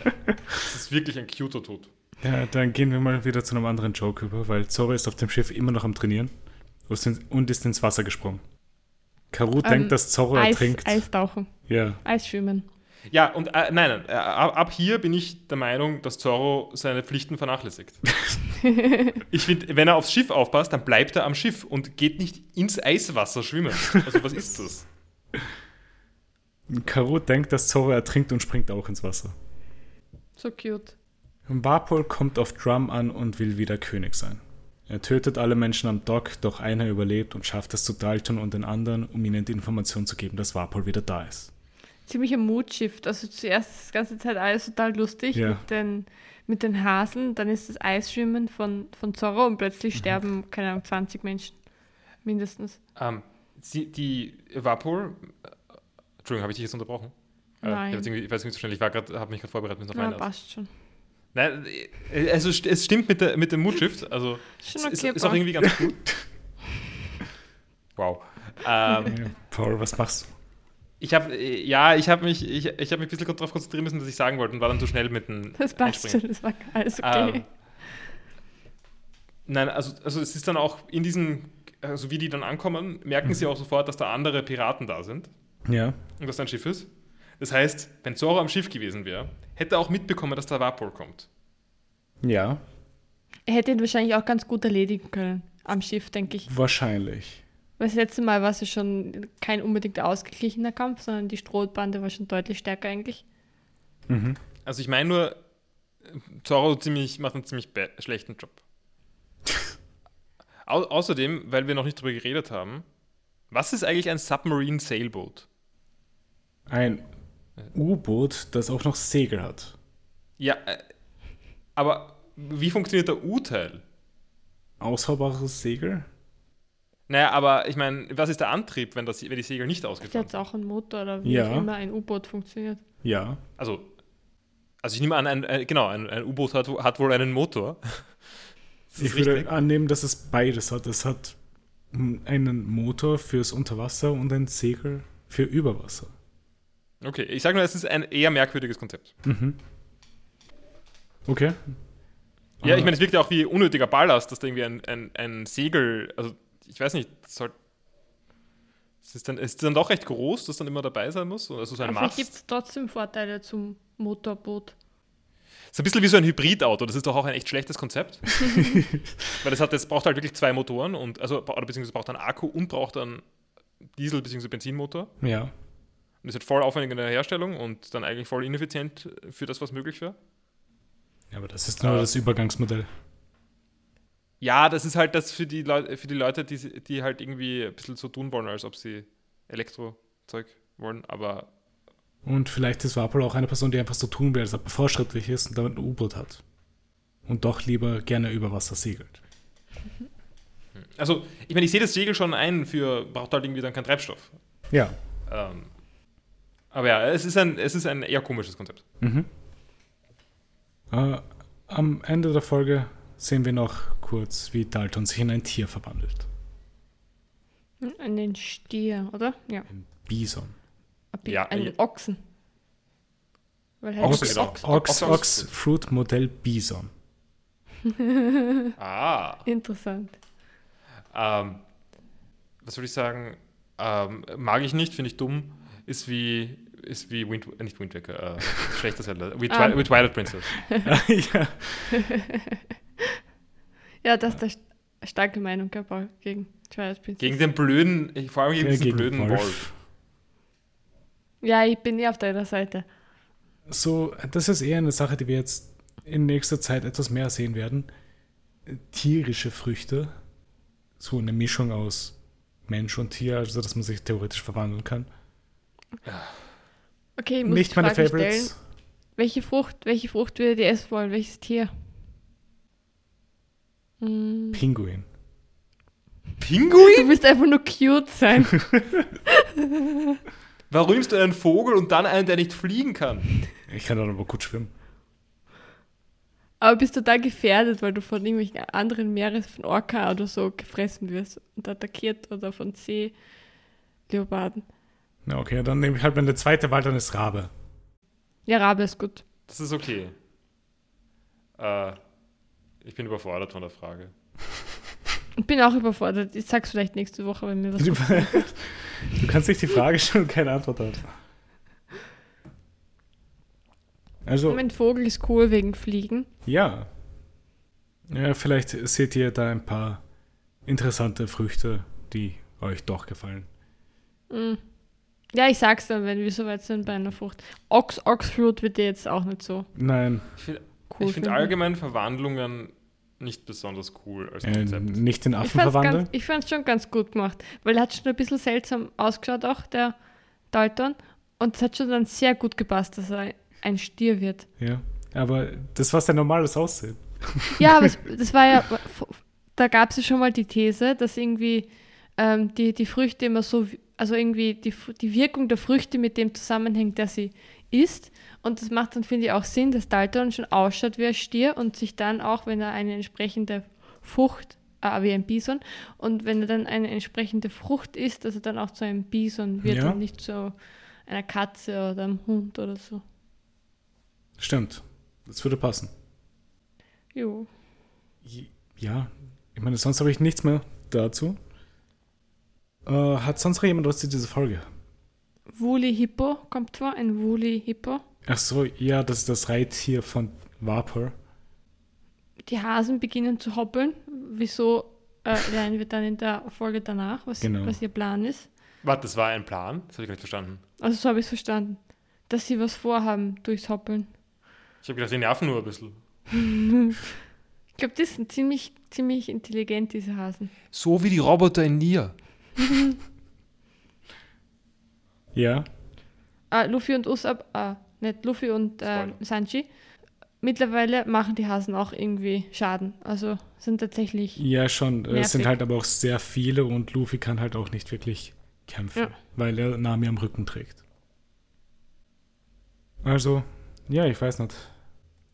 es ist wirklich ein cuter Tod. ja, dann gehen wir mal wieder zu einem anderen Joke über, weil Zoro ist auf dem Schiff immer noch am Trainieren und ist- ins Wasser gesprungen. Karu Ähm, denkt, dass Zoro Eis, ertrinkt. Eistauchen, Ja, Eisschwimmen. Ja, und äh, nein, nein, äh, ab, ab hier bin ich der Meinung, dass Zorro seine Pflichten vernachlässigt. ich finde, wenn er aufs Schiff aufpasst, dann bleibt er am Schiff und geht nicht ins Eiswasser schwimmen. Also was ist das? Karu denkt, dass Zoro ertrinkt und springt auch ins Wasser. So cute. Warpol kommt auf Drum an und will wieder König sein. Er tötet alle Menschen am Dock, doch einer überlebt und schafft es zu Dalton und den anderen, um ihnen die Information zu geben, dass Warpol wieder da ist. Ziemlicher Mood-Shift. Also zuerst ist die ganze Zeit alles total lustig Ja. mit, den, mit den Hasen, dann ist das Eisschwimmen von, von Zorro und plötzlich Mhm. sterben, keine Ahnung, 20 Menschen. Mindestens. Ähm, sie, die Vapor. Äh, Entschuldigung, habe ich dich jetzt unterbrochen? Äh, Nein. Ich, ich weiß nicht so schnell, ich habe mich gerade vorbereitet müssen auf Ja, eine. passt schon. Nein, äh, also es stimmt mit, der, mit dem Moodshift. Also Schon ist, ist auch irgendwie ganz cool. Wow. Ähm, Paul, was machst du? Ich habe, ja, ich habe mich, ich, ich habe mich ein bisschen darauf konzentrieren müssen, was ich sagen wollte und war dann zu schnell mit dem Das passt schon, das war alles okay. Ähm, nein, also, also es ist dann auch in diesen, also wie die dann ankommen, merken sie auch sofort, dass da andere Piraten da sind Ja, und dass da ein Schiff ist. Das heißt, wenn Zoro am Schiff gewesen wäre, hätte er auch mitbekommen, dass da Vapor kommt. ja, er hätte ihn wahrscheinlich auch ganz gut erledigen können. Am Schiff, denke ich. wahrscheinlich. Weil das letzte Mal war es ja schon kein unbedingt ausgeglichener Kampf, sondern die Strohbande war schon deutlich stärker eigentlich. Mhm. Also ich meine nur, Zoro ziemlich, macht einen ziemlich schlechten Job. Au außerdem, weil wir noch nicht drüber geredet haben, was ist eigentlich ein Submarine Sailboat? Ein U-Boot, das auch noch Segel hat. Ja, äh, aber wie funktioniert der U-Teil? Ausfahbares Segel? Naja, aber ich meine, was ist der Antrieb, wenn, das, wenn die Segel nicht Ist ausgefahren jetzt sind? auch ein Motor oder wie Ja. immer ein U-Boot funktioniert. Ja. Also, also ich nehme an, ein, ein, genau, ein, ein U-Boot hat, hat wohl einen Motor. Ich würde annehmen, dass es beides hat. Es hat einen Motor fürs Unterwasser und ein Segel für Überwasser. Okay, ich sage nur, es ist ein eher merkwürdiges Konzept. Mhm. Okay. Ja, ich Ah, meine, es wirkt ja auch wie unnötiger Ballast, dass da irgendwie ein, ein, ein Segel, also ich weiß nicht, soll, es ist, dann, es ist dann doch recht groß, dass dann immer dabei sein muss, also so ein Aber vielleicht gibt Mast. es trotzdem Vorteile zum Motorboot. ist ein bisschen wie so ein Hybridauto, das ist doch auch ein echt schlechtes Konzept. Weil das, hat, das braucht halt wirklich zwei Motoren, und, also, beziehungsweise braucht einen Akku und braucht einen Diesel- bzw. Benzinmotor. Ja. Und das ist halt voll aufwendig in der Herstellung und dann eigentlich voll ineffizient für das, was möglich wäre. Ja, aber das ist nur Ah. das Übergangsmodell. Ja, das ist halt das für die, Leu für die Leute, die, die halt irgendwie ein bisschen so tun wollen, als ob sie Elektrozeug wollen, aber Und vielleicht ist Warpol auch eine Person, die einfach so tun will, als ob er fortschrittlich ist und damit ein U-Boot hat. Und doch lieber gerne über Wasser segelt. also ich meine, ich sehe das Segel schon ein für, braucht halt irgendwie dann keinen Treibstoff. Ja. Ähm, aber ja, es ist, ein, es ist ein eher komisches Konzept. Mhm. Äh, am Ende der Folge sehen wir noch kurz, wie Dalton sich in ein Tier verwandelt. Hm, Einen Stier, oder? Ja. Ein Bison. Ein Bi- Ja, einen ja. Ochsen. Weil halt genau. Ox, Ox, Ochse- Ox, Fruit Modell Bison. Ah. Interessant. Ähm, was soll ich sagen? Ähm, mag ich nicht, finde ich dumm. Ist wie, ist wie Wind, äh, nicht Wind Waker, äh, schlechter Zelda. Wie, Twi Ah. wie Twilight Princess. ja. Ja, das ist eine starke Meinung gehabt auch gegen Twilight Princess. Gegen den blöden, vor allem gegen Ja, diesen gegen blöden Wolf. Wolf. ja, ich bin eh auf deiner Seite. So, das ist eher eine Sache, die wir jetzt in nächster Zeit etwas mehr sehen werden. Tierische Früchte. So eine Mischung aus Mensch und Tier, also dass man sich theoretisch verwandeln kann. Okay, ich muss Nicht die meine Frage Favorites. stellen. Welche Frucht, welche Frucht würdet ihr essen wollen? Welches Tier? Hm, Pinguin. Pinguin? Du willst einfach nur cute sein. Warum nimmst du einen Vogel und dann einen, der nicht fliegen kann? Ich kann dann aber gut schwimmen. Aber bist total gefährdet, weil du von irgendwelchen anderen Meeres, von Orca oder so gefressen wirst und attackiert oder von Seeleoparden. Na okay, dann nehme ich halt meine zweite Wahl, dann ist Rabe. Ja, Rabe ist gut. Das ist okay. Äh, ich bin überfordert von der Frage. Ich bin auch überfordert. Ich sag's vielleicht nächste Woche, wenn mir was Du kannst nicht die Frage stellen und keine Antwort haben. Also, Mein Vogel ist cool wegen Fliegen. ja. Ja, vielleicht seht ihr da ein paar interessante Früchte, die euch doch gefallen. Mm. Ja, ich sag's dann, wenn wir soweit sind bei einer Frucht. Ox, Oxfruit wird dir jetzt auch nicht so Nein, Ich finde cool find allgemein Verwandlungen nicht besonders cool als äh, Konzept. nicht den Ich Affen verwandeln. ich fand's schon ganz gut gemacht, weil er hat schon ein bisschen seltsam ausgeschaut, auch der Dalton. Und es hat schon dann sehr gut gepasst, dass er ein Stier wird. Ja, aber das war sein normales Aussehen. Ja, aber es, das war ja, da gab es ja schon mal die These, dass irgendwie ähm, die, die Früchte immer so, also irgendwie die, die Wirkung der Früchte mit dem zusammenhängt, der sie isst. Und das macht dann, finde ich, auch Sinn, dass Dalton schon ausschaut wie ein Stier und sich dann auch, wenn er eine entsprechende Frucht, äh, wie ein Bison, und wenn er dann eine entsprechende Frucht isst, dass er dann auch zu einem Bison wird Ja. und nicht zu einer Katze oder einem Hund oder so. Stimmt, das würde passen. Jo. Ja, ich meine, sonst habe ich nichts mehr dazu. Äh, hat sonst noch jemand was zu dieser Folge? Woolly Hippo kommt vor, ein Woolly Hippo. Ach so, ja, das ist das Reittier von Vapor. Die Hasen beginnen zu hoppeln. Wieso äh, lernen wir dann in der Folge danach, was, Genau. was ihr Plan ist? Warte, das war ein Plan? Das habe ich gar nicht verstanden. Also so habe ich es verstanden. Dass sie was vorhaben durchs Hoppeln. Ich habe gedacht, die nerven nur ein bisschen. Ich glaube, die sind ziemlich, ziemlich intelligent, diese Hasen. So wie die Roboter in Nier. Ja, Äh, Luffy und Usopp, äh, nicht Luffy und äh, Spoiler. Sanji. Mittlerweile machen die Hasen auch irgendwie Schaden. Also sind tatsächlich. ja schon. äh, Es sind Nervig. halt aber auch sehr viele und Luffy kann halt auch nicht wirklich kämpfen, Ja. weil er Nami am Rücken trägt. Also, ja, ich weiß nicht.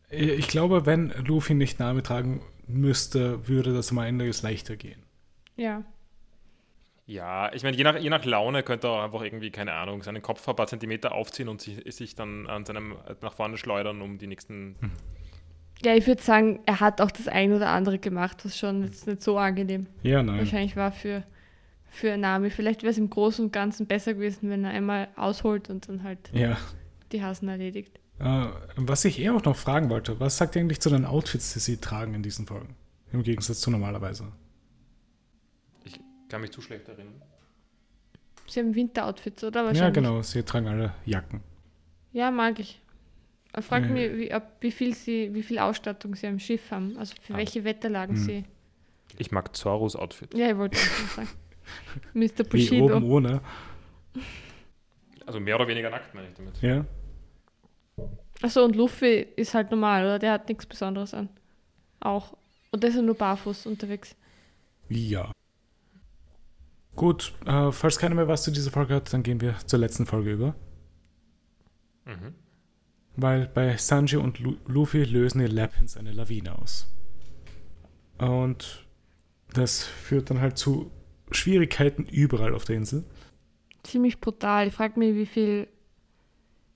Ich glaube, wenn Luffy nicht Nami tragen müsste, würde das am Ende leichter gehen. Ja. Ja, ich meine, je nach, je nach Laune könnte er auch einfach irgendwie, keine Ahnung, seinen Kopf ein paar Zentimeter aufziehen und sich, sich dann an seinem nach vorne schleudern, um die nächsten. Ja, ich würde sagen, er hat auch das ein oder andere gemacht, was schon jetzt nicht so angenehm Ja, nein. wahrscheinlich war für, für Nami. Vielleicht wäre es im Großen und Ganzen besser gewesen, wenn er einmal ausholt und dann halt Ja. die Hasen erledigt. Äh, was ich eher auch noch fragen wollte, was sagt ihr eigentlich zu den Outfits, die sie tragen in diesen Folgen? Im Gegensatz zu normalerweise. Kann mich zu schlecht erinnern. Sie haben Winteroutfits, oder? Ja, genau, sie tragen alle Jacken. Ja, mag ich. Er fragt Ja. mich, wie, ob, wie, viel sie, wie viel Ausstattung sie am Schiff haben, also für Ah. welche Wetterlagen Hm. sie. Ich mag Zorros Outfit. Ja, ich wollte das sagen. Mr. Wie Bushido. oben ohne. Also mehr oder weniger nackt, meine ich damit. Ja. Achso, und Luffy ist halt normal, oder? Der hat nichts Besonderes an. Auch. Und der ist ja nur barfuß unterwegs. Ja. Gut, äh, falls keiner mehr was zu dieser Folge hat, dann gehen wir zur letzten Folge über. Mhm. Weil bei Sanji und Lu Luffy lösen ihr Lapins eine Lawine aus. Und das führt dann halt zu Schwierigkeiten überall auf der Insel. Ziemlich brutal. Ich frage mich, wie viel,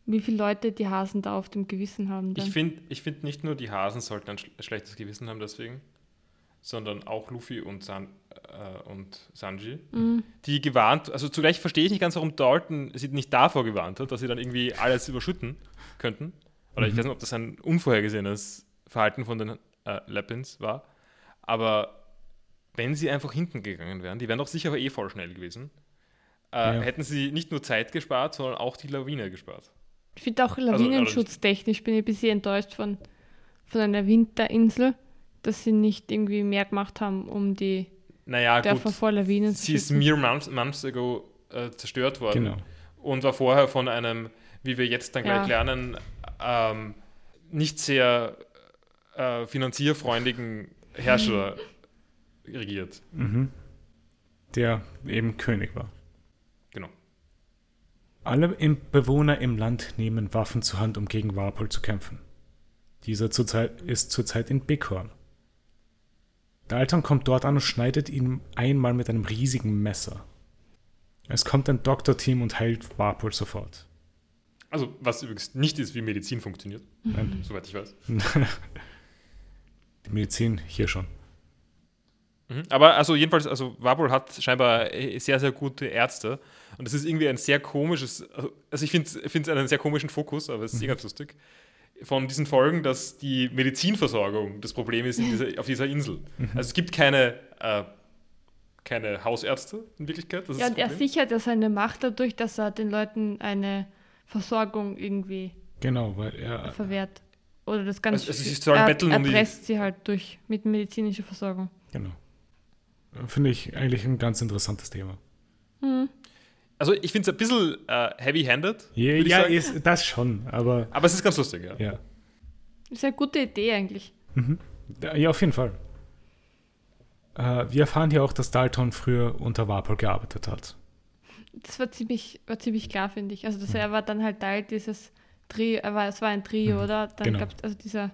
wie viele Leute die Hasen da auf dem Gewissen haben. Dann. Ich finde ich find nicht nur die Hasen sollten ein sch schlechtes Gewissen haben deswegen, sondern auch Luffy und, San äh, und Sanji, Mhm. die gewarnt, also zugleich verstehe ich nicht ganz, warum Dalton sie nicht davor gewarnt hat, dass sie dann irgendwie alles überschütten könnten. Oder ich Mhm. weiß nicht, ob das ein unvorhergesehenes Verhalten von den äh, Lappins war. Aber wenn sie einfach hinten gegangen wären, die wären doch sicher eh voll schnell gewesen, äh, Ja. hätten sie nicht nur Zeit gespart, sondern auch die Lawine gespart. Ich finde auch also lawinenschutztechnisch bin ich ein bisschen enttäuscht von, von einer Winterinsel, dass sie nicht irgendwie mehr gemacht haben, um die Naja, Dörfer gut. vor Lawinen Sie ist mere months, months ago äh, zerstört worden Genau. und war vorher von einem, wie wir jetzt dann gleich Ja. lernen, ähm, nicht sehr äh, finanzierfreundlichen Herrscher regiert. Mhm. Der eben König war. Genau. Alle im Bewohner im Land nehmen Waffen zur Hand, um gegen Warpol zu kämpfen. Dieser zurzeit ist zurzeit in Bighorn. Dalton kommt dort an und schneidet ihn einmal mit einem riesigen Messer. Es kommt ein Doktorteam und heilt Warpol sofort. Also, was übrigens nicht ist, wie Medizin funktioniert, Nein, soweit ich weiß. die Medizin hier schon. Mhm. Aber also jedenfalls, also Warpol hat scheinbar äh, sehr, sehr gute Ärzte. Und es ist irgendwie ein sehr komisches, also ich finde es einen sehr komischen Fokus, aber es ist eh ganz lustig, von diesen Folgen, dass die Medizinversorgung das Problem ist in dieser, auf dieser Insel. Also es gibt keine, äh, keine Hausärzte in Wirklichkeit. Das ist Ja, das und er sichert ja seine Macht dadurch, dass er den Leuten eine Versorgung irgendwie Genau, weil er. verwehrt. Oder das Ganze. Also- also sie sollen er, betteln um die- erpresst sie halt durch mit medizinischer Versorgung. Genau. Finde ich eigentlich ein ganz interessantes Thema. Also ich finde es ein bisschen äh, heavy-handed, Ja, ja ist das schon, aber aber es ist ganz lustig, ja. ja. Ist eine gute Idee eigentlich. Ja, Ja, auf jeden Fall. Äh, wir erfahren hier auch, dass Dalton früher unter Warpol gearbeitet hat. Das war ziemlich, war ziemlich klar, finde ich. Also dass er war dann halt Teil dieses Trio, er war, es war ein Trio, Mhm. oder? Dann Genau. gab es also dieser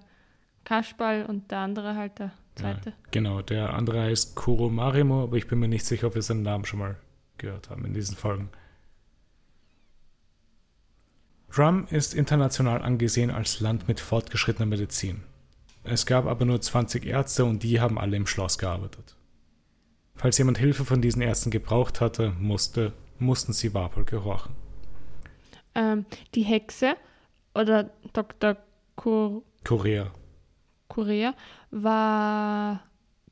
Kaschball und der andere halt der zweite. Ja, genau, der andere heißt Kuro Marimo, aber ich bin mir nicht sicher, ob wir seinen Namen schon mal gehört haben in diesen Folgen. Drum ist international angesehen als Land mit fortgeschrittener Medizin. Es gab aber nur 20 Ärzte und die haben alle im Schloss gearbeitet. Falls jemand Hilfe von diesen Ärzten gebraucht hatte, musste, mussten sie Warpol gehorchen. Ähm, die Hexe oder Dr. Kur Korea. Korea war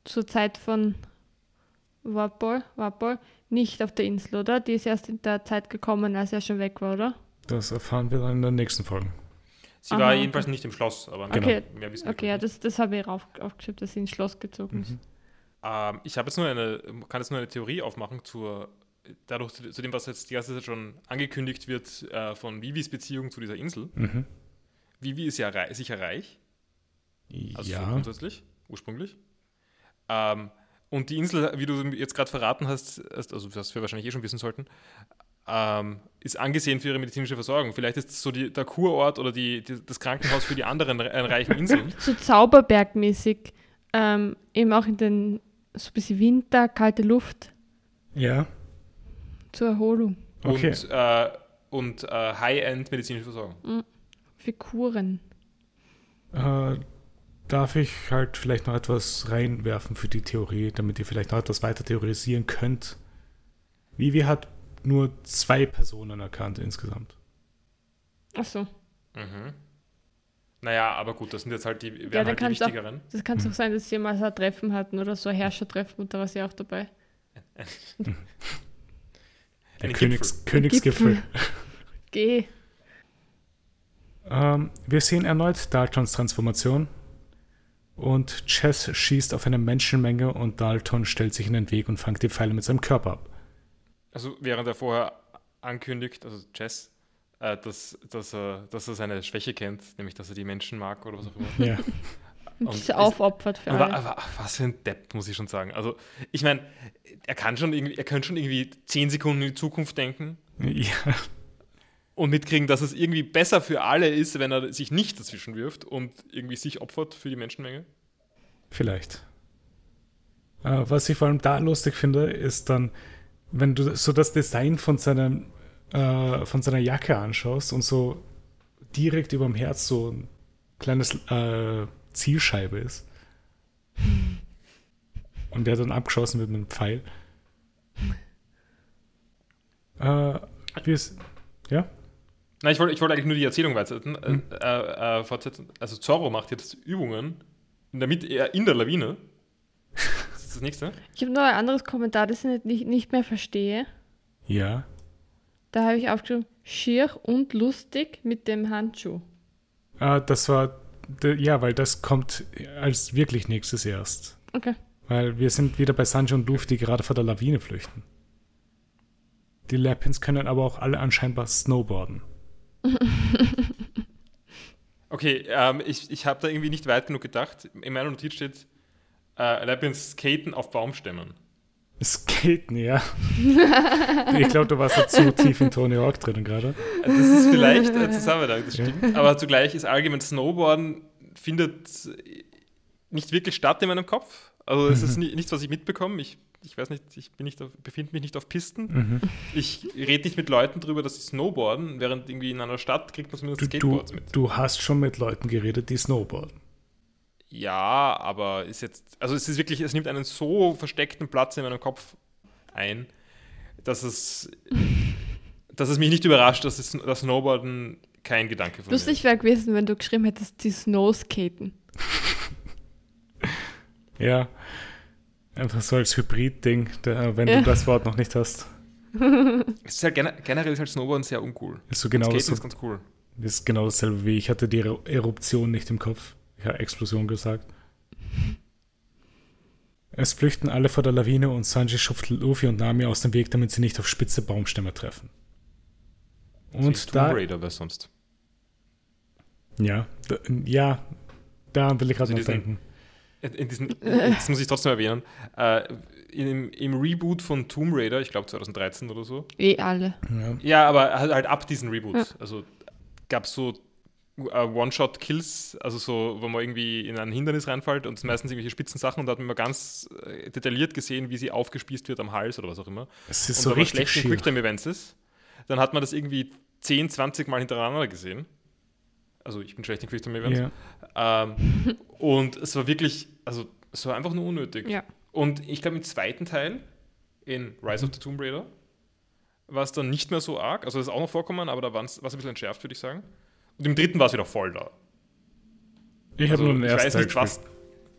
zur Zeit von Warpol, Warpol nicht auf der Insel, oder? Die ist erst in der Zeit gekommen, als er schon weg war, oder? Das erfahren wir dann in den nächsten Folgen. Sie Aha, war okay. jedenfalls nicht im Schloss, aber Genau. Okay, mehr wissen wir okay, ja, das, das habe ich rauf, aufgeschrieben, dass sie ins Schloss gezogen ist. Ähm, ich habe jetzt nur eine, kann jetzt nur eine Theorie aufmachen zur, dadurch zu, zu dem, was jetzt die ganze Zeit schon angekündigt wird äh, von Vivis Beziehung zu dieser Insel. Mhm. Vivi ist ja rei sicher reich, also so ja, grundsätzlich, ursprünglich. Ähm, und die Insel, wie du jetzt gerade verraten hast, also was wir wahrscheinlich eh schon wissen sollten, ähm, ist angesehen für ihre medizinische Versorgung. Vielleicht ist es so die, der Kurort oder die, die, das Krankenhaus für die anderen äh, reichen Inseln. So Zauberbergmäßig, ähm, eben auch in den, so ein bisschen Winter, kalte Luft ja, zur Erholung, Okay. Und, äh, und äh, High-End medizinische Versorgung. für Kuren. Darf ich halt vielleicht noch etwas reinwerfen für die Theorie, damit ihr vielleicht noch etwas weiter theorisieren könnt? Vivi hat nur zwei Personen erkannt insgesamt. Achso, Mhm. Naja, aber gut, das sind jetzt halt die, wären dann halt die kann's auch- wichtigeren. das kann doch sein, dass sie mal so ein Treffen hatten oder so ein Herrschertreffen und da war sie auch dabei. Der Einen Königs Königsgipfel. Geh. Ähm, wir sehen erneut Daltons Transformation und Chess schießt auf eine Menschenmenge und Dalton stellt sich in den Weg und fängt die Pfeile mit seinem Körper ab. Also während er vorher ankündigt, also Jess, äh, dass, dass, er, dass er seine Schwäche kennt, nämlich dass er die Menschen mag oder was auch immer. Ja, Und, sich aufopfert für Aber, alle. aber was für ein Depp, muss ich schon sagen. Also, ich meine, er kann schon irgendwie, er könnte schon irgendwie zehn Sekunden in die Zukunft denken ja. Und mitkriegen, dass es irgendwie besser für alle ist, wenn er sich nicht dazwischen wirft und irgendwie sich opfert für die Menschenmenge. Vielleicht. Äh, was ich vor allem da lustig finde, ist dann, wenn du so das Design von seinem äh, von seiner Jacke anschaust und so direkt über dem Herz so ein kleines äh, Zielscheibe ist. Und der dann abgeschossen wird mit einem Pfeil. Äh, wie ist, ja? Nein, ich wollte ich wollt eigentlich nur die Erzählung weitersetzen. Äh, äh, äh, fortsetzen. Also Zorro macht jetzt Übungen in der, Mitte, äh, in der Lawine. Das ist das nächste. Ich habe noch ein anderes Kommentar, das ich nicht, nicht mehr verstehe. Ja. Da habe ich aufgeschrieben, schier und lustig mit dem Handschuh. Ah, das war, ja, weil das kommt als wirklich nächstes erst. Okay. Weil wir sind wieder bei Sanji und Luffy, die gerade vor der Lawine flüchten. Die Lapins können aber auch alle anscheinend snowboarden. Okay, ähm, ich, ich habe da irgendwie nicht weit genug gedacht. In meiner Notiz steht, äh, Lapins skaten auf Baumstämmen. Skaten, ja. ich glaube, du warst ja zu tief in Tony Hawk drin gerade. Das ist vielleicht ein Zusammenhang, das stimmt. Aber zugleich ist allgemein Snowboarden findet nicht wirklich statt in meinem Kopf. Also es ist ni- nichts, was ich mitbekomme. Ich, ich weiß nicht, ich bin nicht auf, befinde mich nicht auf Pisten. Mhm. Ich rede nicht mit Leuten drüber, dass sie snowboarden, während irgendwie in einer Stadt kriegt man zumindest Du, du, Skateboards mit. du hast schon mit Leuten geredet, die snowboarden. Ja, aber ist jetzt, also es ist wirklich, es nimmt einen so versteckten Platz in meinem Kopf ein, dass es, dass es mich nicht überrascht, dass es, das Snowboarden kein Gedanke von mir Lustig wäre gewesen, wenn du geschrieben hättest, die Snowskaten. Ja. Einfach so als Hybrid-Ding, der- wenn Ja. du das Wort noch nicht hast. Es ist halt gener- generell ist halt Snowboarden sehr uncool. Ist so genau, Skaten so, ist ganz cool. ist genau dasselbe wie ich hatte die Eru- Eruption nicht im Kopf. Ich habe Explosion gesagt. Es flüchten alle vor der Lawine und Sanji schupft Luffy und Nami aus dem Weg, damit sie nicht auf spitze Baumstämme treffen. Und Tomb da, Raider wäre sonst. ja, da, ja, da will ich gerade Also noch denken. In, in diesen, das muss ich trotzdem erwähnen. Äh, im, Im Reboot von Tomb Raider, ich glaube 2013 oder so. Eh alle. Ja. Ja, aber halt, halt ab diesen Reboot. Ja. Also gab es so äh, One-Shot-Kills, also so, wo man irgendwie in ein Hindernis reinfällt und es sind meistens irgendwelche spitzen Sachen und da hat man mal ganz äh, detailliert gesehen, wie sie aufgespießt wird am Hals oder was auch immer. Es ist und so wenn man richtig schlecht in schier. Quicktime-Events ist, dann hat man das irgendwie 10, 20 Mal hintereinander gesehen. Also ich bin schlecht in Quicktime-Events. Ja. Ähm, und es war wirklich, also es war einfach nur unnötig. Ja. Und ich glaube, im zweiten Teil, in Rise of the Tomb Raider, war es dann nicht mehr so arg. Also das ist auch noch vorkommen, aber da war es ein bisschen entschärft, würde ich sagen. Und im dritten war es wieder voll da. Ich habe Also, nur den ich ersten Teil nicht, was.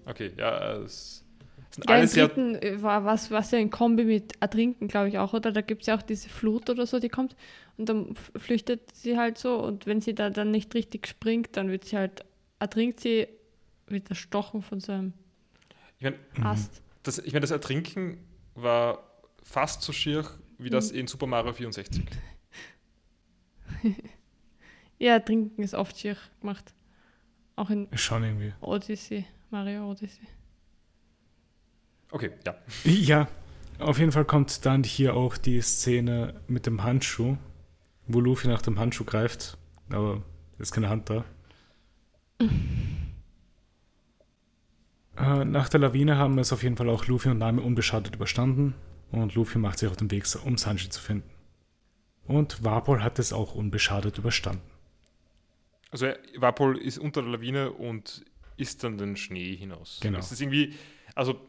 Okay, ja, es sind Ja, im alles sehr. dritten äh, war was, was ja in Kombi mit Ertrinken, glaube ich, auch, oder? Da gibt es ja auch diese Flut oder so, die kommt und dann flüchtet sie halt so und wenn sie da dann nicht richtig springt, dann wird sie halt, ertrinkt sie, wird erstochen von so einem Ich meine, Ast. das, ich mein, das Ertrinken war fast so schier wie das Mhm. in Super Mario 64. Ja, Ertrinken ist oft schier gemacht. Auch in Schon irgendwie. Odyssey, Mario Odyssey. Okay, ja. Ja, auf jeden Fall kommt dann hier auch die Szene mit dem Handschuh, wo Luffy nach dem Handschuh greift, aber ist keine Hand da. Äh, nach der Lawine haben es auf jeden Fall auch Luffy und Nami unbeschadet überstanden und Luffy macht sich auf den Weg, um Sanji zu finden. Und Warpol hat es auch unbeschadet überstanden. Also Vapol ist unter der Lawine und ist dann den Schnee hinaus. Genau. Es ist irgendwie, also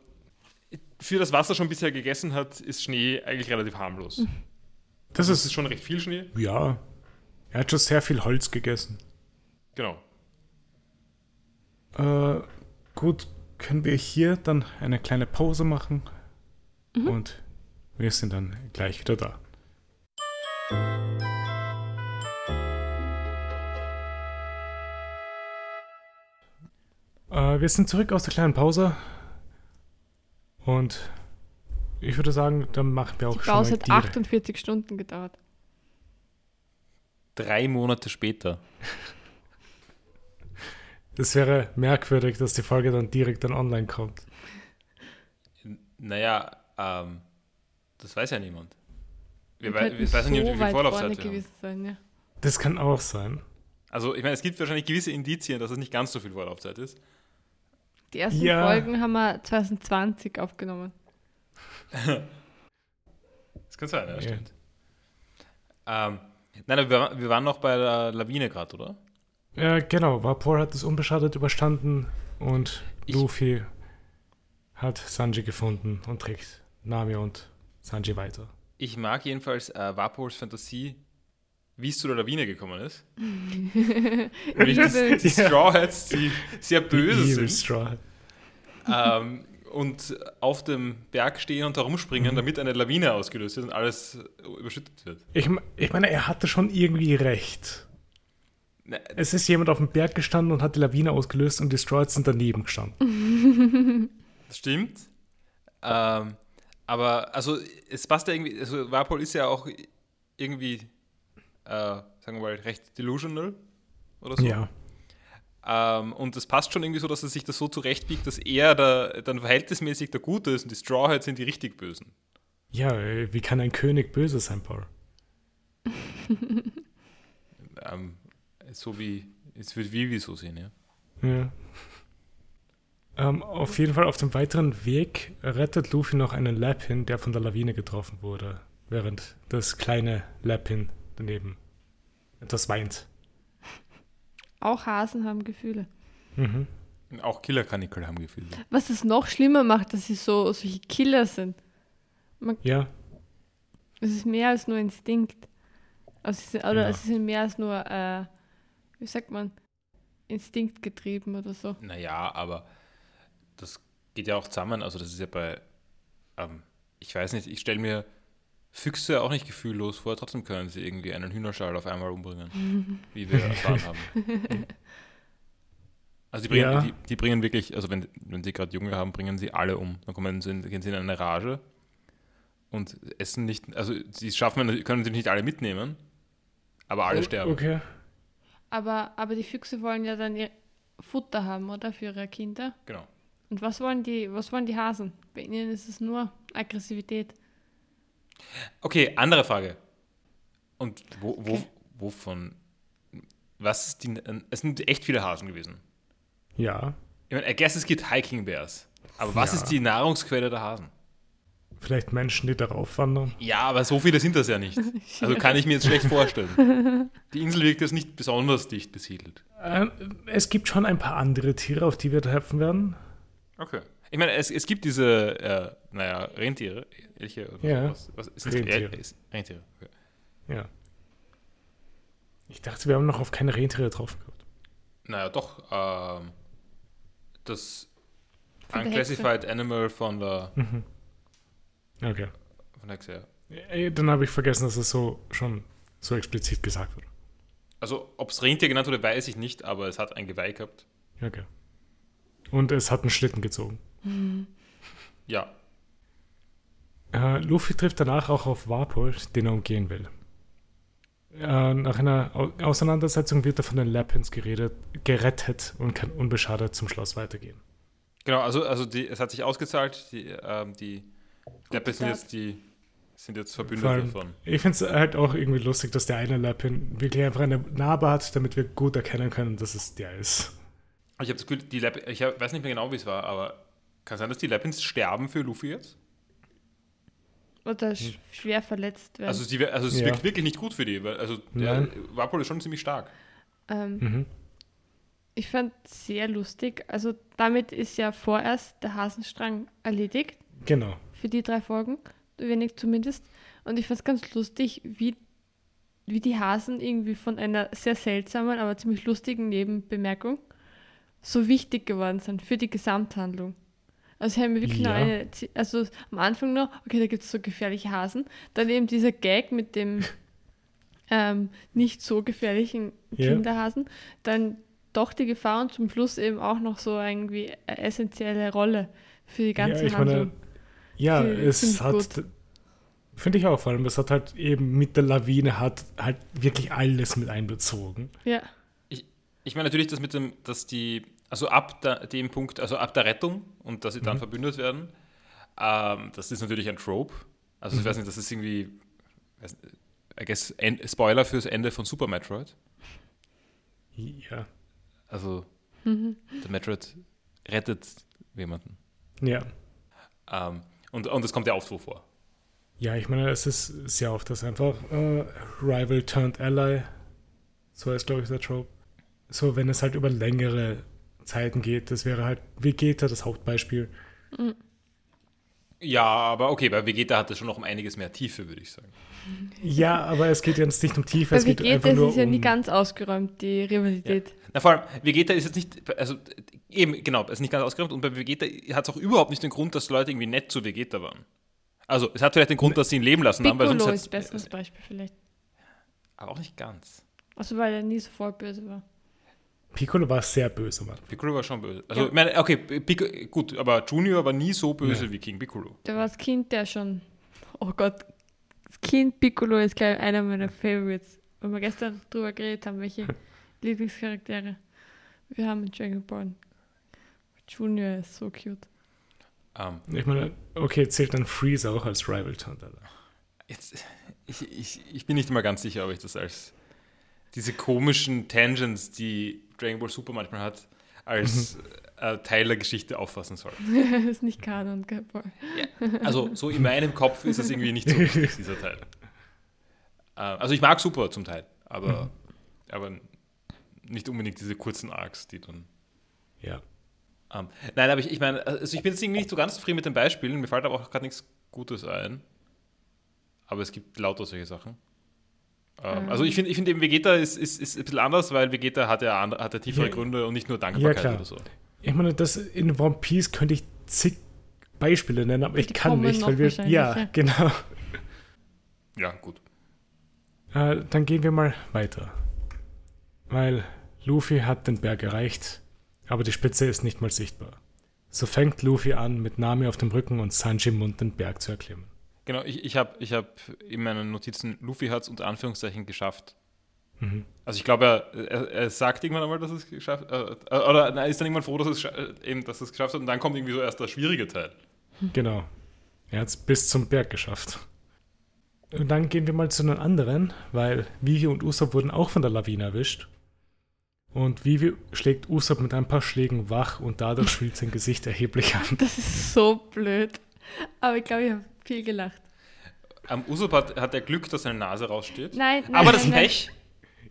für das Wasser schon bisher gegessen hat, ist Schnee eigentlich relativ harmlos. Das Es ist ist, schon recht viel Schnee. ja, er hat schon sehr viel Holz gegessen. Genau. Äh, gut, können wir hier dann eine kleine Pause machen und wir sind dann gleich wieder da. Äh, wir sind zurück aus der kleinen Pause und ich würde sagen, dann machen wir auch Die schon Pause mal hat direkt- 48 Stunden gedauert. Drei Monate später. Das wäre merkwürdig, dass die Folge dann direkt dann online kommt. Naja, ähm, das weiß ja niemand. Wir, Wir wir weiß ja nicht, so wie viel Vorlaufzeit wir sein, ja. Das kann auch sein. Also ich meine, es gibt wahrscheinlich gewisse Indizien, dass es nicht ganz so viel Vorlaufzeit ist. Die ersten Ja. Folgen haben wir 2020 aufgenommen. Das kann sein, ja, stimmt. Ähm, nein, wir, wir waren noch bei der Lawine gerade, oder? Ja, genau. Vapor hat es unbeschadet überstanden und Ich- Luffy hat Sanji gefunden und trägt Nami und Sanji weiter. Ich mag jedenfalls äh, Vapors Fantasie, wie es zu der Lawine gekommen ist. Nämlich, liebe- die Straw Hats, die sehr böse Evil sind Straw. ähm, und auf dem Berg stehen und herumspringen, Mhm. damit eine Lawine ausgelöst wird und alles überschüttet wird. Ich, ich meine, er hatte schon irgendwie recht. Es ist jemand auf dem Berg gestanden und hat die Lawine ausgelöst und die Straws sind daneben gestanden. Das stimmt. Ähm, aber also es passt ja irgendwie, also Vapor ist ja auch irgendwie, äh, sagen wir mal, recht delusional oder so. Ja. Ähm, und es passt schon irgendwie so, dass er sich das so zurechtbiegt, dass er da, dann verhältnismäßig der Gute ist und die Straw Hats sind die richtig Bösen. Ja, äh, wie kann ein König böse sein, Paul? Ähm, so wie, es wird Vivi so sehen, ja. Ja. Ähm, auf jeden Fall auf dem weiteren Weg rettet Luffy noch einen Lapin, der von der Lawine getroffen wurde, während das kleine Lapin daneben etwas weint. Auch Hasen haben Gefühle. Mhm. Auch Killerkanickel haben Gefühle. Was es noch schlimmer macht, dass sie so solche Killer sind. Ja, Es ist mehr als nur Instinkt. Also sie sind, oder Ja. es sind mehr als nur, äh, wie sagt man, Instinkt getrieben oder so. Naja, aber das geht ja auch zusammen. Also das ist ja bei, ähm, ich weiß nicht, ich stelle mir Füchse auch nicht gefühllos vor, trotzdem können sie irgendwie einen Hühnerschall auf einmal umbringen, wie wir erfahren haben. Also die bringen, Ja. die, die bringen wirklich, also wenn, wenn sie gerade Junge haben, bringen sie alle um. Dann kommen sie in, gehen sie in eine Rage und essen nicht, also sie schaffen, können sie nicht alle mitnehmen, aber alle O- sterben. Okay. Aber, aber die Füchse wollen ja dann ihr Futter haben, oder? Für ihre Kinder. Genau. Und was wollen die, was wollen die Hasen? Bei ihnen ist es nur Aggressivität. Okay, andere Frage. Und wo, wo, Okay. wovon, was ist die, es sind echt viele Hasen gewesen. Ja, Ich meine, I guess es gibt Hiking Bears. Aber was Ja. ist die Nahrungsquelle der Hasen? Vielleicht Menschen, die darauf wandern. Ja, aber so viele sind das ja nicht. Also kann ich mir jetzt schlecht vorstellen. Die Insel wirkt jetzt nicht besonders dicht besiedelt. Ähm, es gibt schon ein paar andere Tiere, auf die wir treffen werden. Okay. Ich meine, es, es gibt diese, äh, naja, Rentiere, Elche oder Ja. sowas. Was ist Rentiere. Ist- Rentiere. Okay. Ja. Ich dachte, wir haben noch auf keine Rentiere getroffen gehabt. Naja, doch. Ähm, das Unclassified Animal von der, Mhm. Okay. von Hexe, ja. Dann habe ich vergessen, dass es so schon so explizit gesagt wurde. Also, ob es Rentier genannt wurde, weiß ich nicht, aber es hat ein Geweih gehabt. Okay. Und es hat einen Schlitten gezogen. Ja. Äh, Luffy trifft danach auch auf Warpol, den er umgehen will. Äh, nach einer Au Auseinandersetzung wird er von den Lapins geredet, gerettet und kann unbeschadet zum Schloss weitergehen. Genau, also, also die, es hat sich ausgezahlt. Die, ähm, die Leppe sind Tat. jetzt die sind jetzt Verbündete allem- von. Ich finde es halt auch irgendwie lustig, dass der eine Lapin wirklich einfach eine Narbe hat, damit wir gut erkennen können, dass es der ist. Ich habe das Gefühl, die Leppe, ich hab, weiß nicht mehr genau, wie es war, aber kann sein, dass die Leppins sterben für Luffy jetzt? Oder sch schwer verletzt werden. Also, sie, also es Ja. wirkt wirklich nicht gut für die, weil also der. Wapol ist schon ziemlich stark. ähm, Mhm. Ich fand sehr lustig. Also damit ist ja vorerst der Hasenstrang erledigt. Genau. Für die drei Folgen. Wenig zumindest. Und ich fand es ganz lustig, wie, wie die Hasen irgendwie von einer sehr seltsamen, aber ziemlich lustigen Nebenbemerkung so wichtig geworden sind für die Gesamthandlung. Also ich habe mir wirklich Ja. noch eine, also am Anfang noch, okay, da gibt es so gefährliche Hasen. Dann eben dieser Gag mit dem ähm, nicht so gefährlichen Ja. Kinderhasen. Dann doch die Gefahr und zum Schluss eben auch noch so irgendwie eine essentielle Rolle für die ganze ja, ich meine, Handlung. Ja, Finde- es ich hat, finde ich auch vor allem, es hat halt eben mit der Lawine hat halt wirklich alles mit einbezogen. Ja, Ich meine natürlich, dass mit dem, dass die, also ab der, dem Punkt, also ab der Rettung und dass sie dann Mhm. verbündet werden, ähm, das ist natürlich ein Trope. Also ich Mhm. weiß nicht, das ist irgendwie, weiß, I guess, Spoiler fürs Ende von Super Metroid. Ja. Also Mhm. der Metroid rettet jemanden. Ja. Ähm, und, und das kommt ja oft so vor. Ja, ich meine, es ist sehr oft das einfach äh, Rival turned Ally. So ist, glaube ich, der Trope. so wenn es halt über längere Zeiten geht, das wäre halt Vegeta das Hauptbeispiel. Ja, aber okay, bei Vegeta hat es schon noch um einiges mehr Tiefe, würde ich sagen. Ja, aber es geht jetzt nicht um Tiefe, Bei es geht Vegeta einfach ist nur es ja um... nie ganz ausgeräumt, die Rivalität. Na, vor allem, Vegeta ist jetzt nicht, also eben, genau, ist nicht ganz ausgeräumt und bei Vegeta hat es auch überhaupt nicht den Grund, dass Leute irgendwie nett zu Vegeta waren. Also, es hat vielleicht den Grund, dass sie ihn leben lassen haben, weil Piccolo sonst ist ein besseres Beispiel vielleicht. Aber auch nicht ganz. Also weil er nie so voll böse war. Piccolo war sehr böse, Mann. Piccolo war schon böse. Also, Ja. ich meine, okay, Piccolo, gut, aber Junior war nie so böse wie King Piccolo. Der war das Kind, der schon. Oh Gott. Das Kind Piccolo ist gleich einer meiner Favorites. Wenn wir gestern drüber geredet haben, welche Lieblingscharaktere wir haben in Dragon Ball. Junior ist so cute. Ähm, Ich meine, okay, zählt dann Freeze auch als Rival jetzt, ich, ich, ich bin nicht immer ganz sicher, ob ich das als diese komischen Tangents, die Dragon Ball Super manchmal hat, als äh, Teil der Geschichte auffassen soll. das ist nicht Kanon, Paul? Also so in meinem Kopf ist es irgendwie nicht so wichtig, dieser Teil. Äh, also ich mag Super zum Teil, aber, aber nicht unbedingt diese kurzen Arcs, die dann. Ja. Ähm, nein, aber ich, ich meine, also ich bin jetzt irgendwie nicht so ganz zufrieden mit den Beispielen, mir fällt aber auch gerade nichts Gutes ein. Aber es gibt lauter solche Sachen. Ähm, Ähm. Also ich finde ich find eben Vegeta ist, ist, ist ein bisschen anders, weil Vegeta hat ja, andere, hat ja tiefere Ja. Gründe und nicht nur Dankbarkeit klar. oder so. Ich meine, das in One Piece könnte ich zig Beispiele nennen, aber ich Die kann kommen nicht, weil wir. Ja, ja. genau. Ja, gut. Äh, dann gehen wir mal weiter. Weil Luffy hat den Berg erreicht, aber die Spitze ist nicht mal sichtbar. So fängt Luffy an, mit Nami auf dem Rücken und Sanji im Mund den Berg zu erklimmen. Genau, ich, ich habe ich hab in meinen Notizen, Luffy hat es unter Anführungszeichen geschafft. Mhm. Also ich glaube, er, er, er sagt irgendwann einmal, dass es geschafft äh, äh, Oder na, ist dann irgendwann froh, dass es, äh, eben, dass es geschafft hat und dann kommt irgendwie so erst der schwierige Teil. Genau. Er hat es bis zum Berg geschafft. Und dann gehen wir mal zu einem anderen, weil Vivi und Usopp wurden auch von der Lawine erwischt. Und Vivi schlägt Usopp mit ein paar Schlägen wach und dadurch schwillt sein Gesicht erheblich an. Das ist so blöd. Aber ich glaube, ich habe viel gelacht. Am Usopp hat, hat er Glück, dass seine Nase raussteht. Nein, nein. Aber das nein, nein. Pech,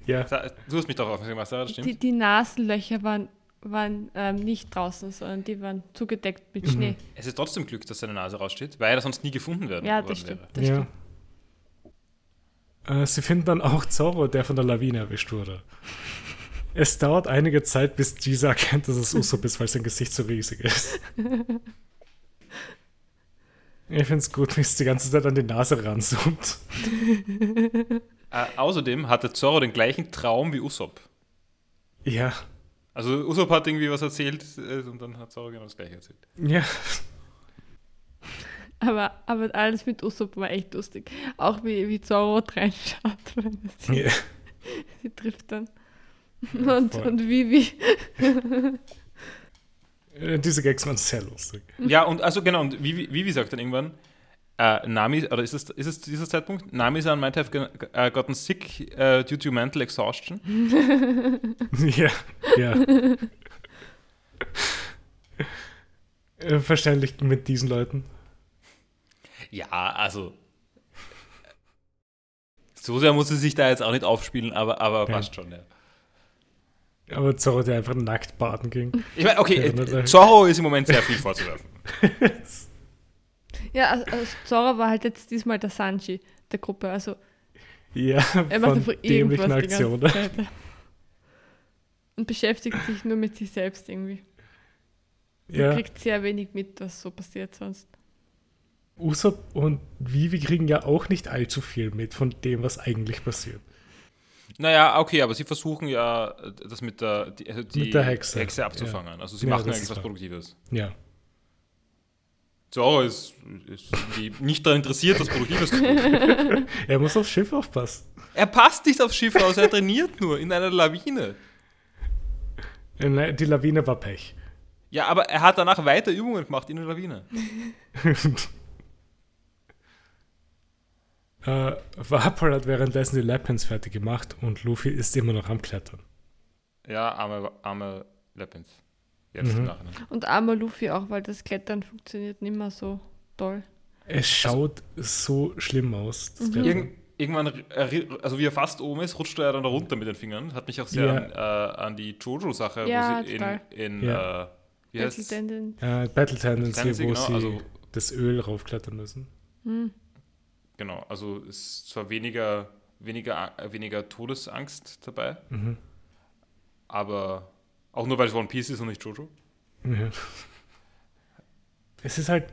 Ja, du hast mich darauf aufmerksam gemacht, Sarah, das stimmt. Die, die Nasenlöcher waren, waren ähm, nicht draußen, sondern die waren zugedeckt mit Mhm. Schnee. es ist trotzdem Glück, dass seine Nase raussteht, weil er sonst nie gefunden werden Ja, worden das stimmt. wäre. Das ja. Äh, sie finden dann auch Zorro, der von der Lawine erwischt wurde. Es dauert einige Zeit, bis Giza erkennt, dass es Usopp ist, weil sein Gesicht so riesig ist. Ich finde es gut, wie es die ganze Zeit an die Nase ranzoomt. Äh, außerdem hatte Zorro den gleichen Traum wie Usopp. Ja, Also Usopp hat irgendwie was erzählt äh, und dann hat Zorro genau das gleiche erzählt. ja. Aber, aber alles mit Usopp war echt lustig. Auch wie, wie Zorro reinschaut, wenn er sie, ja. sie trifft dann. Und, und Vivi. Äh, Diese Gags waren sehr lustig. Ja, und also genau, und Vivi, Vivi sagt dann irgendwann, äh, Nami, oder ist es, ist es dieser Zeitpunkt? Nami-san might have uh, gotten sick uh, due to mental exhaustion. Ja, ja. Äh, Verständlich mit diesen Leuten. Ja, also. So sehr muss sie sich da jetzt auch nicht aufspielen, aber, aber Ja. passt schon, ja. Aber Zorro, der einfach nackt baden ging. Ich meine, okay, äh, Zorro ist im Moment sehr viel vorzuwerfen. Ja, also, also Zorro war halt jetzt diesmal der Sanji der Gruppe. Also Ja, er macht von einfach dämlichen irgendwas die Aktionen. ganze Zeit. Und beschäftigt sich nur mit sich selbst irgendwie. Und Ja, kriegt sehr wenig mit, was so passiert sonst. Usopp und Vivi kriegen ja auch nicht allzu viel mit von dem, was eigentlich passiert. Naja, okay, aber sie versuchen ja, äh, das mit der, die, also die Mit der Hexe, abzufangen. Also sie Ja, machen eigentlich was. Produktives. Ja. Zorro ist, ist nicht daran interessiert, was Produktives zu tun. Er muss aufs Schiff aufpassen. Er passt nicht aufs Schiff aus, er trainiert nur in einer Lawine. Äh, nein, Die Lawine war Pech. Ja, aber er hat danach weiter Übungen gemacht in der Lawine. Äh, Vapor hat währenddessen die Lapins fertig gemacht und Luffy ist immer noch am Klettern. Ja, arme, arme Leppins. Jetzt Mhm. Und armer Luffy auch, weil das Klettern funktioniert nicht mehr so toll. Es schaut so schlimm aus. Mhm. Irgend, irgendwann, erri- also wie er fast oben ist, rutscht er dann da runter mit den Fingern. Hat mich auch sehr Ja. an, äh, an die Jojo-Sache, Ja, wo sie in, total. in Ja. äh, wie heißt Battle Tendon. Äh, Battle Tendency, Tendency, wo genau, sie also- das Öl raufklettern müssen. Hm. Genau, also ist zwar weniger, weniger, äh, weniger Todesangst dabei, Mhm. aber auch nur weil es One Piece ist und nicht Jojo. Ja. Es ist halt,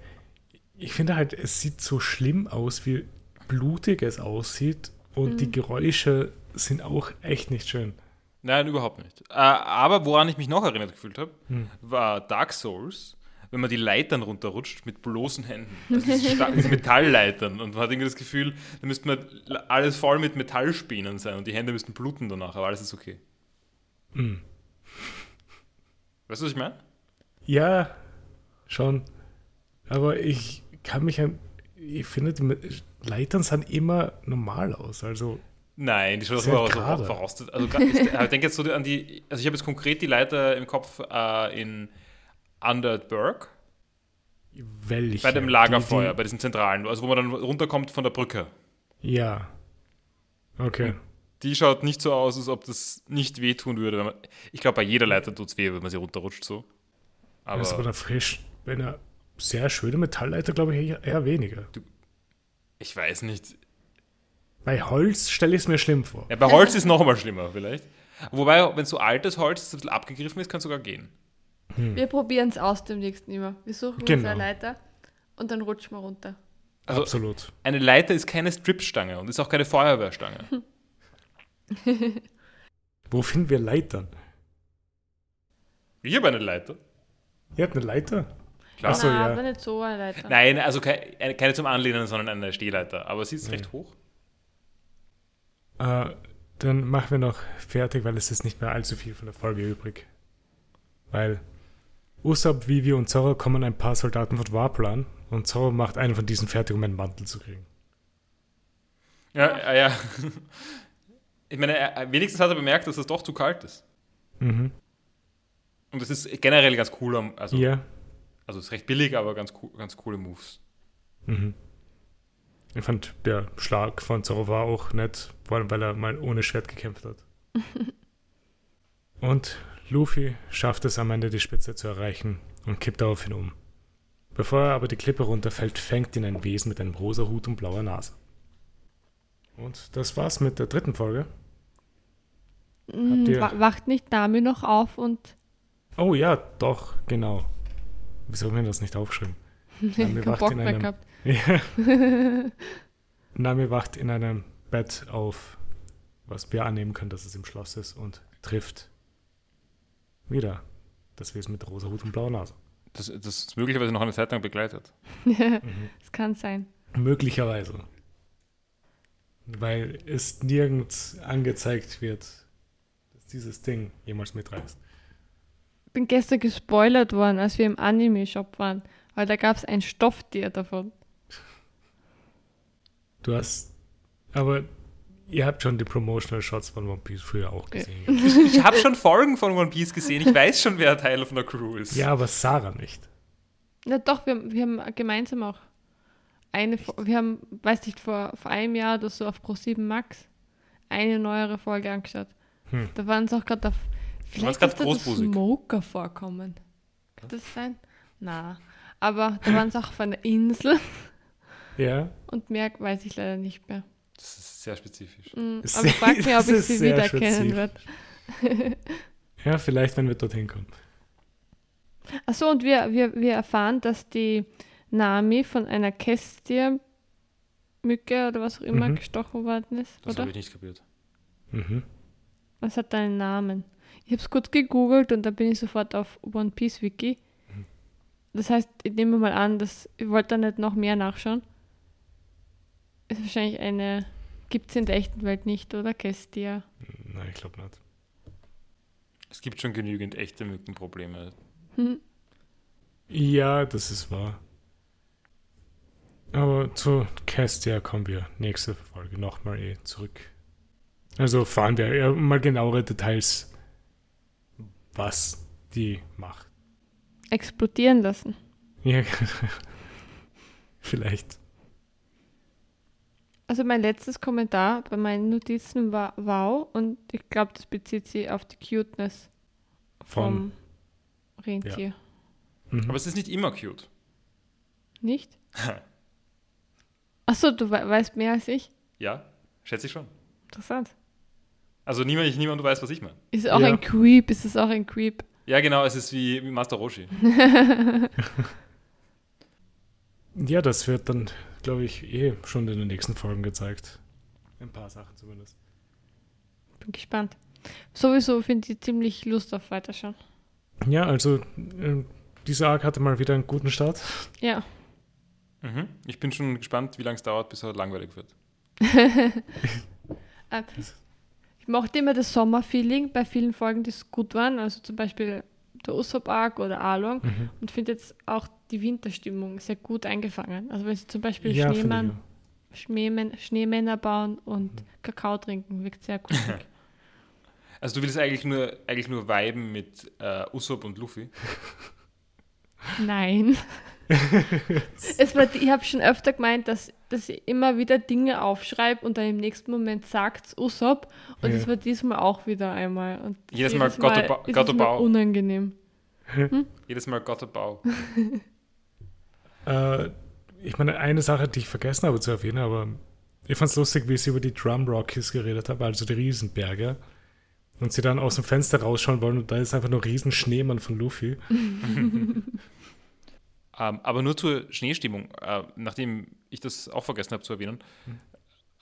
ich finde halt, es sieht so schlimm aus, wie blutig es aussieht und die Geräusche sind auch echt nicht schön. Nein, überhaupt nicht. Äh, aber woran ich mich noch erinnert gefühlt habe, Hm. war Dark Souls, wenn man die Leitern runterrutscht mit bloßen Händen. Also Sta- diese Metallleitern. Und man hat irgendwie das Gefühl, da müsste man alles voll mit Metallspänen sein und die Hände müssten bluten danach, aber alles ist okay. Mhm. Weißt du, was ich meine? Ja, schon. Aber ich kann mich an, ich finde, die Leitern sahen immer normal aus. Also, Nein, die schaut Sehr auch so gerade. verrostet. Also, ist, ich denke jetzt so an die, also ich habe jetzt konkret die Leiter im Kopf äh, in Underberg, welche? bei dem Die- Lagerfeuer, bei diesem zentralen, also wo man dann runterkommt von der Brücke. Die, ja. Okay. Die schaut nicht so aus, als ob das nicht wehtun würde. Wenn man, ich glaube, bei jeder Leiter tut es weh, wenn man sie runterrutscht so. Aber also bei einer frisch, bei einer sehr schönen Metallleiter glaube ich eher, weniger. ich weiß nicht. Bei Holz stelle ich es mir schlimm vor. Ja, bei Holz ist noch mal schlimmer vielleicht. Wobei, wenn so altes Holz das ein bisschen abgegriffen ist, kann es sogar gehen. Wir probieren es aus demnächst immer. Wir suchen uns Genau. eine Leiter und dann rutschen wir runter. Also Absolut. eine Leiter ist keine Stripstange und ist auch keine Feuerwehrstange. Wo finden wir Leitern? Ich habe eine Leiter. Ihr habt eine Leiter? Klar. Ach so, Na, ja. aber nicht so eine Leiter. Nein, also keine, eine- keine zum Anlehnen, sondern eine Stehleiter. Aber sie ist recht hoch. Äh, dann machen wir noch fertig, weil es ist nicht mehr allzu viel von der Folge übrig. Weil Usopp, Vivi und Zorro kommen ein paar Soldaten von Warplan und Zorro macht einen von diesen fertig, um einen Mantel zu kriegen. Ja, ja, ja. Ich meine, er, wenigstens hat er bemerkt, dass es doch zu kalt ist. Mhm. Und das ist generell ganz cool. Also, Ja. also ist recht billig, aber ganz, ganz coole Moves. Mhm. Ich fand, der Schlag von Zorro war auch nett, vor allem weil er mal ohne Schwert gekämpft hat. und Luffy schafft es am Ende, die Spitze zu erreichen und kippt daraufhin um. Bevor er aber die Klippe runterfällt, fängt ihn ein Wesen mit einem rosa Hut und blauer Nase. Und das war's mit der dritten Folge. Wa- Wacht nicht Nami noch auf und Oh ja, doch, genau. Wieso haben wir das nicht aufgeschrieben? Nami wacht Bock in einem, gehabt. Ja. Nami wacht in einem Bett auf, was wir annehmen können, dass es im Schloss ist, und trifft wieder das Wesen mit rosa Hut und blauer Nase. Das, das ist möglicherweise noch eine Zeit lang begleitet. Das kann sein. Möglicherweise. Weil es nirgends angezeigt wird, dass dieses Ding jemals mitreißt. bin gestern gespoilert worden, als wir im Anime-Shop waren, weil da gab es ein Stofftier davon. Du hast. Aber ihr habt schon die Promotional Shots von One Piece früher auch gesehen. Ich, ich habe schon Folgen von One Piece gesehen. Ich weiß schon, wer Teil von der Crew ist. Ja, aber Sarah nicht. Ja, doch, wir, wir haben gemeinsam auch eine, wir haben, weiß nicht, vor, vor einem Jahr oder so auf Pro7 Max eine neuere Folge angeschaut. Hm. Da waren es auch gerade auf. Vielleicht ist da. Smoker vorkommen. Kann das sein? Na. Aber da waren es auch auf einer Insel Ja. und mehr weiß ich leider nicht mehr. Das ist sehr spezifisch. Mm, Ist Aber ich frage mich, ob ich sie wiedererkennen werde. Ja, vielleicht, wenn wir dorthin kommen. Achso, und wir, wir, wir erfahren, dass die Nami von einer Kästiermücke oder was auch immer Mhm. gestochen worden ist, Das habe ich nicht kapiert. Mhm. Was hat einen Namen? Ich habe es kurz gegoogelt und da bin ich sofort auf One Piece Wiki. Mhm. Das heißt, ich nehme mal an, dass ich wollte da nicht noch mehr nachschauen. Ist wahrscheinlich eine. Gibt es in der echten Welt nicht, oder? Kestia. Nein, ich glaube nicht. Es gibt schon genügend echte Mückenprobleme. Hm. Ja, das ist wahr. Aber zu Castia kommen wir nächste Folge nochmal eh zurück. Also fahren wir eher mal genauere Details, was die macht. Explodieren lassen. Ja, vielleicht. Also mein letztes Kommentar bei meinen Notizen war wow und ich glaube, das bezieht sich auf die Cuteness vom Rentier. Mhm. Aber es ist nicht immer cute. Nicht? Achso, du we weißt mehr als ich? Ja, schätze ich schon. Interessant. Also niemand, niemand weiß, was ich meine. Ist es auch Ja. ein Creep? Ist es auch ein Creep? Ja, genau, es ist wie, wie Master Roshi. Ja, das wird dann, glaube ich, eh schon in den nächsten Folgen gezeigt. Ein paar Sachen zumindest. Bin gespannt. Sowieso finde ich ziemlich Lust auf Weiterschauen. Ja, also äh, dieser Arc hatte mal wieder einen guten Start. Ja. Mhm. Ich bin schon gespannt, wie lange es dauert, bis er langweilig wird. Äh, Ich mochte immer das Sommerfeeling bei vielen Folgen, die so gut waren. Also zum Beispiel der Usopp Arc oder Along. Mhm. Und finde jetzt auch die Winterstimmung sehr gut eingefangen. Also wenn sie zum Beispiel Ja, Schneemann, auch. Schneemen, Schneemänner bauen und Mhm. Kakao trinken, wirkt sehr gut. Also du willst eigentlich nur, eigentlich nur viben mit äh, Usopp und Luffy. Nein. es war, ich habe schon öfter gemeint, dass, dass ich immer wieder Dinge aufschreibe und dann im nächsten Moment sagt Usopp. Und Ja. das war diesmal auch wieder einmal. Und Jedes Mal Gotto Ba- ist Gotto es mir Bau. unangenehm. Jedes Mal Gott und Bau. Äh, ich meine, eine Sache, die ich vergessen habe zu erwähnen, aber ich fand es lustig, wie sie über die Drum Rockies geredet haben, also die Riesenberge. Und sie dann aus dem Fenster rausschauen wollen und da ist einfach nur Riesenschneemann von Luffy. Ähm, aber nur zur Schneestimmung, äh, nachdem ich das auch vergessen habe zu erwähnen.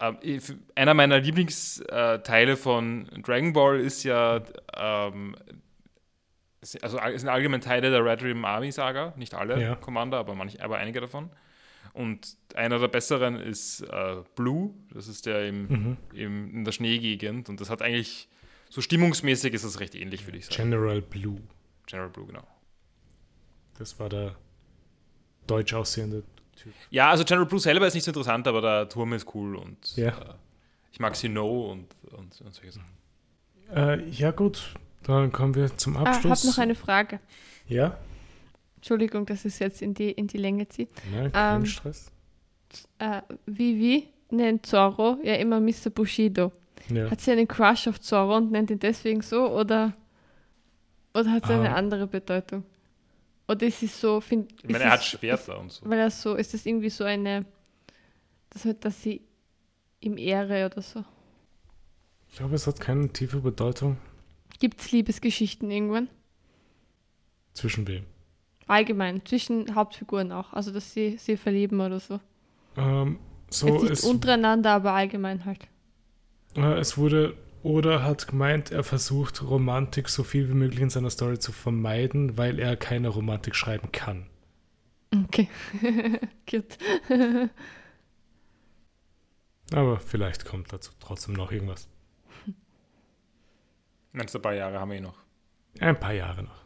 Ähm, ich- einer meiner Lieblingsteile von Dragon Ball ist ja, ähm, also es sind allgemein Teile der Red Ribbon Army Saga, nicht alle Ja. Commander, aber, manch, aber einige davon. Und einer der besseren ist äh, Blue, das ist der im, Mhm. im, in der Schneegegend und das hat eigentlich, so stimmungsmäßig ist das recht ähnlich, würde ich sagen. General Blue. General Blue, genau. Das war der deutsch aussehende Typ. Ja, also General Blue selber ist nicht so interessant, aber der Turm ist cool und Ja. äh, ich mag Sino und, und, und solche Sachen. Äh, ja, gut. Dann kommen wir zum Ah, ich Abschluss. habe noch eine Frage. Ja? Entschuldigung, dass es jetzt in die, in die Länge zieht. Nein, kein Ähm, Stress. Äh, Vivi nennt Zorro ja immer Mr. Bushido. Ja. Hat sie einen Crush auf Zorro und nennt ihn deswegen so oder, oder hat es eine Ah. andere Bedeutung? Oder ist es so, find, Ich meine, ist er hat Schwerter und so. Weil er so, ist das irgendwie so eine, das halt, dass sie ihm Ehre oder so. Ich glaube, es hat keine tiefe Bedeutung. Gibt es Liebesgeschichten irgendwann? Zwischen wem? Allgemein, zwischen Hauptfiguren auch. Also, dass sie sie verlieben oder so. Ähm, so, Jetzt nicht es, untereinander, aber allgemein halt. äh, es wurde, oder hat gemeint, er versucht, Romantik so viel wie möglich in seiner Story zu vermeiden, weil er keine Romantik schreiben kann. Okay. Cute. Aber vielleicht kommt dazu trotzdem noch irgendwas. Meinst du, ein paar Jahre haben wir eh noch. Ein paar Jahre noch.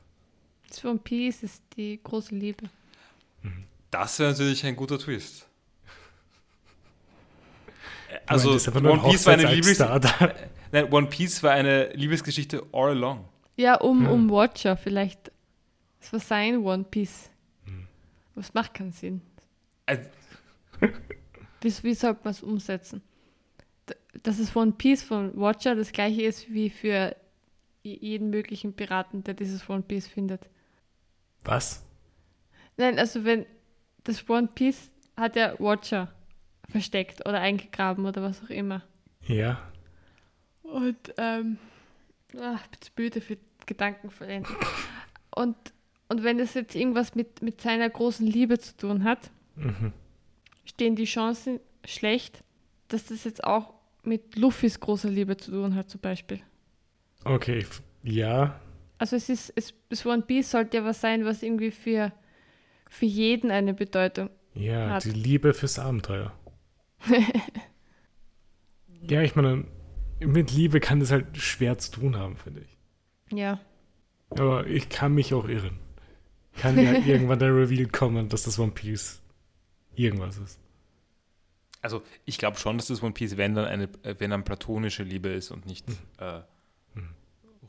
Das One Piece ist die große Liebe. Das wäre natürlich ein guter Twist. Meine, Also, nur One Piece, war eine Lieblings. Nein, One Piece war eine Liebesgeschichte all along. Ja, um, Ja. um Watcher vielleicht. Das war sein One Piece. Hm. Was macht keinen Sinn. Äh, Wie, wie sollte man es umsetzen? Dass es One Piece von Watcher das gleiche ist wie für jeden möglichen Piraten, der dieses One Piece findet. Was? Nein, also wenn das One Piece hat ja Watcher versteckt oder eingegraben oder was auch immer. Ja. Und, ähm, ach, ich bin zu müde für Gedanken vollenden. Und, und wenn das jetzt irgendwas mit, mit seiner großen Liebe zu tun hat, Mhm. stehen die Chancen schlecht, dass das jetzt auch mit Luffys großer Liebe zu tun hat, zum Beispiel. Okay, ja. Also es ist, es, das One Piece sollte ja was sein, was irgendwie für, für jeden eine Bedeutung. Ja, Hat. die Liebe fürs Abenteuer. ja, ich meine, mit Liebe kann das halt schwer zu tun haben, finde ich. Ja. Aber ich kann mich auch irren. Kann ja irgendwann der Reveal kommen, dass das One Piece irgendwas ist. Also, ich glaube schon, dass das One Piece, wenn dann eine, äh, wenn dann platonische Liebe ist und nicht äh,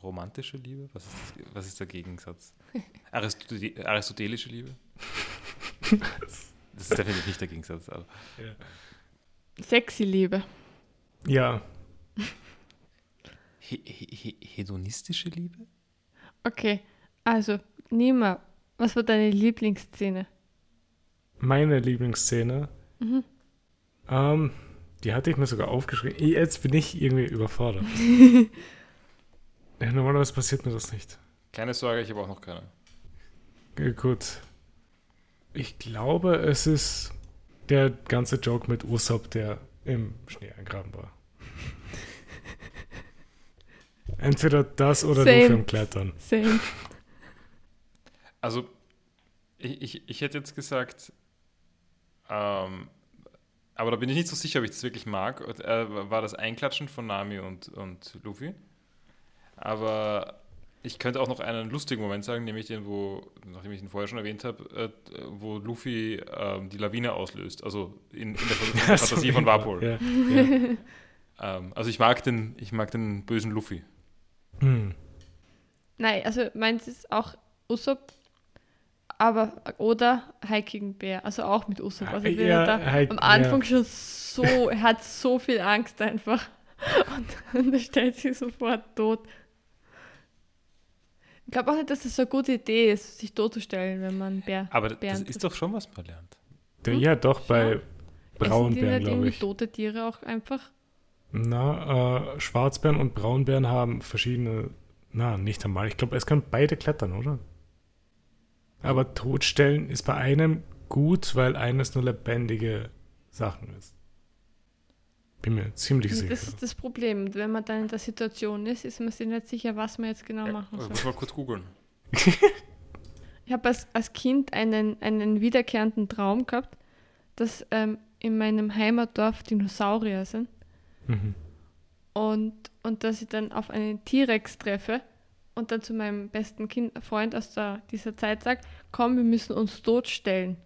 romantische Liebe? Was ist, das, was ist der Gegensatz? Aristote aristotelische Liebe? Das ist definitiv nicht der Gegensatz. Aber. Sexy Liebe. Ja, he he hedonistische Liebe? Okay, also, Nima, was war deine Lieblingsszene? meine Lieblingsszene. Mhm. Ähm, die hatte ich mir sogar aufgeschrieben. Jetzt bin ich irgendwie überfordert. ja, normalerweise passiert mir das nicht. Keine Sorge, ich habe auch noch keine. Äh, Gut. Ich glaube, es ist der ganze Joke mit Usopp, der im Schnee eingraben war. Entweder das oder Same. Luffy am Klettern. Same. Also, ich, ich, ich hätte jetzt gesagt, ähm, aber da bin ich nicht so sicher, ob ich das wirklich mag. Äh, war das Einklatschen von Nami und, und Luffy? Aber ich könnte auch noch einen lustigen Moment sagen, nämlich den, wo, nachdem ich ihn vorher schon erwähnt habe, äh, wo Luffy ähm, die Lawine auslöst. Also in, in der Fantasie von Warpol. Ja, ja. Ähm, also ich mag den, ich mag den bösen Luffy. Hm. Nein, also meins ist auch Usopp, aber oder Hiking Bär, also auch mit Usopp. Also Ja, da am Anfang ja. schon so, er hat so viel Angst einfach und, und er stellt sich sofort tot. Ich glaube auch nicht, dass es so eine gute Idee ist, sich totzustellen, wenn man Bär. Aber das Bären ist doch schon, was man lernt. Der, ja, doch, bei die Braunbären, nicht glaube irgendwie ich. tote Tiere auch einfach? Na, äh, Schwarzbären und Braunbären haben verschiedene. Na, nicht einmal. Ich glaube, es können beide klettern, oder? Aber totstellen ist bei einem gut, weil eines nur lebendige Sachen ist. Bin mir ziemlich sicher. das ist das Problem. Wenn man dann in der Situation ist, ist man sich nicht sicher, was man jetzt genau Ja, machen ich soll. muss mal kurz googeln. Ich habe als, als Kind einen, einen wiederkehrenden Traum gehabt, dass ähm, in meinem Heimatdorf Dinosaurier sind Mhm. und, und dass ich dann auf einen T-Rex treffe und dann zu meinem besten kind, Freund aus der, dieser Zeit sage, komm, wir müssen uns totstellen.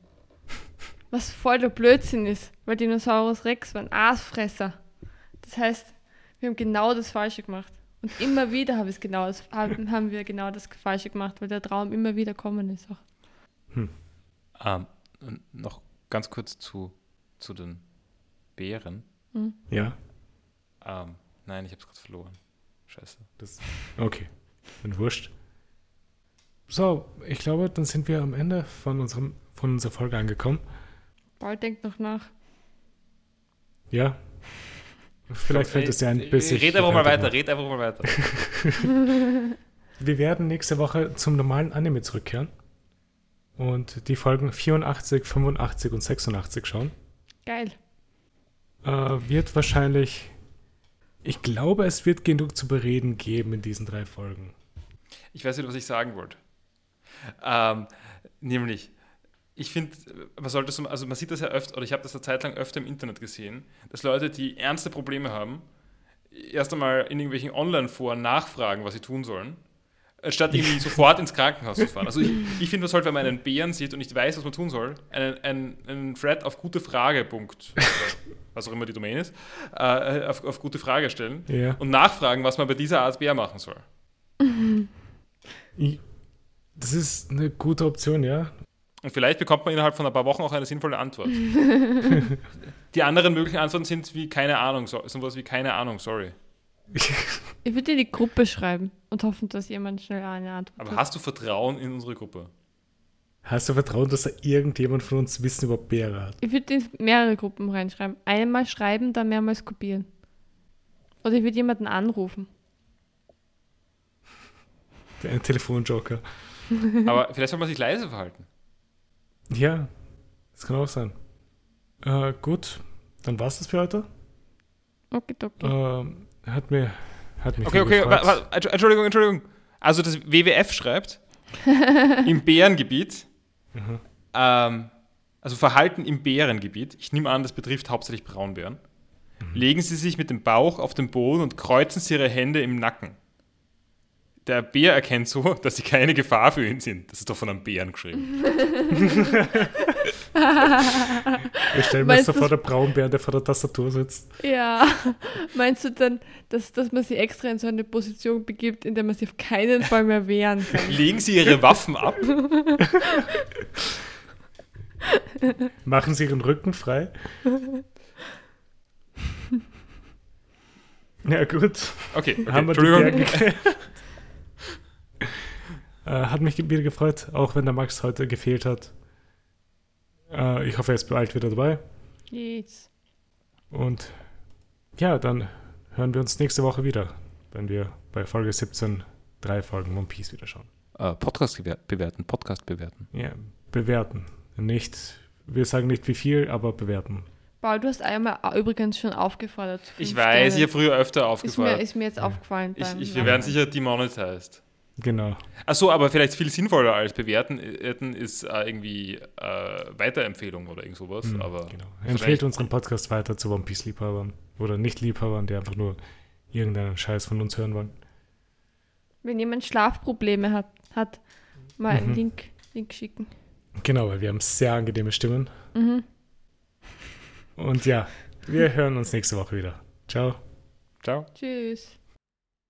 Was voll der Blödsinn ist, weil Dinosaurus Rex waren Aasfresser. Das heißt, wir haben genau das Falsche gemacht. Und immer wieder habe genau das, haben, wir genau das Falsche gemacht, weil der Traum immer wieder kommen ist. Auch. Ähm, und noch ganz kurz zu, zu den Bären. Ja, Ähm, nein, ich habe es gerade verloren. Scheiße. das. Okay. Bin wurscht. So, ich glaube, dann sind wir am Ende von, unserem, von unserer Folge angekommen. Paul denkt noch nach. Ja. Vielleicht fällt es dir ein bisschen. Red einfach mal weiter, red einfach mal weiter. Wir werden nächste Woche zum normalen Anime zurückkehren und die Folgen 84, 85 und 86 schauen. Geil. Äh, wird wahrscheinlich. Ich glaube, es wird genug zu bereden geben in diesen drei Folgen. Ich weiß nicht, was ich sagen wollte. Ähm, nämlich, ich finde, man sollte so, also man sieht das ja öfter, oder ich habe das eine Zeit lang öfter im Internet gesehen, dass Leute, die ernste Probleme haben, erst einmal in irgendwelchen Online-Foren nachfragen, was sie tun sollen, statt irgendwie sofort ins Krankenhaus zu fahren. Also ich, ich finde, man sollte, wenn man einen Bären sieht und nicht weiß, was man tun soll, einen, einen, einen Thread auf gute Frage. Punkt, was auch immer die Domain ist, äh, auf, auf gute Frage stellen Ja. und nachfragen, was man bei dieser Art Bär machen soll. Das ist eine gute Option, ja. Und vielleicht bekommt man innerhalb von ein paar Wochen auch eine sinnvolle Antwort. Die anderen möglichen Antworten sind wie keine Ahnung, so, sind was wie keine Ahnung, sorry. Ich würde in die Gruppe schreiben und hoffen, dass jemand schnell eine Antwort Aber hat. hast du Vertrauen in unsere Gruppe? Hast du Vertrauen, dass da irgendjemand von uns Wissen über Bären hat? Ich würde in mehrere Gruppen reinschreiben. Einmal schreiben, dann mehrmals kopieren. Oder ich würde jemanden anrufen. Ein Telefonjoker. Aber vielleicht soll man sich leise verhalten. Ja, das kann auch sein. Äh, gut, dann war's das für heute. Okay, okay. Ähm, hat mir, hat mich Okay, okay, Entschuldigung, Entschuldigung. Also das WWF schreibt, im Bärengebiet, ähm, also Verhalten im Bärengebiet, ich nehme an, das betrifft hauptsächlich Braunbären, legen Sie sich mit dem Bauch auf den Boden und kreuzen Sie Ihre Hände im Nacken. Der Bär erkennt so, dass Sie keine Gefahr für ihn sind. Das ist doch von einem Bären geschrieben. Ich stelle mir Meinst so vor, der Braunbär, der vor der Tastatur sitzt. Ja, meinst du dann, dass, dass man sich extra in so eine Position begibt, in der man sich auf keinen Fall mehr wehren kann? Legen Sie Ihre Waffen ab. Machen sie ihren Rücken frei. Ja, gut. Okay, okay. Haben wir die Entschuldigung. Äh, hat mich wieder gefreut, auch wenn der Max heute gefehlt hat. Äh, ich hoffe, er ist bald wieder dabei. Jetzt. Und ja, dann hören wir uns nächste Woche wieder, wenn wir bei Folge 17 drei Folgen One Piece wieder schauen. Äh, Podcast bewerten, Podcast bewerten. Ja, bewerten. Nicht, wir sagen nicht wie viel, aber bewerten. Paul, du hast einmal übrigens schon aufgefordert. Ich weiß, ich Sternen. habe früher öfter ist mir, ist mir jetzt aufgefallen. Ich, ich, wir werden sicher demonetized. Genau. Achso, aber vielleicht viel sinnvoller als bewerten hätten ist äh, irgendwie äh, Weiterempfehlung oder irgend sowas. Mhm, aber genau. Empfehlt unseren Podcast weiter zu One Piece Liebhabern oder Nicht-Liebhabern, die einfach nur irgendeinen Scheiß von uns hören wollen. Wenn jemand Schlafprobleme hat, hat mal einen Mhm. Link, Link schicken. Genau, weil wir haben sehr angenehme Stimmen. Mhm. Und ja, wir hören uns nächste Woche wieder. Ciao. Ciao. Tschüss.